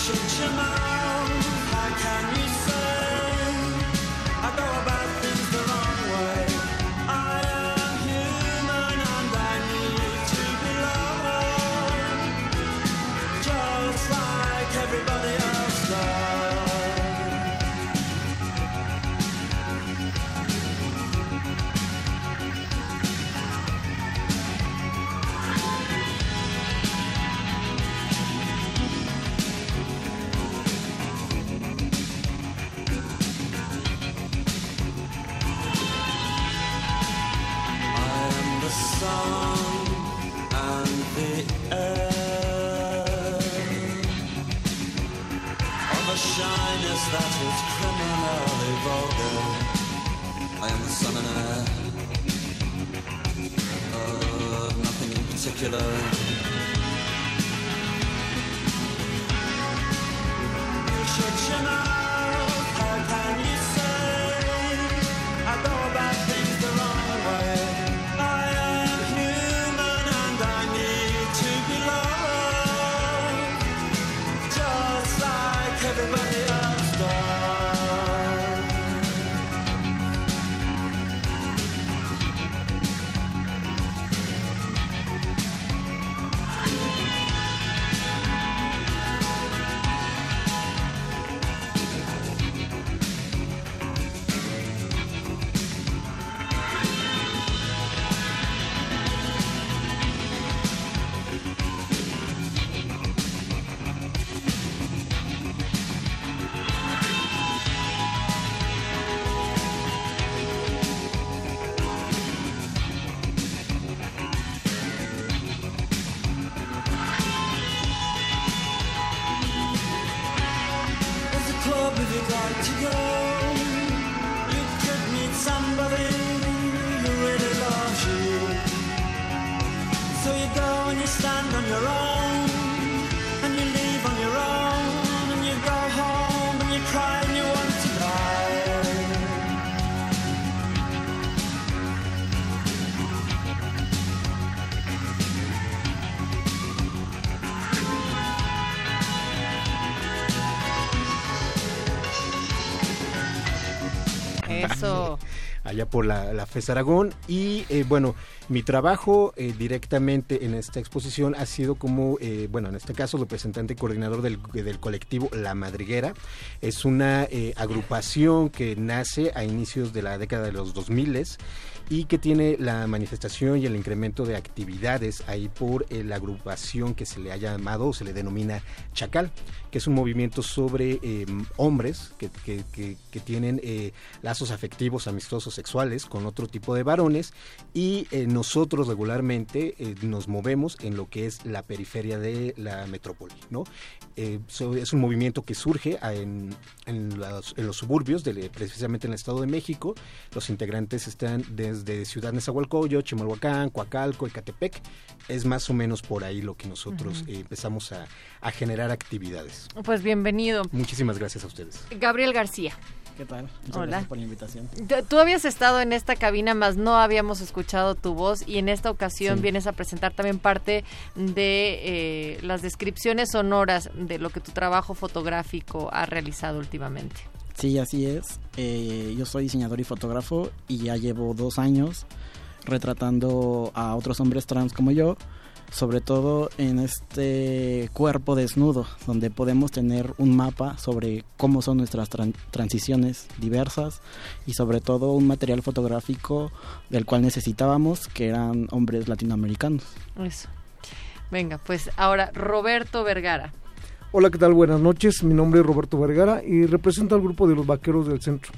shut your mouth. How can you? Nothing in
por la, la FES Aragón. Y eh, bueno, mi trabajo eh, directamente en esta exposición ha sido como, eh, bueno, en este caso, representante y coordinador del, del colectivo La Madriguera. Es una agrupación que nace a inicios de la década de los 2000 y que tiene la manifestación y el incremento de actividades ahí por eh, la agrupación que se le ha llamado o se le denomina Chacal, que es un movimiento sobre eh, hombres que- que tienen eh, lazos afectivos, amistosos, sexuales con otro tipo de varones y eh, nosotros regularmente eh, nos movemos en lo que es la periferia de la metrópoli, ¿no? Eh, es un movimiento que surge en, en los, en los suburbios, de, precisamente en el Estado de México. Los integrantes están desde Ciudad Nezahualcóyotl, Chimalhuacán, Coacalco, Ecatepec. Es más o menos por ahí lo que nosotros eh, empezamos a, a generar actividades.
Pues bienvenido.
Muchísimas gracias a ustedes.
Gabriel García.
¿Qué tal? Muchas
Hola.
gracias por la invitación.
Tú habías estado en esta cabina, más no habíamos escuchado tu voz y en esta ocasión
Sí.
vienes a presentar también parte de eh, las descripciones sonoras de lo que tu trabajo fotográfico ha realizado últimamente.
Sí, así es. Eh, yo soy diseñador y fotógrafo y ya llevo dos años retratando a otros hombres trans como yo, sobre todo en este cuerpo desnudo, donde podemos tener un mapa sobre cómo son nuestras tran- transiciones diversas y sobre todo un material fotográfico del cual necesitábamos, que eran hombres latinoamericanos.
Eso. Venga, pues ahora Roberto Vergara.
Hola, ¿qué tal? Buenas noches. Mi nombre es Roberto Vergara y represento al grupo de los Vaqueros del Centro.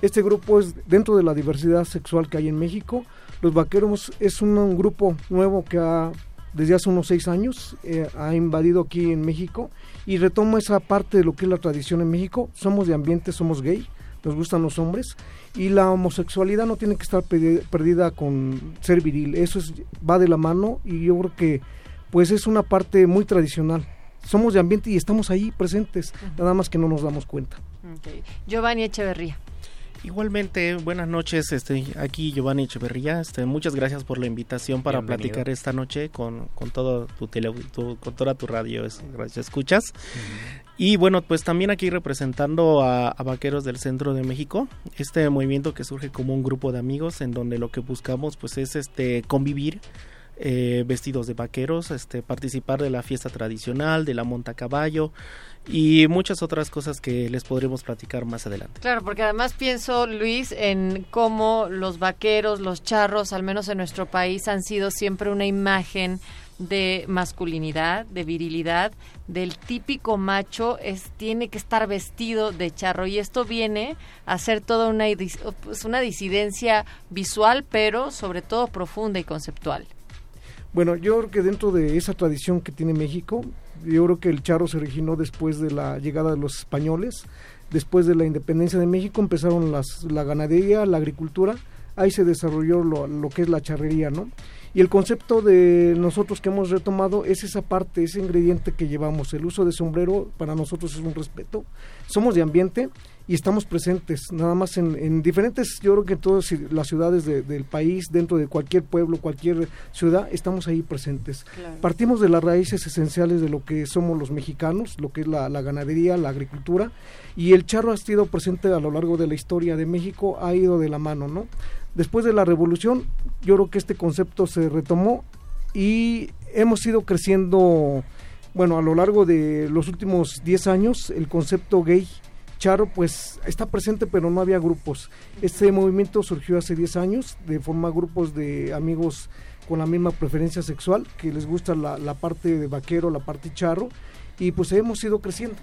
Este grupo es dentro de la diversidad sexual que hay en México. Los Vaqueros es un, un grupo nuevo que ha, desde hace unos seis años eh, ha invadido aquí en México y retoma esa parte de lo que es la tradición en México. Somos de ambiente, somos gay, nos gustan los hombres y la homosexualidad no tiene que estar pe- perdida con ser viril. Eso es, va de la mano y yo creo que pues es una parte muy tradicional. Somos de ambiente y estamos ahí presentes, nada más que no nos damos cuenta.
Giovanni Echeverría.
Igualmente, buenas noches, este, aquí Giovanni Echeverría, este, muchas gracias por la invitación para
Bienvenido.
platicar esta noche con, con todo tu tele, tu- con toda tu radio, es- gracias, escuchas. Y bueno, pues también aquí representando a, a Vaqueros del Centro de México, este movimiento que surge como un grupo de amigos en donde lo que buscamos pues es este convivir eh, vestidos de vaqueros, este participar de la fiesta tradicional, de la monta a caballo y muchas otras cosas que les podremos platicar más adelante.
Claro, porque además pienso, Luis, en cómo los vaqueros, los charros, al menos en nuestro país, han sido siempre una imagen de masculinidad, de virilidad, del típico macho es tiene que estar vestido de charro y esto viene a ser toda una pues, una disidencia visual, pero sobre todo profunda y conceptual.
Bueno, yo creo que dentro de esa tradición que tiene México, yo creo que el charro se originó después de la llegada de los españoles, después de la independencia de México empezaron las, la ganadería, la agricultura, ahí se desarrolló lo, lo que es la charrería, ¿no? Y el concepto de nosotros que hemos retomado es esa parte, ese ingrediente que llevamos. El uso de sombrero para nosotros es un respeto. Somos de ambiente y estamos presentes, nada más en, en diferentes, yo creo que en todas las ciudades de- del país, dentro de cualquier pueblo, cualquier ciudad, estamos ahí presentes.
Claro.
Partimos de las raíces esenciales de lo que somos los mexicanos, lo que es la, la ganadería, la agricultura, y el charro ha sido presente a lo largo de la historia de México, ha ido de la mano, ¿no? Después de la revolución, yo creo que este concepto se retomó y hemos ido creciendo, bueno, a lo largo de los últimos 10 años, el concepto gay Charo pues está presente pero no había grupos. Este movimiento surgió hace 10 años de formar grupos de amigos con la misma preferencia sexual, que les gusta la, la parte de vaquero, la parte charro, y pues hemos ido creciendo.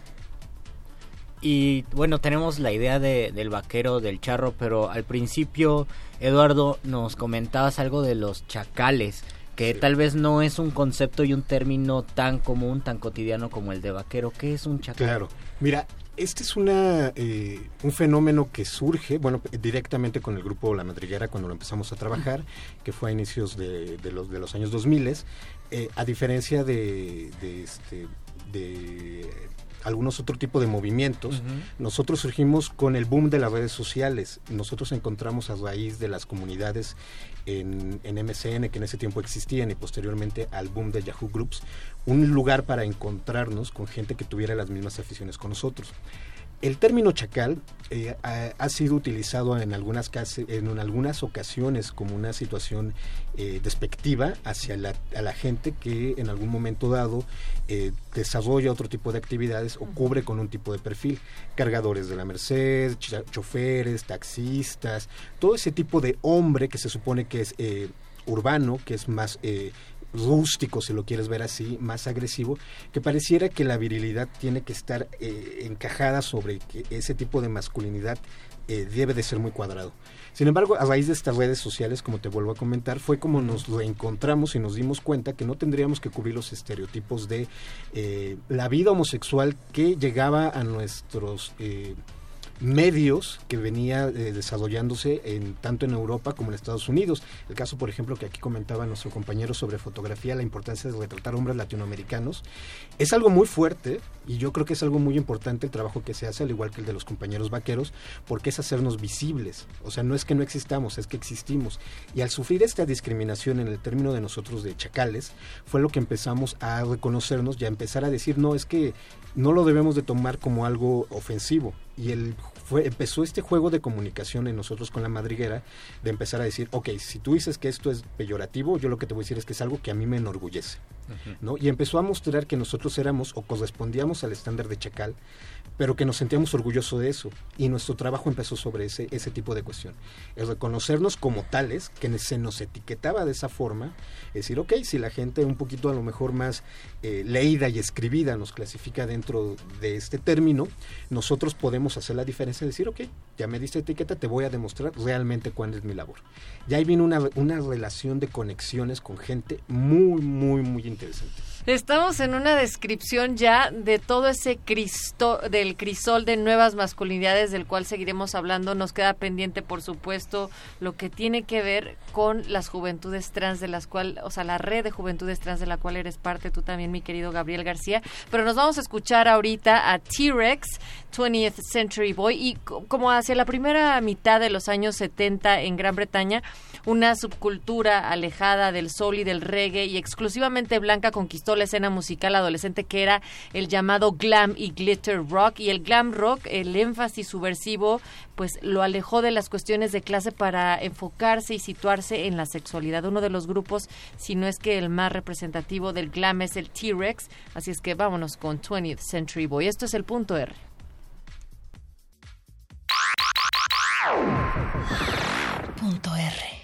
Y bueno, tenemos la idea de, del vaquero, del charro, pero al principio, Eduardo, nos comentabas algo de los chacales, que tal vez no es un concepto y un término tan común, tan cotidiano como el de vaquero. ¿Qué es un chacal?
Claro. Mira, Este es una, eh, un fenómeno que surge, bueno, directamente con el grupo La Madriguera cuando lo empezamos a trabajar, que fue a inicios de, de los, de los años 2000, eh, a diferencia de, de, este, de algunos otro tipo de movimientos, nosotros surgimos con el boom de las redes sociales. Nosotros encontramos a raíz de las comunidades en, en MCN, que en ese tiempo existían, y posteriormente al boom de Yahoo Groups, un lugar para encontrarnos con gente que tuviera las mismas aficiones con nosotros. El término chacal eh, ha, ha sido utilizado en algunas, en algunas ocasiones como una situación eh, despectiva hacia la, a la gente que en algún momento dado eh, desarrolla otro tipo de actividades o cubre con un tipo de perfil. Cargadores de la Merced, choferes, taxistas, todo ese tipo de hombre que se supone que es urbano, que es más eh, rústico, si lo quieres ver así, más agresivo, que pareciera que la virilidad tiene que estar eh, encajada sobre que ese tipo de masculinidad eh, debe de ser muy cuadrado. Sin embargo, a raíz de estas redes sociales, como te vuelvo a comentar, fue como nos reencontramos y nos dimos cuenta que no tendríamos que cubrir los estereotipos de eh, la vida homosexual que llegaba a nuestros... eh, medios que venía eh, desarrollándose en, tanto en Europa como en Estados Unidos. El caso, por ejemplo, que aquí comentaba nuestro compañero sobre fotografía, la importancia de retratar hombres latinoamericanos, es algo muy fuerte y yo creo que es algo muy importante el trabajo que se hace, al igual que el de los compañeros vaqueros, porque es hacernos visibles. O sea, no es que no existamos, es que existimos. Y al sufrir esta discriminación en el término de nosotros de chacales, fue lo que empezamos a reconocernos y a empezar a decir, no, es que no lo debemos de tomar como algo ofensivo. Y el fue, empezó este juego de comunicación en nosotros con la madriguera de empezar a decir, ok, si tú dices que esto es peyorativo, yo lo que te voy a decir es que es algo que a mí me enorgullece. ¿no? Y empezó a mostrar que nosotros éramos o correspondíamos al estándar de Chacal, pero que nos sentíamos orgullosos de eso. Y nuestro trabajo empezó sobre ese, ese tipo de cuestión. El reconocernos como tales, que se nos etiquetaba de esa forma, es decir, ok, si la gente un poquito a lo mejor más eh, leída y escribida nos clasifica dentro de este término, nosotros podemos hacer la diferencia y decir, ok, ya me diste etiqueta, te voy a demostrar realmente cuál es mi labor. Ya ahí viene una, una relación de conexiones con gente muy, muy, muy interesante.
Estamos en una descripción ya de todo ese cristo, del crisol de nuevas masculinidades del cual seguiremos hablando. Nos queda pendiente, por supuesto, lo que tiene que ver con las juventudes trans de las cual, o sea, la red de juventudes trans de la cual eres parte tú también, mi querido Gabriel García. Pero nos vamos a escuchar ahorita a T-Rex, 20th Century Boy, y co- como hacia la primera mitad de los años 70 en Gran Bretaña, una subcultura alejada del soul y del reggae y exclusivamente blanca conquistó la escena musical adolescente que era el llamado glam y glitter rock y el glam rock, el énfasis subversivo, pues lo alejó de las cuestiones de clase para enfocarse y situarse en la sexualidad. Uno de los grupos, si no es que el más representativo del glam es el T-Rex, así es que vámonos con 20th Century Boy. Esto es el punto R.
Punto R.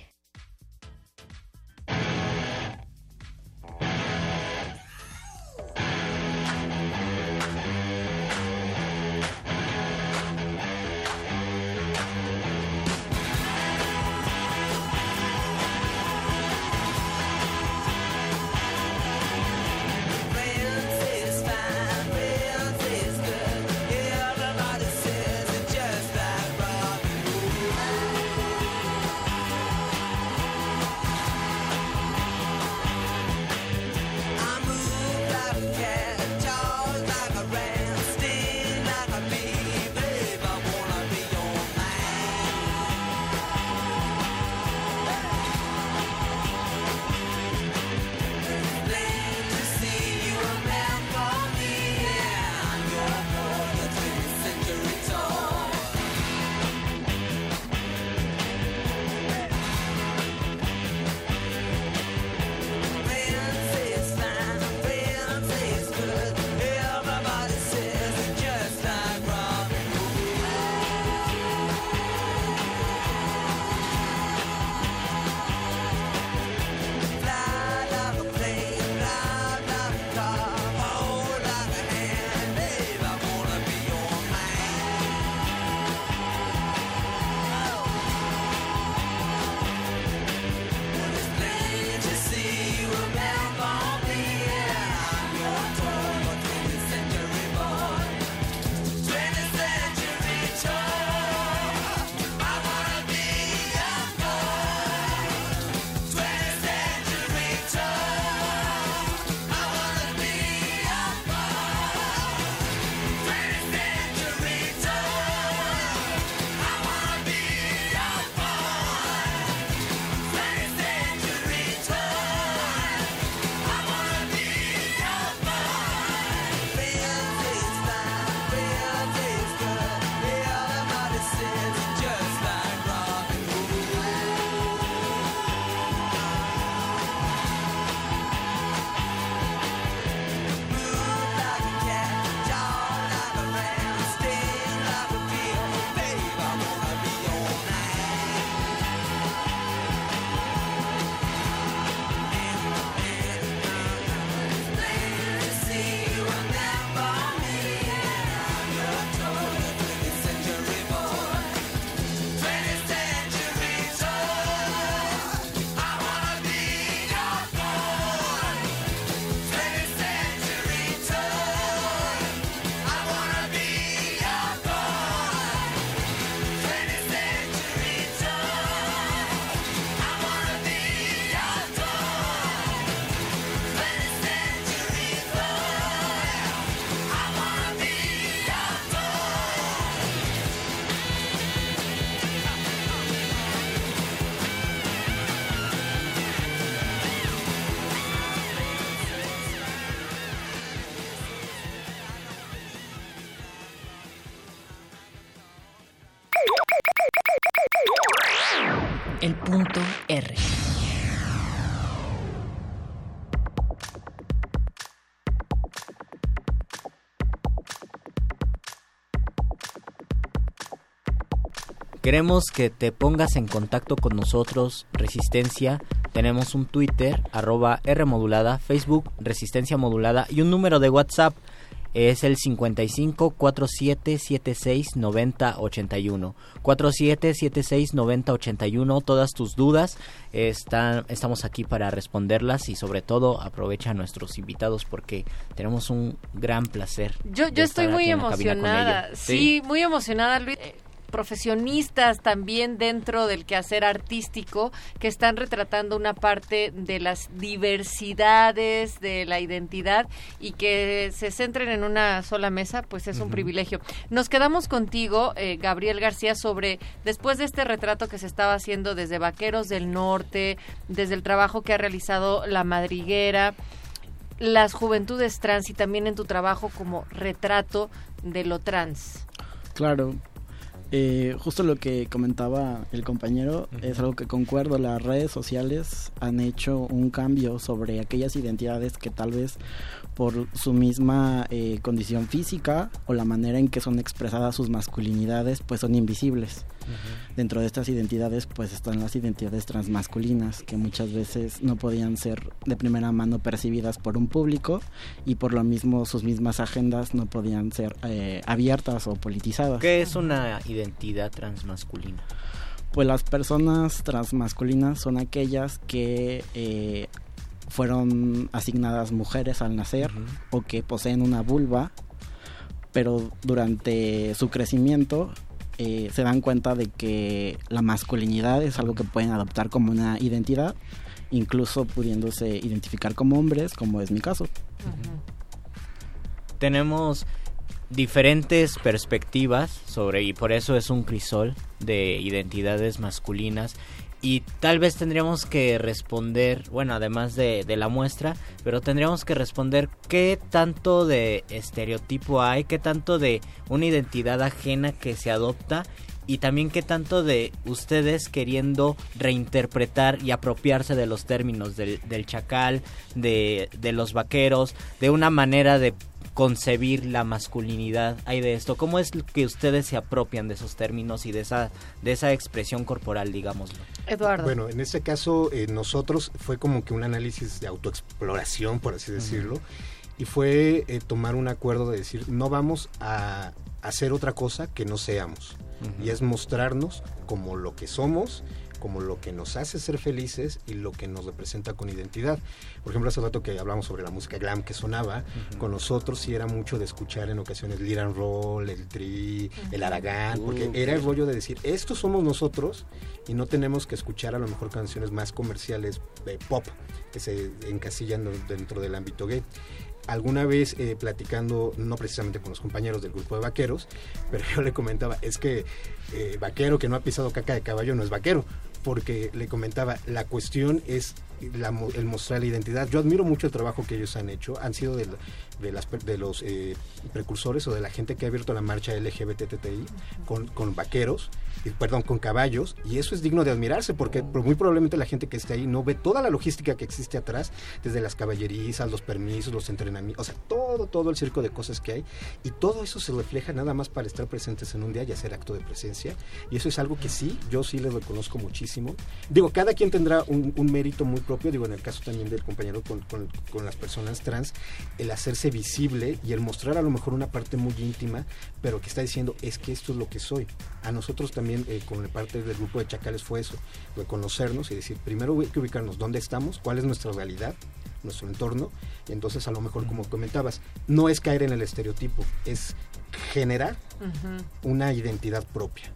Queremos que te pongas en contacto con nosotros, Resistencia. Tenemos un Twitter, arroba R modulada, Facebook, Resistencia modulada y un número de WhatsApp. Es el 55 47 76 90 81. 47 76 90 81. Todas tus dudas están, estamos aquí para responderlas y sobre todo aprovecha a nuestros invitados porque tenemos un gran placer.
Yo, estoy muy emocionada.
ellos.
Sí, muy emocionada, Luis. Profesionistas también dentro del quehacer artístico que están retratando una parte de las diversidades de la identidad y que se centren en una sola mesa, pues es un privilegio. Nos quedamos contigo, eh, Gabriel García, sobre después de este retrato que se estaba haciendo desde Vaqueros del Norte, desde el trabajo que ha realizado La Madriguera, las juventudes trans y también en tu trabajo como retrato de lo trans.
Claro. Eh, justo lo que comentaba el compañero es algo que concuerdo. Las redes sociales han hecho un cambio sobre aquellas identidades que tal vez por su misma eh, condición física o la manera en que son expresadas sus masculinidades pues son invisibles. Dentro de estas identidades pues están las identidades transmasculinas que muchas veces no podían ser de primera mano percibidas por un público y por lo mismo sus mismas agendas no podían ser eh, abiertas o politizadas.
¿Qué es una identidad transmasculina?
Pues las personas transmasculinas son aquellas que eh, fueron asignadas mujeres al nacer o que poseen una vulva, pero durante su crecimiento eh, se dan cuenta de que la masculinidad es algo que pueden adoptar como una identidad, incluso pudiéndose identificar como hombres, como es mi caso.
tenemos diferentes perspectivas sobre y por eso es un crisol de identidades masculinas y tal vez tendríamos que responder, bueno, además de, de la muestra, pero tendríamos que responder qué tanto de estereotipo hay, qué tanto de una identidad ajena que se adopta y también qué tanto de ustedes queriendo reinterpretar y apropiarse de los términos del, chacal, de, de los vaqueros, de una manera de concebir la masculinidad hay de esto? ¿Cómo es que ustedes se apropian de esos términos y de esa, de esa expresión corporal, digámoslo?
Eduardo.
Bueno, en este caso eh, nosotros fue como que un análisis de autoexploración, por así decirlo, y fue eh, tomar un acuerdo de decir, no vamos a hacer otra cosa que no seamos, y es mostrarnos como lo que somos, como lo que nos hace ser felices y lo que nos representa con identidad. Por ejemplo, hace rato que hablamos sobre la música glam que sonaba, con nosotros sí era mucho de escuchar en ocasiones Lead and Roll, el Tri, el Aragán, porque
Uh,
era el rollo de decir, estos somos nosotros y no tenemos que escuchar a lo mejor canciones más comerciales de pop que se encasillan dentro del ámbito gay alguna vez eh, platicando, no precisamente con los compañeros del grupo de vaqueros, pero yo le comentaba, es que eh, vaquero que no ha pisado caca de caballo no es vaquero, porque le comentaba, la cuestión es el mostrar la identidad. Yo admiro mucho el trabajo que ellos han hecho, han sido de, los eh, precursores o de la gente que ha abierto la marcha LGBTTI con, vaqueros, perdón, con caballos, y eso es digno de admirarse, porque pro- muy probablemente la gente que esté ahí no ve toda la logística que existe atrás, desde las caballerizas, los permisos, los entrenamientos, o sea, todo, todo el circo de cosas que hay, y todo eso se refleja nada más para estar presentes en un día y hacer acto de presencia, y eso es algo que sí, yo sí les reconozco muchísimo. Digo, cada quien tendrá un, un mérito muy propio, digo, en el caso también del compañero con, con- con las personas trans, el hacerse visible y el mostrar a lo mejor una parte muy íntima, pero que está diciendo, es que esto es lo que soy. A nosotros también, eh, con la parte del grupo de Chacales, fue eso, reconocernos y decir, primero hay que ubicarnos dónde estamos, cuál es nuestra realidad, nuestro entorno, y entonces a lo mejor, como comentabas, no es caer en el estereotipo, es generar
Ujú.
una identidad propia.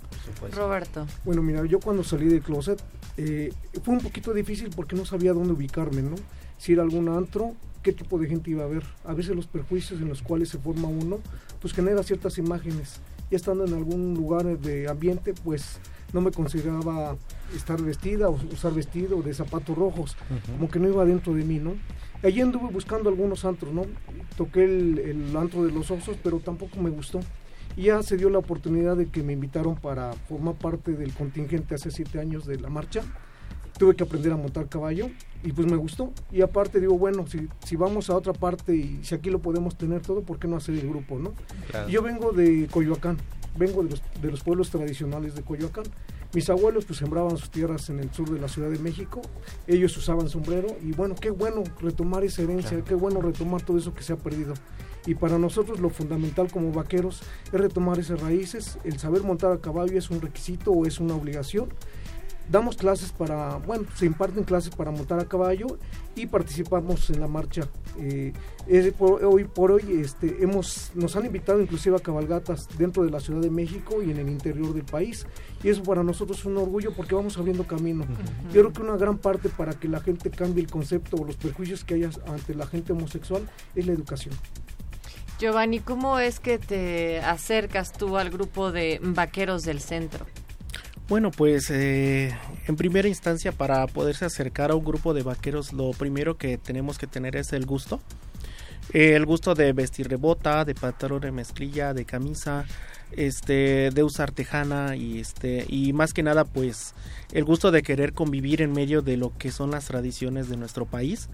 Roberto.
Bueno, mira, yo cuando salí del closet eh, fue un poquito difícil porque no sabía dónde ubicarme, ¿no? Si era algún antro, qué tipo de gente iba a ver. A veces los perjuicios en los cuales se forma uno, pues genera ciertas imágenes. Ya estando en algún lugar de ambiente, pues no me consideraba estar vestida o usar vestido de zapatos rojos, como que no iba dentro de mí, ¿no? Allí anduve buscando algunos antros, ¿no? Toqué el, el antro de los osos, pero tampoco me gustó. Y ya se dio la oportunidad de que me invitaron para formar parte del contingente hace siete años de la marcha. Tuve que aprender a montar caballo y pues me gustó. Y aparte digo, bueno, si, si vamos a otra parte y si aquí lo podemos tener todo, ¿por qué no hacer el grupo, no?
Claro.
Yo vengo de Coyoacán, vengo de los, de los pueblos tradicionales de Coyoacán. Mis abuelos pues sembraban sus tierras en el sur de la Ciudad de México, ellos usaban sombrero y bueno, qué bueno retomar esa herencia, qué bueno retomar todo eso que se ha perdido. Y para nosotros lo fundamental como vaqueros es retomar esas raíces, el saber montar a caballo es un requisito o es una obligación. Damos clases para, bueno, se imparten clases para montar a caballo y participamos en la marcha. Eh, es por- hoy por hoy este, hemos, nos han invitado inclusive a cabalgatas dentro de la Ciudad de México y en el interior del país. Y eso para nosotros es un orgullo porque vamos abriendo camino. Yo creo que una gran parte para que la gente cambie el concepto o los prejuicios que haya ante la gente homosexual es la educación.
Giovanni, ¿cómo es que te acercas tú al grupo de vaqueros del centro?
Bueno, pues eh, en primera instancia para poderse acercar a un grupo de vaqueros lo primero que tenemos que tener es el gusto. Eh, el gusto de vestir de bota, de pantalón de mezclilla, de camisa, este, de usar tejana y este y más que nada pues el gusto de querer convivir en medio de lo que son las tradiciones de nuestro país.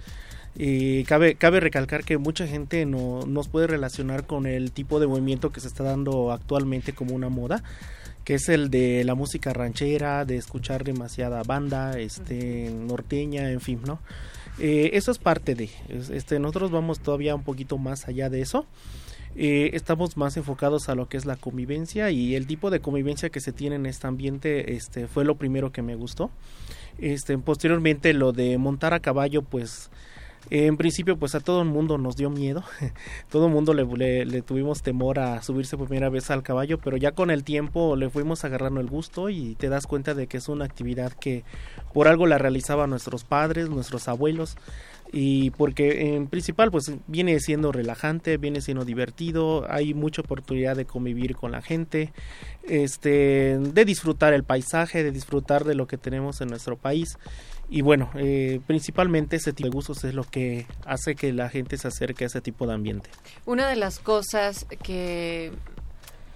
Eh, cabe, cabe recalcar que mucha gente no nos puede relacionar con el tipo de movimiento que se está dando actualmente como una moda que es el de la música ranchera, de escuchar demasiada banda, este, norteña, en fin, ¿no? Eh, eso es parte de, es- este, nosotros vamos todavía un poquito más allá de eso. Eh, estamos más enfocados a lo que es la convivencia y el tipo de convivencia que se tiene en este ambiente este, fue lo primero que me gustó. Este, posteriormente lo de montar a caballo, pues en principio pues a todo el mundo nos dio miedo, todo el mundo le, le- tuvimos temor a subirse por primera vez al caballo, pero ya con el tiempo le fuimos agarrando el gusto y te das cuenta de que es una actividad que por algo la realizaban nuestros padres, nuestros abuelos y porque en principal pues viene siendo relajante, viene siendo divertido, hay mucha oportunidad de convivir con la gente, este, de disfrutar el paisaje, de disfrutar de lo que tenemos en nuestro país y bueno, eh, principalmente ese tipo de gustos es lo que hace que la gente se acerque a ese tipo de ambiente.
Una de las cosas que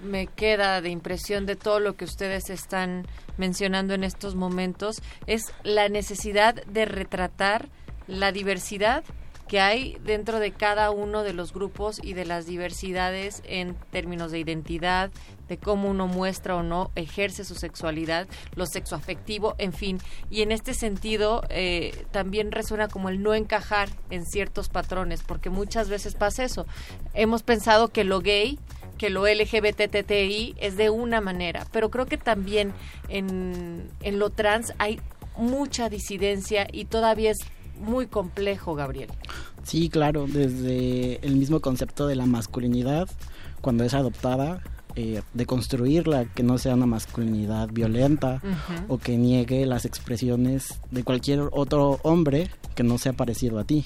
me queda de impresión de todo lo que ustedes están mencionando en estos momentos es la necesidad de retratar la diversidad que hay dentro de cada uno de los grupos y de las diversidades en términos de identidad, de cómo uno muestra o no ejerce su sexualidad, lo sexoafectivo, en fin. Y en este sentido eh, también resuena como el no encajar en ciertos patrones, porque muchas veces pasa eso. Hemos pensado que lo gay que lo LGBTTI es de una manera, pero creo que también en, en lo trans hay mucha disidencia y todavía es muy complejo, Gabriel.
Sí, claro, desde el mismo concepto de la masculinidad, cuando es adoptada, eh, de construirla, que no sea una masculinidad violenta
Ujú.
o que niegue las expresiones de cualquier otro hombre que no sea parecido a ti.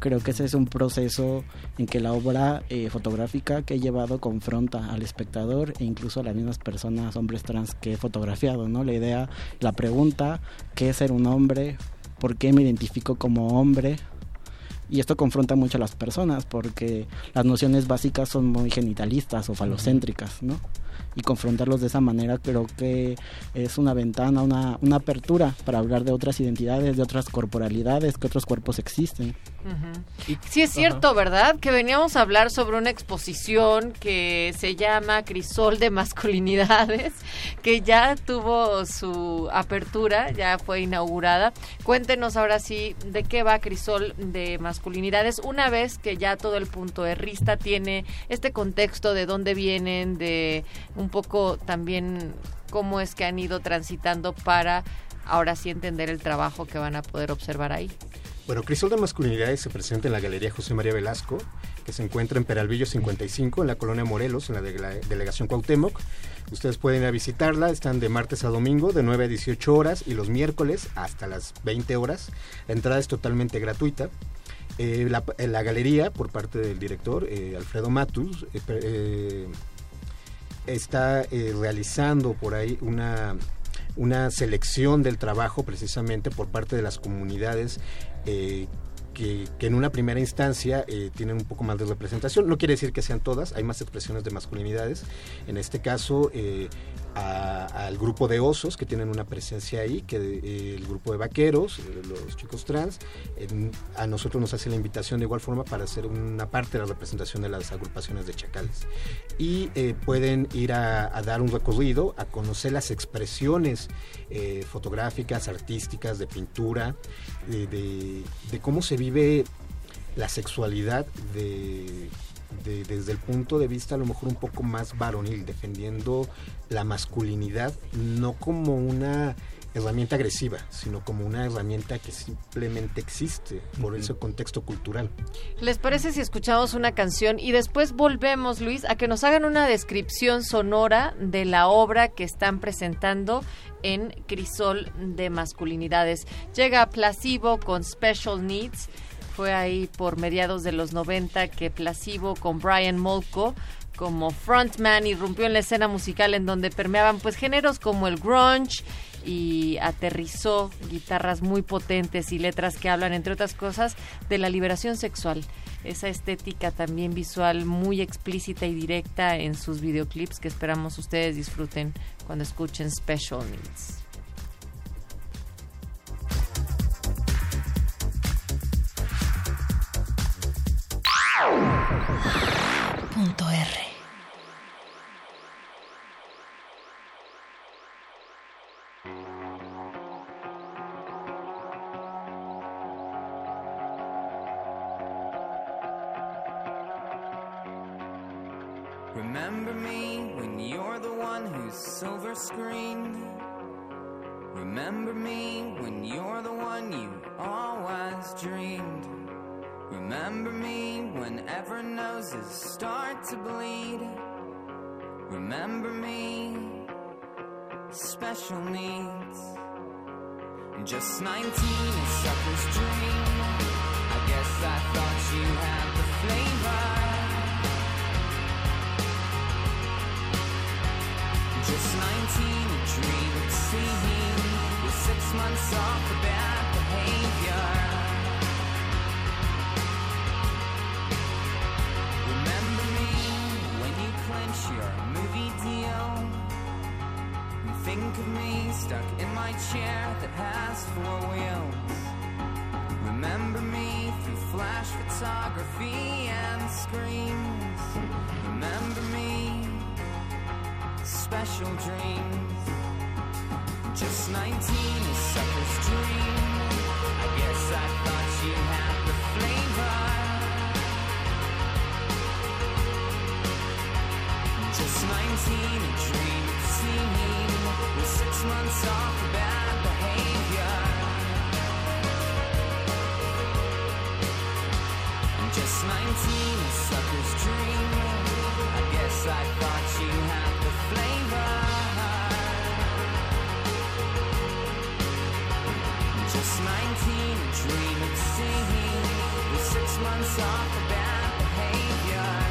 Creo que ese es un proceso en que la obra eh, fotográfica que he llevado confronta al espectador e incluso a las mismas personas, hombres trans que he fotografiado, ¿no? La idea, la pregunta, ¿qué es ser un hombre? ¿Por qué me identifico como hombre? Y esto confronta mucho a las personas porque las nociones básicas son muy genitalistas o falocéntricas, ¿no? Y confrontarlos de esa manera creo que es una ventana, una, una apertura para hablar de otras identidades, de otras corporalidades, que otros cuerpos existen.
Sí es cierto, ¿verdad? Que veníamos a hablar sobre una exposición que se llama Crisol de Masculinidades, que ya tuvo su apertura, ya fue inaugurada. Cuéntenos ahora sí de qué va Crisol de Masculinidades, una vez que ya todo el punto de Rista tiene este contexto de dónde vienen, de un poco también cómo es que han ido transitando para ahora sí entender el trabajo que van a poder observar ahí.
Bueno, Crisol de Masculinidades se presenta en la Galería José María Velasco, que se encuentra en Peralvillo 55, en la colonia Morelos, en la de la delegación Cuauhtémoc. Ustedes pueden ir a visitarla, están de martes a domingo, de 9 a 18 horas, y los miércoles hasta las 20 horas. La entrada es totalmente gratuita. Eh, la, en la galería, por parte del director, eh, Alfredo Matus, eh, eh, está eh, realizando por ahí una, una selección del trabajo precisamente por parte de las comunidades eh, que, en una primera instancia eh, tienen un poco más de representación. No quiere decir que sean todas, hay más expresiones de masculinidades. En este caso, eh, al grupo de osos que tienen una presencia ahí, que eh, el grupo de vaqueros, eh, los chicos trans, a nosotros nos hace la invitación de igual forma para hacer una parte de la representación de las agrupaciones de chacales. Y eh, pueden ir a, dar un recorrido, a conocer las expresiones fotográficas, artísticas, de pintura, de cómo se vive la sexualidad de, de- desde el punto de vista a lo mejor un poco más varonil, defendiendo la masculinidad no como una herramienta agresiva, sino como una herramienta que simplemente existe por ese contexto cultural.
¿Les parece si escuchamos una canción y después volvemos, Luis, a que nos hagan una descripción sonora de la obra que están presentando en Crisol de Masculinidades? Llega Placebo con Special Needs. Fue ahí por mediados de los 90 que Placebo con Brian Molko como frontman irrumpió en la escena musical en donde permeaban pues géneros como el grunge y aterrizó guitarras muy potentes y letras que hablan, entre otras cosas, de la liberación sexual. Esa estética también visual muy explícita y directa en sus videoclips que esperamos ustedes disfruten cuando escuchen Special Needs.
Remember me when you're the one who's silver screened. Remember me when you're the one you always dreamed. Remember me whenever noses start to bleed. Remember me, special needs. Just 19, a sucker's dream. I guess I thought you had the flavor. Just 19, a dream it seemed With six months off for bad behavior your movie deal And think of me stuck in my chair that has four wheels Remember me through flash photography and screens Remember me special dreams. Just 19, a sucker's dream. I guess I thought you had 19, a dream it seemed. With six months off for bad behavior. Just 19, a sucker's dream. I guess I thought you had the flavor. Just 19, a dream it seemed. With six months off for bad behavior.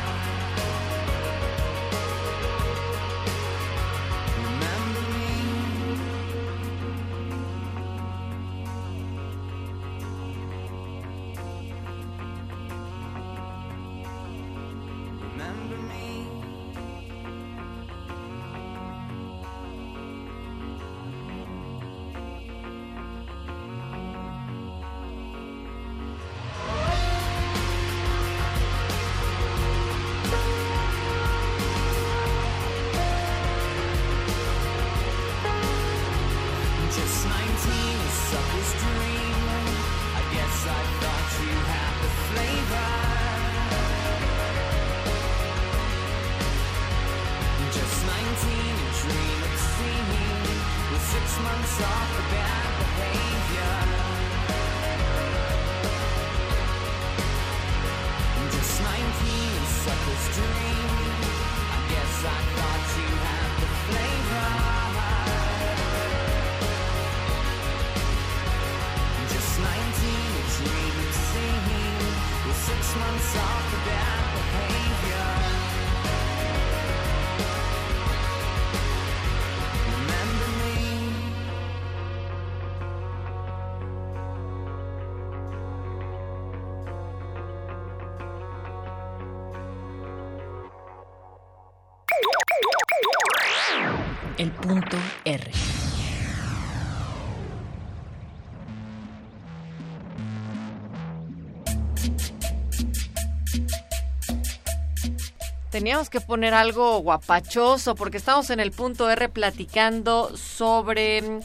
Teníamos que poner algo guapachoso porque estamos en el punto R platicando sobre mm,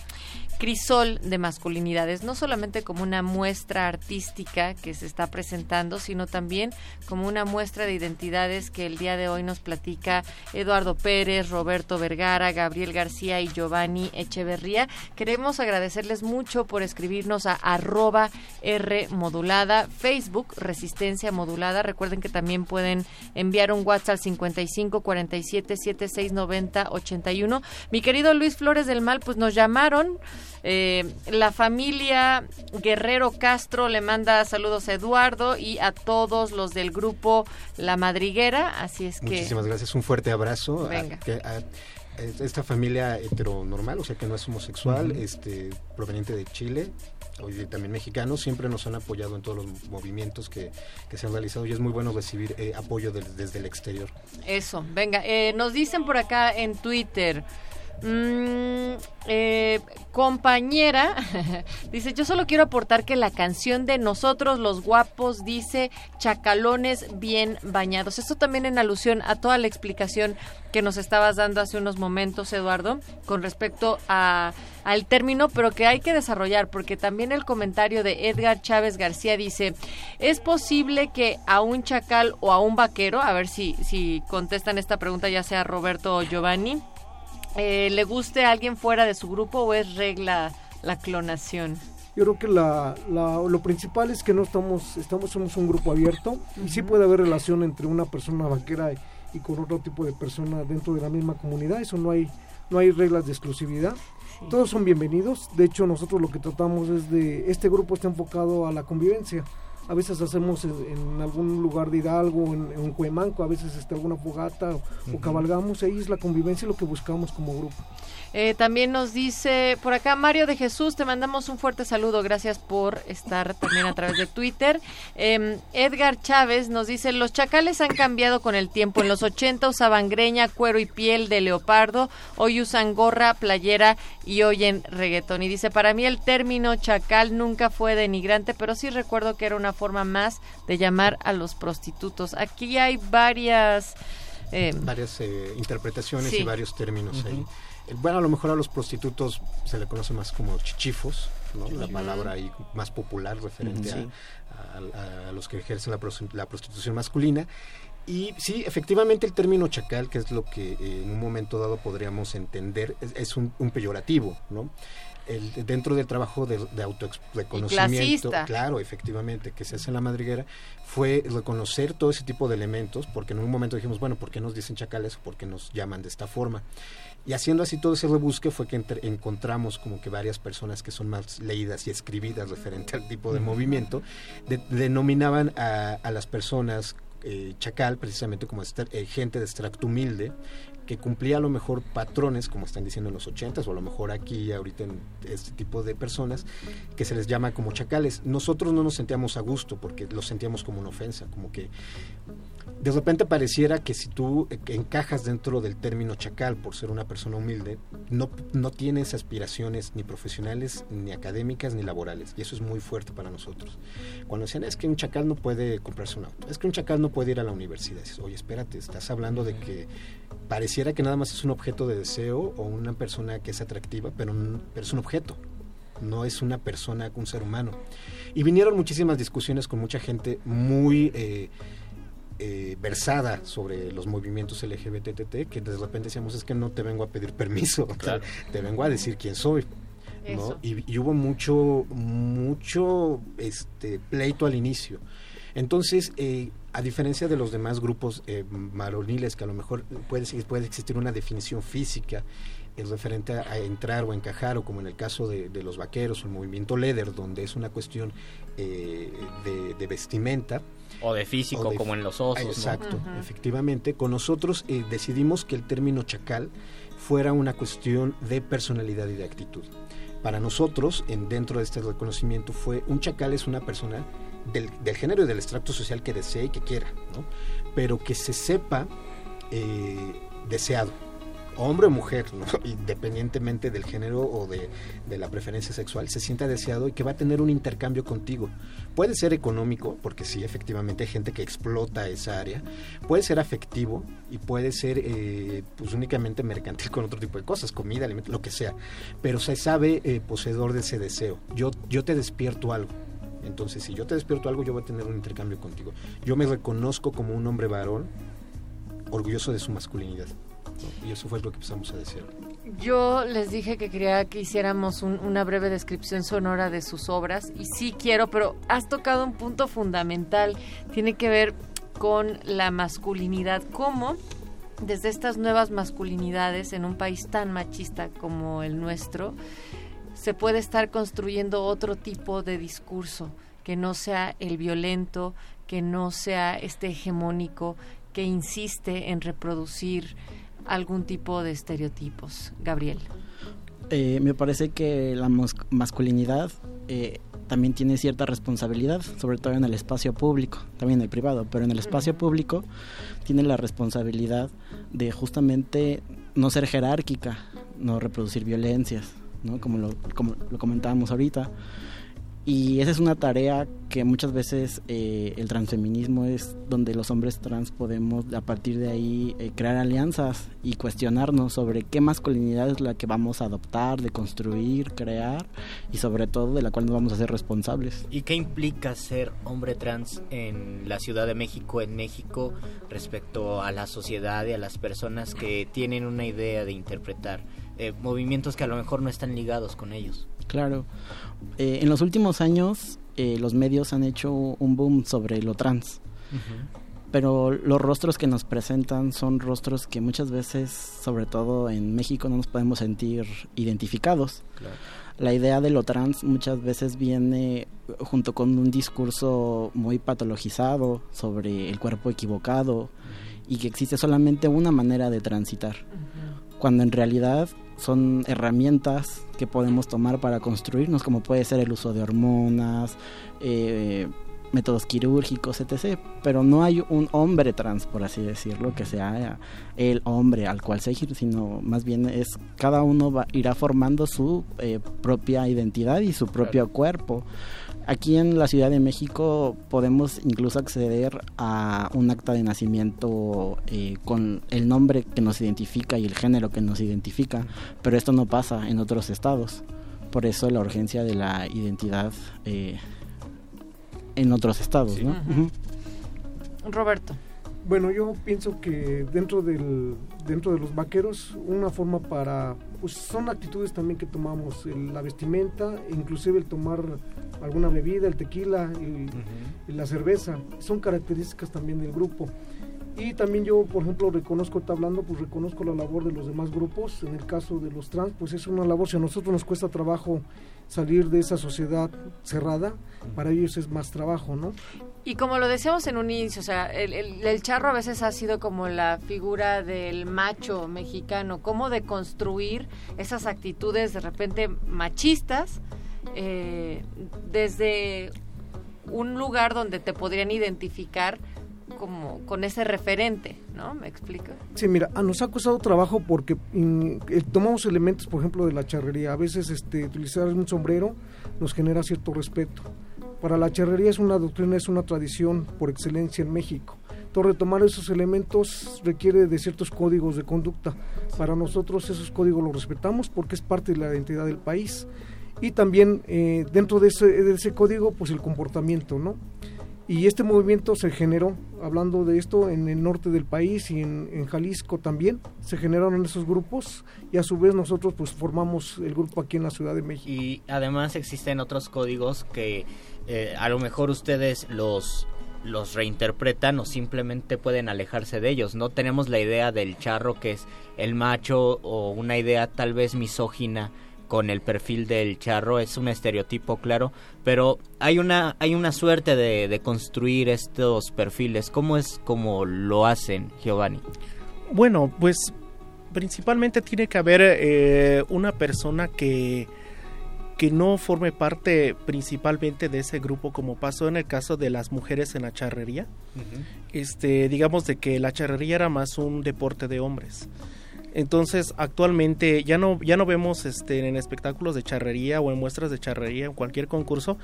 crisol de masculinidades, no solamente como una muestra artística que se está presentando, sino también como una muestra de identidades que el día de hoy nos platica Eduardo Pérez, Roberto Vergara, Gabriel García y Giovanni Echeverría. Queremos agradecerles mucho por escribirnos a arroba R modulada, Facebook Resistencia Modulada. Recuerden que también pueden enviar un WhatsApp al 55 47 76 90 81. Mi querido Luis Flores del Mal, pues nos llamaron. Eh, la familia Guerrero Castro le manda saludos a Eduardo y a todos los del grupo La Madriguera. Así es que.
Muchísimas gracias, un fuerte abrazo. a-
Venga.
a- a esta familia heteronormal, o sea que no es homosexual, este, proveniente de Chile, hoy también mexicano, siempre nos han apoyado en todos los movimientos que, que se han realizado y es muy bueno recibir eh, apoyo desde el exterior.
Eso, venga, eh, nos dicen por acá en Twitter. Mm, eh, compañera, dice, yo solo quiero aportar que la canción de Nosotros los Guapos dice chacalones bien bañados. Esto también en alusión a toda la explicación que nos estabas dando hace unos momentos, Eduardo, con respecto a, al término, pero que hay que desarrollar, porque también el comentario de Edgar Chávez García dice, ¿es posible que a un chacal o a un vaquero, a ver si, si contestan esta pregunta ya sea Roberto o Giovanni, eh, le guste a alguien fuera de su grupo o es regla la clonación?
Yo creo que la, la- lo principal es que no estamos, estamos somos un grupo abierto y sí puede haber relación entre una persona vaquera y, y con otro tipo de persona dentro de la misma comunidad. Eso no hay, no hay reglas de exclusividad. Todos son bienvenidos. De hecho, nosotros lo que tratamos es de, este grupo está enfocado a la convivencia. A veces hacemos en, en algún lugar de Hidalgo, en, en Cuemanco, a veces está alguna fogata o, o cabalgamos. Ahí es la convivencia lo que buscamos como grupo.
Eh, también nos dice por acá Mario de Jesús, te mandamos un fuerte saludo, gracias por estar también a través de Twitter. Eh, Edgar Chávez nos dice, los chacales han cambiado con el tiempo, en los 80 usaban greña, cuero y piel de leopardo, hoy usan gorra, playera y oyen reggaetón. Y dice, para mí el término chacal nunca fue denigrante, pero sí recuerdo que era una forma más de llamar a los prostitutos. Aquí hay varias... eh,
varias eh, interpretaciones
Sí.
y varios términos ahí. Eh, Bueno, a lo mejor a los prostitutos se le conoce más como chichifos, ¿no? la palabra ahí más popular referente
Sí.
a, a- a los que ejercen la, la prostitución masculina. Y sí, efectivamente el término chacal, que es lo que eh, en un momento dado podríamos entender, es, es un, un peyorativo, ¿no? El- dentro del trabajo de, de autoreconocimiento, claro, efectivamente, que se hace en la madriguera, fue reconocer todo ese tipo de elementos, porque en un momento dijimos, bueno, ¿por qué nos dicen chacales o por qué nos llaman de esta forma? Y haciendo así todo ese rebusque fue que entre- encontramos como que varias personas que son más leídas y escribidas referente al tipo de movimiento, de- denominaban a, a las personas eh, chacal precisamente como eh, gente de extracto humilde que cumplía a lo mejor patrones, como están diciendo en los ochentas, o a lo mejor aquí ahorita en este tipo de personas, que se les llama como chacales. Nosotros no nos sentíamos a gusto porque lo sentíamos como una ofensa, como que de repente pareciera que si tú encajas dentro del término chacal por ser una persona humilde, no, no tienes aspiraciones ni profesionales, ni académicas, ni laborales. Y eso es muy fuerte para nosotros. Cuando decían, es que un chacal no puede comprarse un auto, es que un chacal no puede ir a la universidad. Dices, oye, espérate, estás hablando de que pareciera que nada más es un objeto de deseo o una persona que es atractiva, pero, pero es un objeto no es una persona, un ser humano. Y vinieron muchísimas discusiones con mucha gente muy eh, eh, versada sobre los movimientos LGBTT, que de repente decíamos, es que no te vengo a pedir permiso, te vengo a decir quién soy. Y, y hubo mucho, mucho este, pleito al inicio. Entonces, eh, a diferencia de los demás grupos eh, varoniles, que a lo mejor puede, puede existir una definición física en referente a, a entrar o encajar, o como en el caso de, de los vaqueros, el movimiento leather, donde es una cuestión eh, de, de vestimenta.
O de físico,
o de-
como en los osos. ¿no?
Exacto, efectivamente. Con nosotros eh, decidimos que el término chacal fuera una cuestión de personalidad y de actitud. Para nosotros, en, dentro de este reconocimiento, fue un chacal es una persona del, del género y del extracto social que desee y que quiera, ¿no? pero que se sepa eh, deseado. hombre o mujer, ¿no? independientemente del género o de, de la preferencia sexual, se sienta deseado y que va a tener un intercambio contigo. Puede ser económico, porque sí, efectivamente hay gente que explota esa área. Puede ser afectivo y puede ser eh, pues únicamente mercantil con otro tipo de cosas, comida, alimento, lo que sea. Pero se sabe eh, poseedor de ese deseo. Yo, yo te despierto algo. Entonces, si yo te despierto algo, yo voy a tener un intercambio contigo. Yo me reconozco como un hombre varón, orgulloso de su masculinidad. Y eso fue lo que empezamos a decir.
Yo les dije que quería que hiciéramos un- una breve descripción sonora de sus obras y sí quiero, pero has tocado un punto fundamental. Tiene que ver con la masculinidad. ¿Cómo desde estas nuevas masculinidades en un país tan machista como el nuestro se puede estar construyendo otro tipo de discurso que no sea el violento, que no sea este hegemónico, que insiste en reproducir algún tipo de estereotipos. Gabriel.
Eh, me parece que la masculinidad eh, también tiene cierta responsabilidad, sobre todo en el espacio público, también en el privado, pero en el espacio público tiene la responsabilidad de justamente no ser jerárquica, no reproducir violencias, ¿no? como, lo, como lo comentábamos ahorita. Y esa es una tarea que muchas veces eh, el transfeminismo es donde los hombres trans podemos a partir de ahí eh, crear alianzas y cuestionarnos sobre qué masculinidad es la que vamos a adoptar, de construir, crear y sobre todo de la cual nos vamos a ser responsables.
¿Y qué implica ser hombre trans en la Ciudad de México, en México, respecto a la sociedad y a las personas que tienen una idea de interpretar eh, movimientos que a lo mejor no están ligados con ellos?
Claro. Eh, en los últimos años eh, los medios han hecho un boom sobre lo trans. Pero los rostros que nos presentan son rostros que muchas veces, sobre todo en México, no nos podemos sentir identificados. La idea de lo trans muchas veces viene junto con un discurso muy patologizado sobre el cuerpo equivocado y que existe solamente una manera de transitar, cuando en realidad son herramientas que podemos tomar para construirnos, como puede ser el uso de hormonas, eh, métodos quirúrgicos, etc. Pero no hay un hombre trans, por así decirlo, que sea el hombre al cual seguir, sino más bien es cada uno va, irá formando su eh, propia identidad y su propio cuerpo. Aquí en la Ciudad de México podemos incluso acceder a un acta de nacimiento eh, con el nombre que nos identifica y el género que nos identifica, pero esto no pasa en otros estados. Por eso la urgencia de la identidad eh, en otros estados, ¿no?
Roberto.
Bueno, yo pienso que dentro del dentro de los vaqueros una forma para pues son actitudes también que tomamos el- la vestimenta, inclusive el tomar alguna bebida, el tequila y la cerveza, son características también del grupo. Y también yo, por ejemplo, reconozco, está hablando, pues reconozco la labor de los demás grupos. En el caso de los trans, pues es una labor, si a nosotros nos cuesta trabajo salir de esa sociedad cerrada, para ellos es más trabajo, ¿no?
Y como lo decíamos en un inicio, o sea, el, el- charro a veces ha sido como la figura del macho mexicano, cómo de construir esas actitudes de repente machistas eh, desde un lugar donde te podrían identificar como con ese referente, ¿no? ¿Me explico?
Sí, mira, ah, nos ha costado trabajo porque mm, eh, tomamos elementos, por ejemplo, de la charrería. A veces este, utilizar un sombrero nos genera cierto respeto. Para la charrería es una doctrina, es una tradición por excelencia en México. Entonces, retomar esos elementos requiere de ciertos códigos de conducta. Para nosotros esos códigos los respetamos porque es parte de la identidad del país. Y también eh, dentro de ese, de ese código, pues el comportamiento, ¿no? Y este movimiento se generó, hablando de esto, en el norte del país y en, Jalisco también. Se generaron esos grupos y a su vez nosotros pues formamos el grupo aquí en la Ciudad de México.
Y además existen otros códigos que eh, a lo mejor ustedes los los reinterpretan o simplemente pueden alejarse de ellos. No tenemos la idea del charro que es el macho o una idea tal vez misógina con el perfil del charro es un estereotipo claro pero hay una hay una suerte de, de construir estos perfiles. Cómo es como lo hacen Giovanni
Bueno, pues principalmente tiene que haber eh, una persona que que no forme parte principalmente de ese grupo como pasó en el caso de las mujeres en la charrería. Este digamos de que la charrería era más un deporte de hombres Entonces, actualmente ya no ya no vemos este en espectáculos de charrería o en muestras de charrería en cualquier concurso,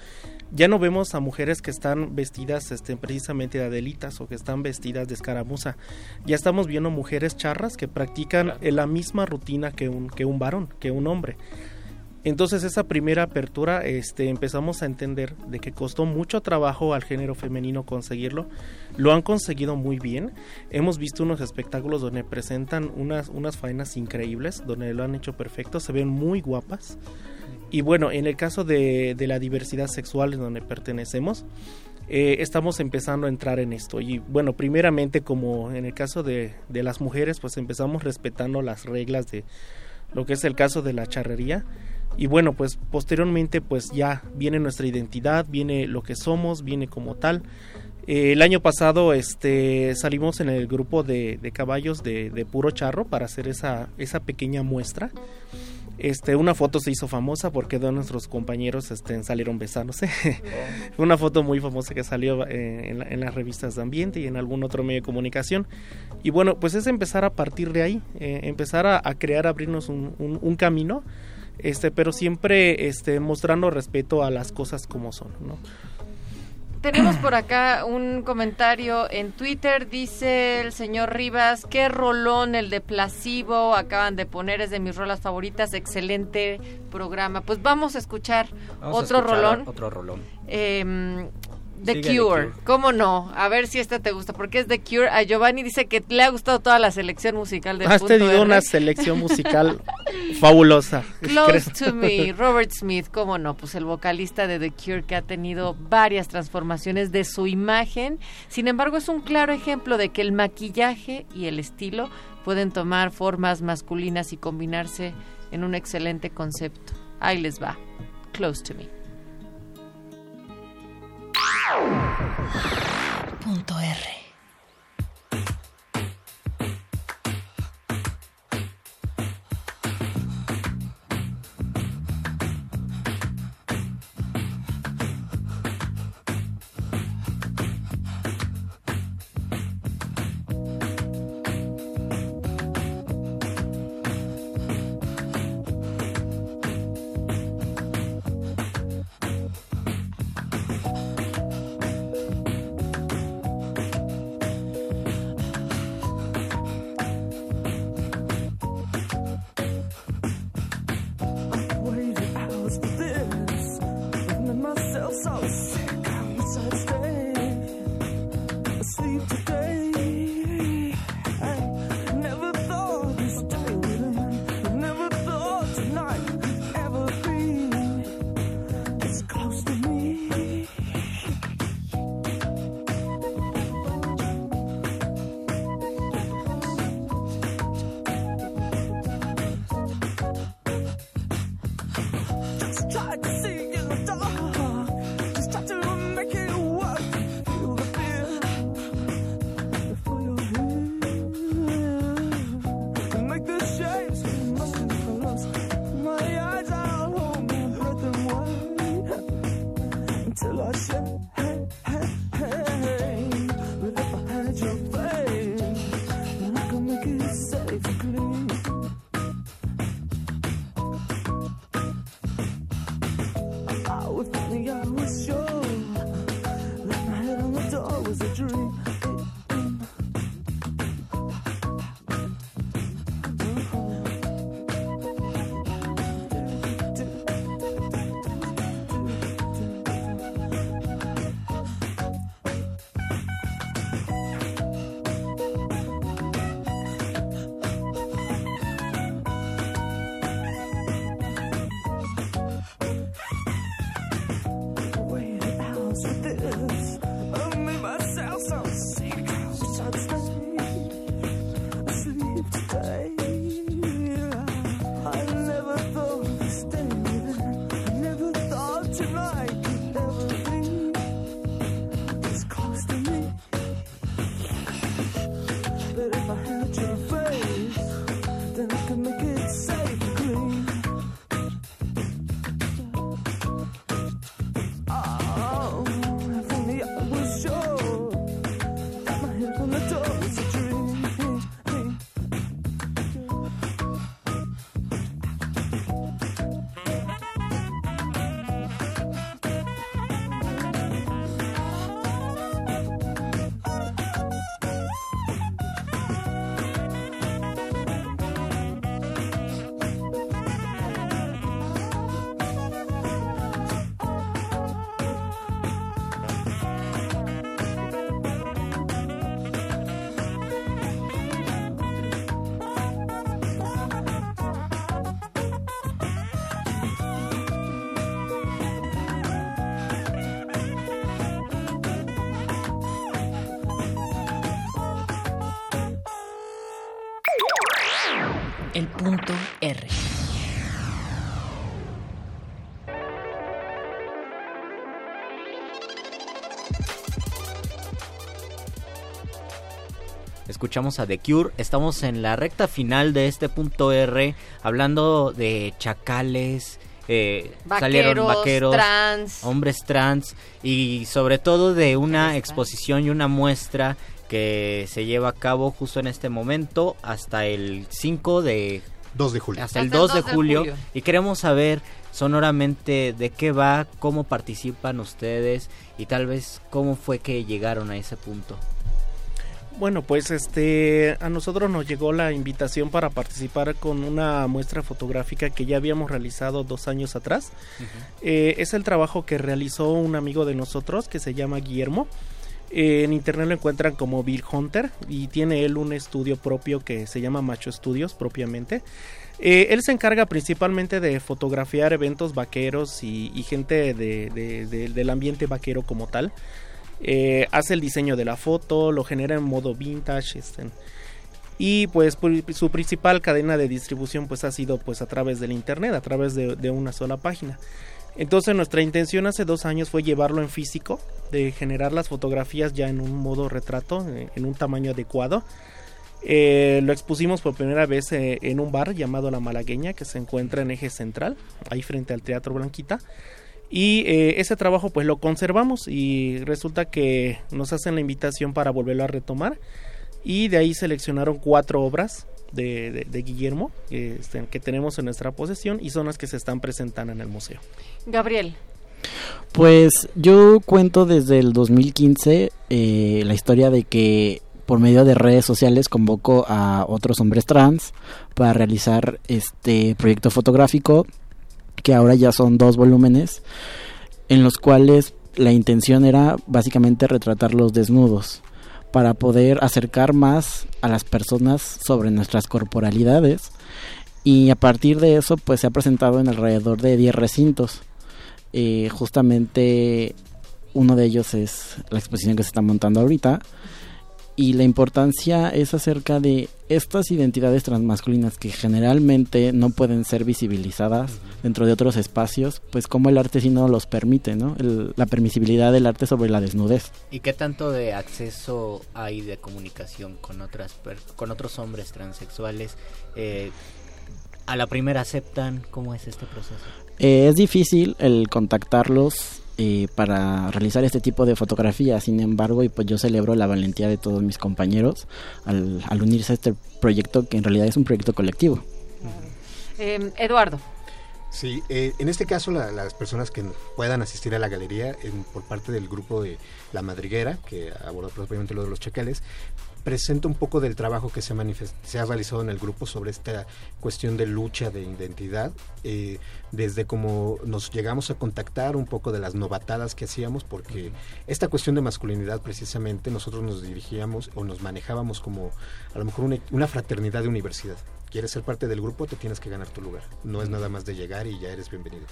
ya no vemos a mujeres que están vestidas este precisamente de adelitas o que están vestidas de escaramuza. Ya estamos viendo mujeres charras que practican eh, la misma rutina que un que un varón, que un hombre. Entonces esa primera apertura este, empezamos a entender de que costó mucho trabajo al género femenino conseguirlo. Lo han conseguido muy bien. Hemos visto unos espectáculos donde presentan unas, unas faenas increíbles, donde lo han hecho perfecto, se ven muy guapas. Y bueno, en el caso de, de la diversidad sexual en donde pertenecemos, eh, estamos empezando a entrar en esto. Y bueno, primeramente como en el caso de, de las mujeres, pues empezamos respetando las reglas de lo que es el caso de la charrería y bueno pues posteriormente pues ya viene nuestra identidad viene lo que somos viene como tal. Eh, el año pasado este salimos en el grupo de, de caballos de, de puro charro para hacer esa esa pequeña muestra. Este una foto se hizo famosa porque dos de nuestros compañeros este, salieron besándose. Fue una foto muy famosa que salió eh, en, la- en las revistas de ambiente y en algún otro medio de comunicación. Y bueno pues es empezar a partir de ahí eh, empezar a, crear abrirnos un camino este pero siempre este mostrando respeto a las cosas como son no
Tenemos por acá un comentario en Twitter, dice el señor Rivas, qué rolón el de Placebo, acaban de poner, es de mis rolas favoritas, excelente programa. Pues vamos a escuchar
Vamos a
otro
escuchar
rolón.
Otro rolón.
Em, The Cure.
Cure.
¿cómo no? A ver si esta te gusta, porque es The Cure. A Giovanni dice que le ha gustado toda la selección musical de
has
Punto
tenido
R.
una selección musical fabulosa
Close
creo.
to me, Robert Smith, cómo no, pues el vocalista de The Cure que ha tenido varias transformaciones de su imagen. Sin embargo, es un claro ejemplo de que el maquillaje y el estilo pueden tomar formas masculinas y combinarse en un excelente concepto. Ahí les va. Close to me.
Punto R.
R.
Escuchamos a The Cure. Estamos en la recta final de este punto R, hablando de chacales. eh, salieron
Vaqueros,
vaqueros,
trans.
hombres trans y sobre todo de una exposición y una muestra que se lleva a cabo justo en este momento hasta el 5 de
2 de julio.
hasta el 2 de julio y queremos saber sonoramente de qué va, cómo participan ustedes y tal vez cómo fue que llegaron a ese punto.
Bueno, pues este a nosotros nos llegó la invitación para participar con una muestra fotográfica que ya habíamos realizado dos años atrás. Eh, es el trabajo que realizó un amigo de nosotros que se llama Guillermo. En internet lo encuentran como Bill Hunter y tiene él un estudio propio que se llama Macho Studios propiamente. Eh, él se encarga principalmente de fotografiar eventos vaqueros y, gente de- de- de- del ambiente vaquero como tal. Eh, hace el diseño de la foto, lo genera en modo vintage. este, y pues pu- su principal cadena de distribución pues ha sido pues a través del internet, a través de una sola página. Entonces nuestra intención hace dos años fue llevarlo en físico, de generar las fotografías ya en un modo retrato, eh, en un tamaño adecuado. Eh, lo expusimos por primera vez eh, en un bar llamado La Malagueña, que se encuentra en eje central, ahí frente al Teatro Blanquita. Y eh, ese trabajo pues lo conservamos y resulta que nos hacen la invitación para volverlo a retomar. Y de ahí seleccionaron cuatro obras de, de- de Guillermo este, que tenemos en nuestra posesión y son las que se están presentando en el museo.
Gabriel.
Pues yo cuento desde el 2015 eh, la historia de que por medio de redes sociales convoco a otros hombres trans para realizar este proyecto fotográfico que ahora ya son dos volúmenes en los cuales la intención era básicamente retratar los desnudos para poder acercar más a las personas sobre nuestras corporalidades. Y a partir de eso pues se ha presentado en alrededor de 10 recintos. Eh, justamente uno de ellos es la exposición que se está montando ahorita y la importancia es acerca de estas identidades transmasculinas que generalmente no pueden ser visibilizadas dentro de otros espacios, pues como el arte sí no los permite, ¿no? El- la permisibilidad del arte sobre la desnudez.
¿Y qué tanto de acceso hay de comunicación con otras per- con otros hombres transexuales? Eh, ¿A la primera aceptan? ¿Cómo es este proceso?
Eh, es difícil el contactarlos eh, para realizar este tipo de fotografías, sin embargo, y pues yo celebro la valentía de todos mis compañeros al, al unirse a este proyecto que en realidad es un proyecto colectivo.
Eh, Eduardo.
Sí, eh, en este caso la- las personas que puedan asistir a la galería en- por parte del grupo de La Madriguera, que aborda propiamente lo de los chacales, presenta un poco del trabajo que se se ha realizado en el grupo sobre esta cuestión de lucha de identidad, eh, desde cómo nos llegamos a contactar un poco de las novatadas que hacíamos, porque esta cuestión de masculinidad precisamente nosotros nos dirigíamos o nos manejábamos como a lo mejor una, una fraternidad de universidad. Quieres ser parte del grupo, te tienes que ganar tu lugar. No es nada más de llegar y ya eres bienvenido.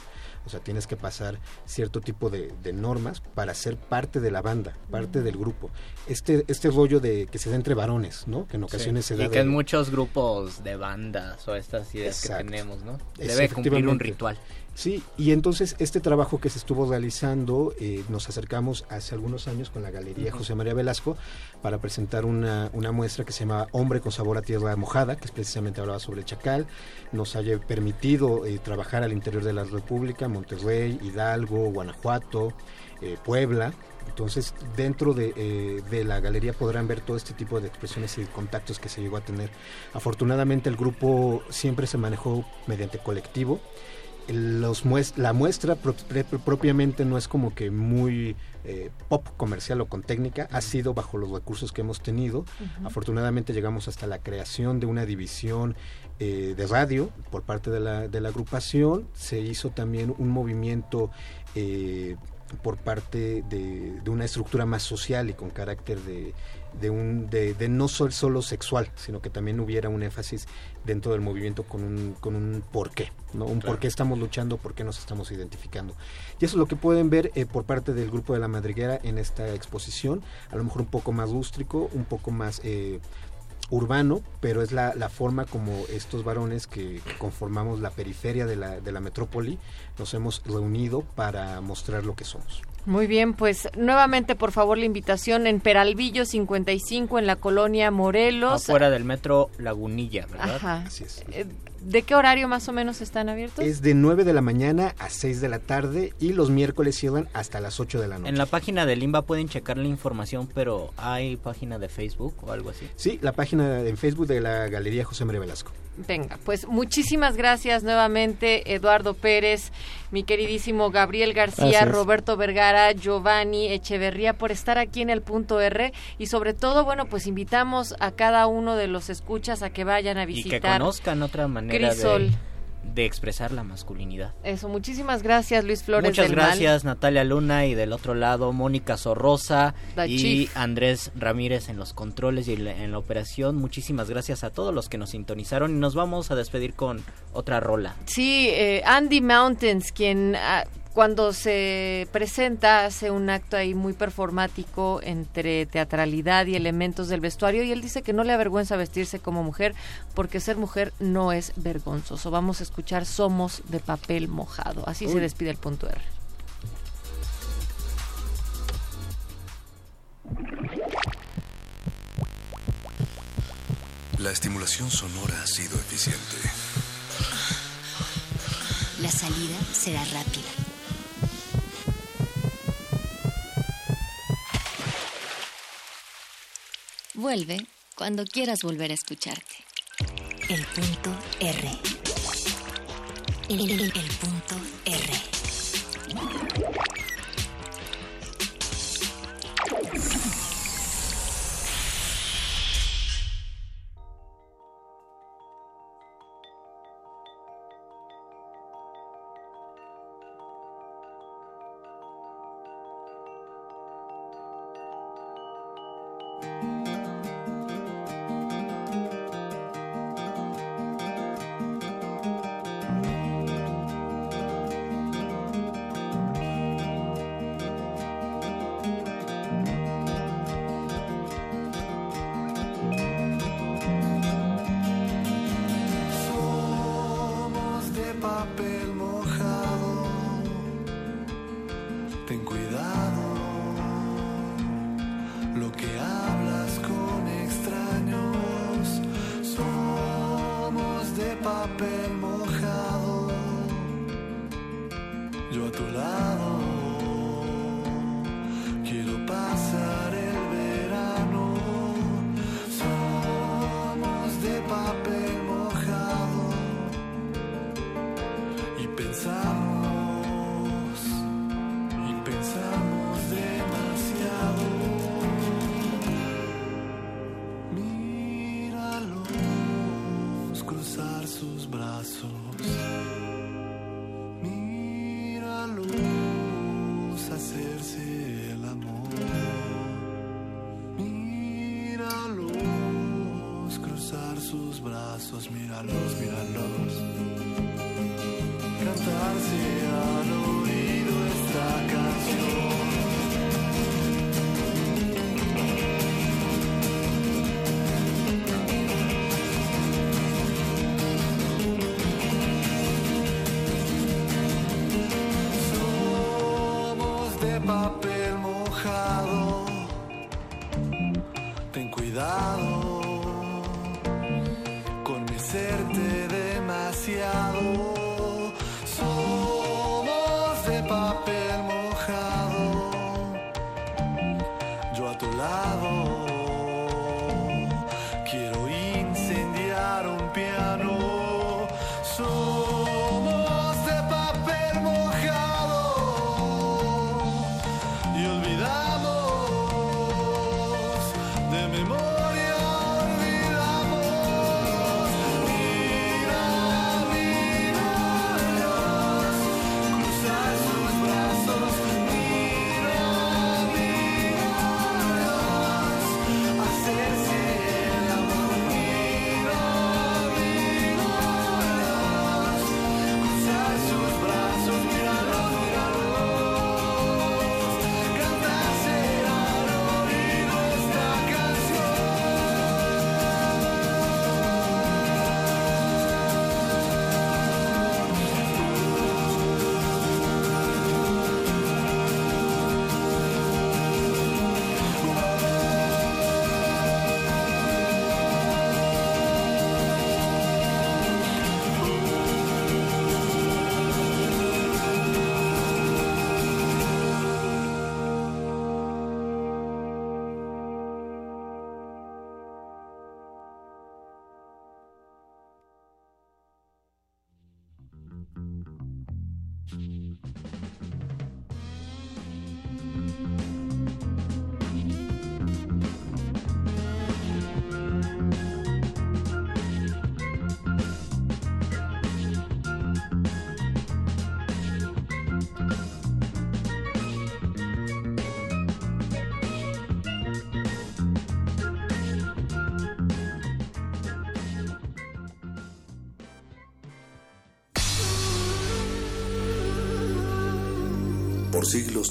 O sea, tienes que pasar cierto tipo de, de normas para ser parte de la banda, parte del grupo. Este, este rollo de que se da entre varones, ¿no? Que en ocasiones
Sí,
se da
y que en muchos grupos de bandas o estas ideas
Exacto.
que tenemos, ¿no? Debe cumplir un ritual.
Sí, y entonces este trabajo que se estuvo realizando, eh, nos acercamos hace algunos años con la Galería. José María Velasco para presentar una, una muestra que se llama Hombre con sabor a tierra mojada, que es precisamente hablaba sobre el chacal. Nos haya permitido eh, trabajar al interior de la República, Monterrey, Hidalgo, Guanajuato, eh, Puebla. Entonces, dentro de, eh, de la galería podrán ver todo este tipo de expresiones y contactos que se llegó a tener. Afortunadamente, el grupo siempre se manejó mediante colectivo los la muestra propiamente no es como que muy eh, pop comercial o con técnica, ha sido bajo los recursos que hemos tenido. Afortunadamente llegamos hasta la creación de una división eh, de radio por parte de la, de la agrupación. Se hizo también un movimiento eh, por parte de, de una estructura más social y con carácter de, de, un, de, de no sol- solo sexual, sino que también hubiera un énfasis dentro del movimiento con un, con un porqué, ¿no? Un
Claro.
por qué estamos luchando, por qué nos estamos identificando. Y eso es lo que pueden ver eh, por parte del grupo de la madriguera en esta exposición, a lo mejor un poco más rústico, un poco más... eh, urbano, pero es la, la forma como estos varones que, que conformamos la periferia de la, de la metrópoli nos hemos reunido para mostrar lo que somos.
Muy bien, pues nuevamente por favor la invitación en Peralvillo 55 en la colonia Morelos.
Afuera del metro Lagunilla, ¿verdad?
Ajá.
Así es.
Eh, ¿De qué horario más o menos están abiertos?
Es de 9 de la mañana a 6 de la tarde y los miércoles cierran hasta las 8 de la noche.
En la página de Limba pueden checar la información, pero ¿hay página de Facebook o algo así?
Sí, la página en Facebook de la Galería José María Velasco.
Venga, pues muchísimas gracias nuevamente Eduardo Pérez, mi queridísimo Gabriel García,
Gracias.
Roberto Vergara, Giovanni Echeverría por estar aquí en el punto R y sobre todo, bueno, pues invitamos a cada uno de los escuchas a que vayan a
Y que
visitar.
conozcan otra manera
Crisol.
de, de expresar la masculinidad.
Eso, muchísimas gracias Luis Flores
Muchas
del Mal.
gracias Natalia Luna y del otro lado Mónica Sorrosa
La
y
Chief.
Andrés Ramírez en los controles y en la, en la operación. Muchísimas gracias a todos los que nos sintonizaron y nos vamos a despedir con otra rola.
Sí, eh, Andy Mountains, quien ah, cuando se presenta hace un acto ahí muy performático entre teatralidad y elementos del vestuario y él dice que no le avergüenza vestirse como mujer porque ser mujer no es vergonzoso. Vamos a escuchar Somos de papel mojado. Así se despide el punto R.
La estimulación sonora ha sido eficiente.
La salida será rápida. Vuelve cuando quieras volver a escucharte. El punto R. El, el- el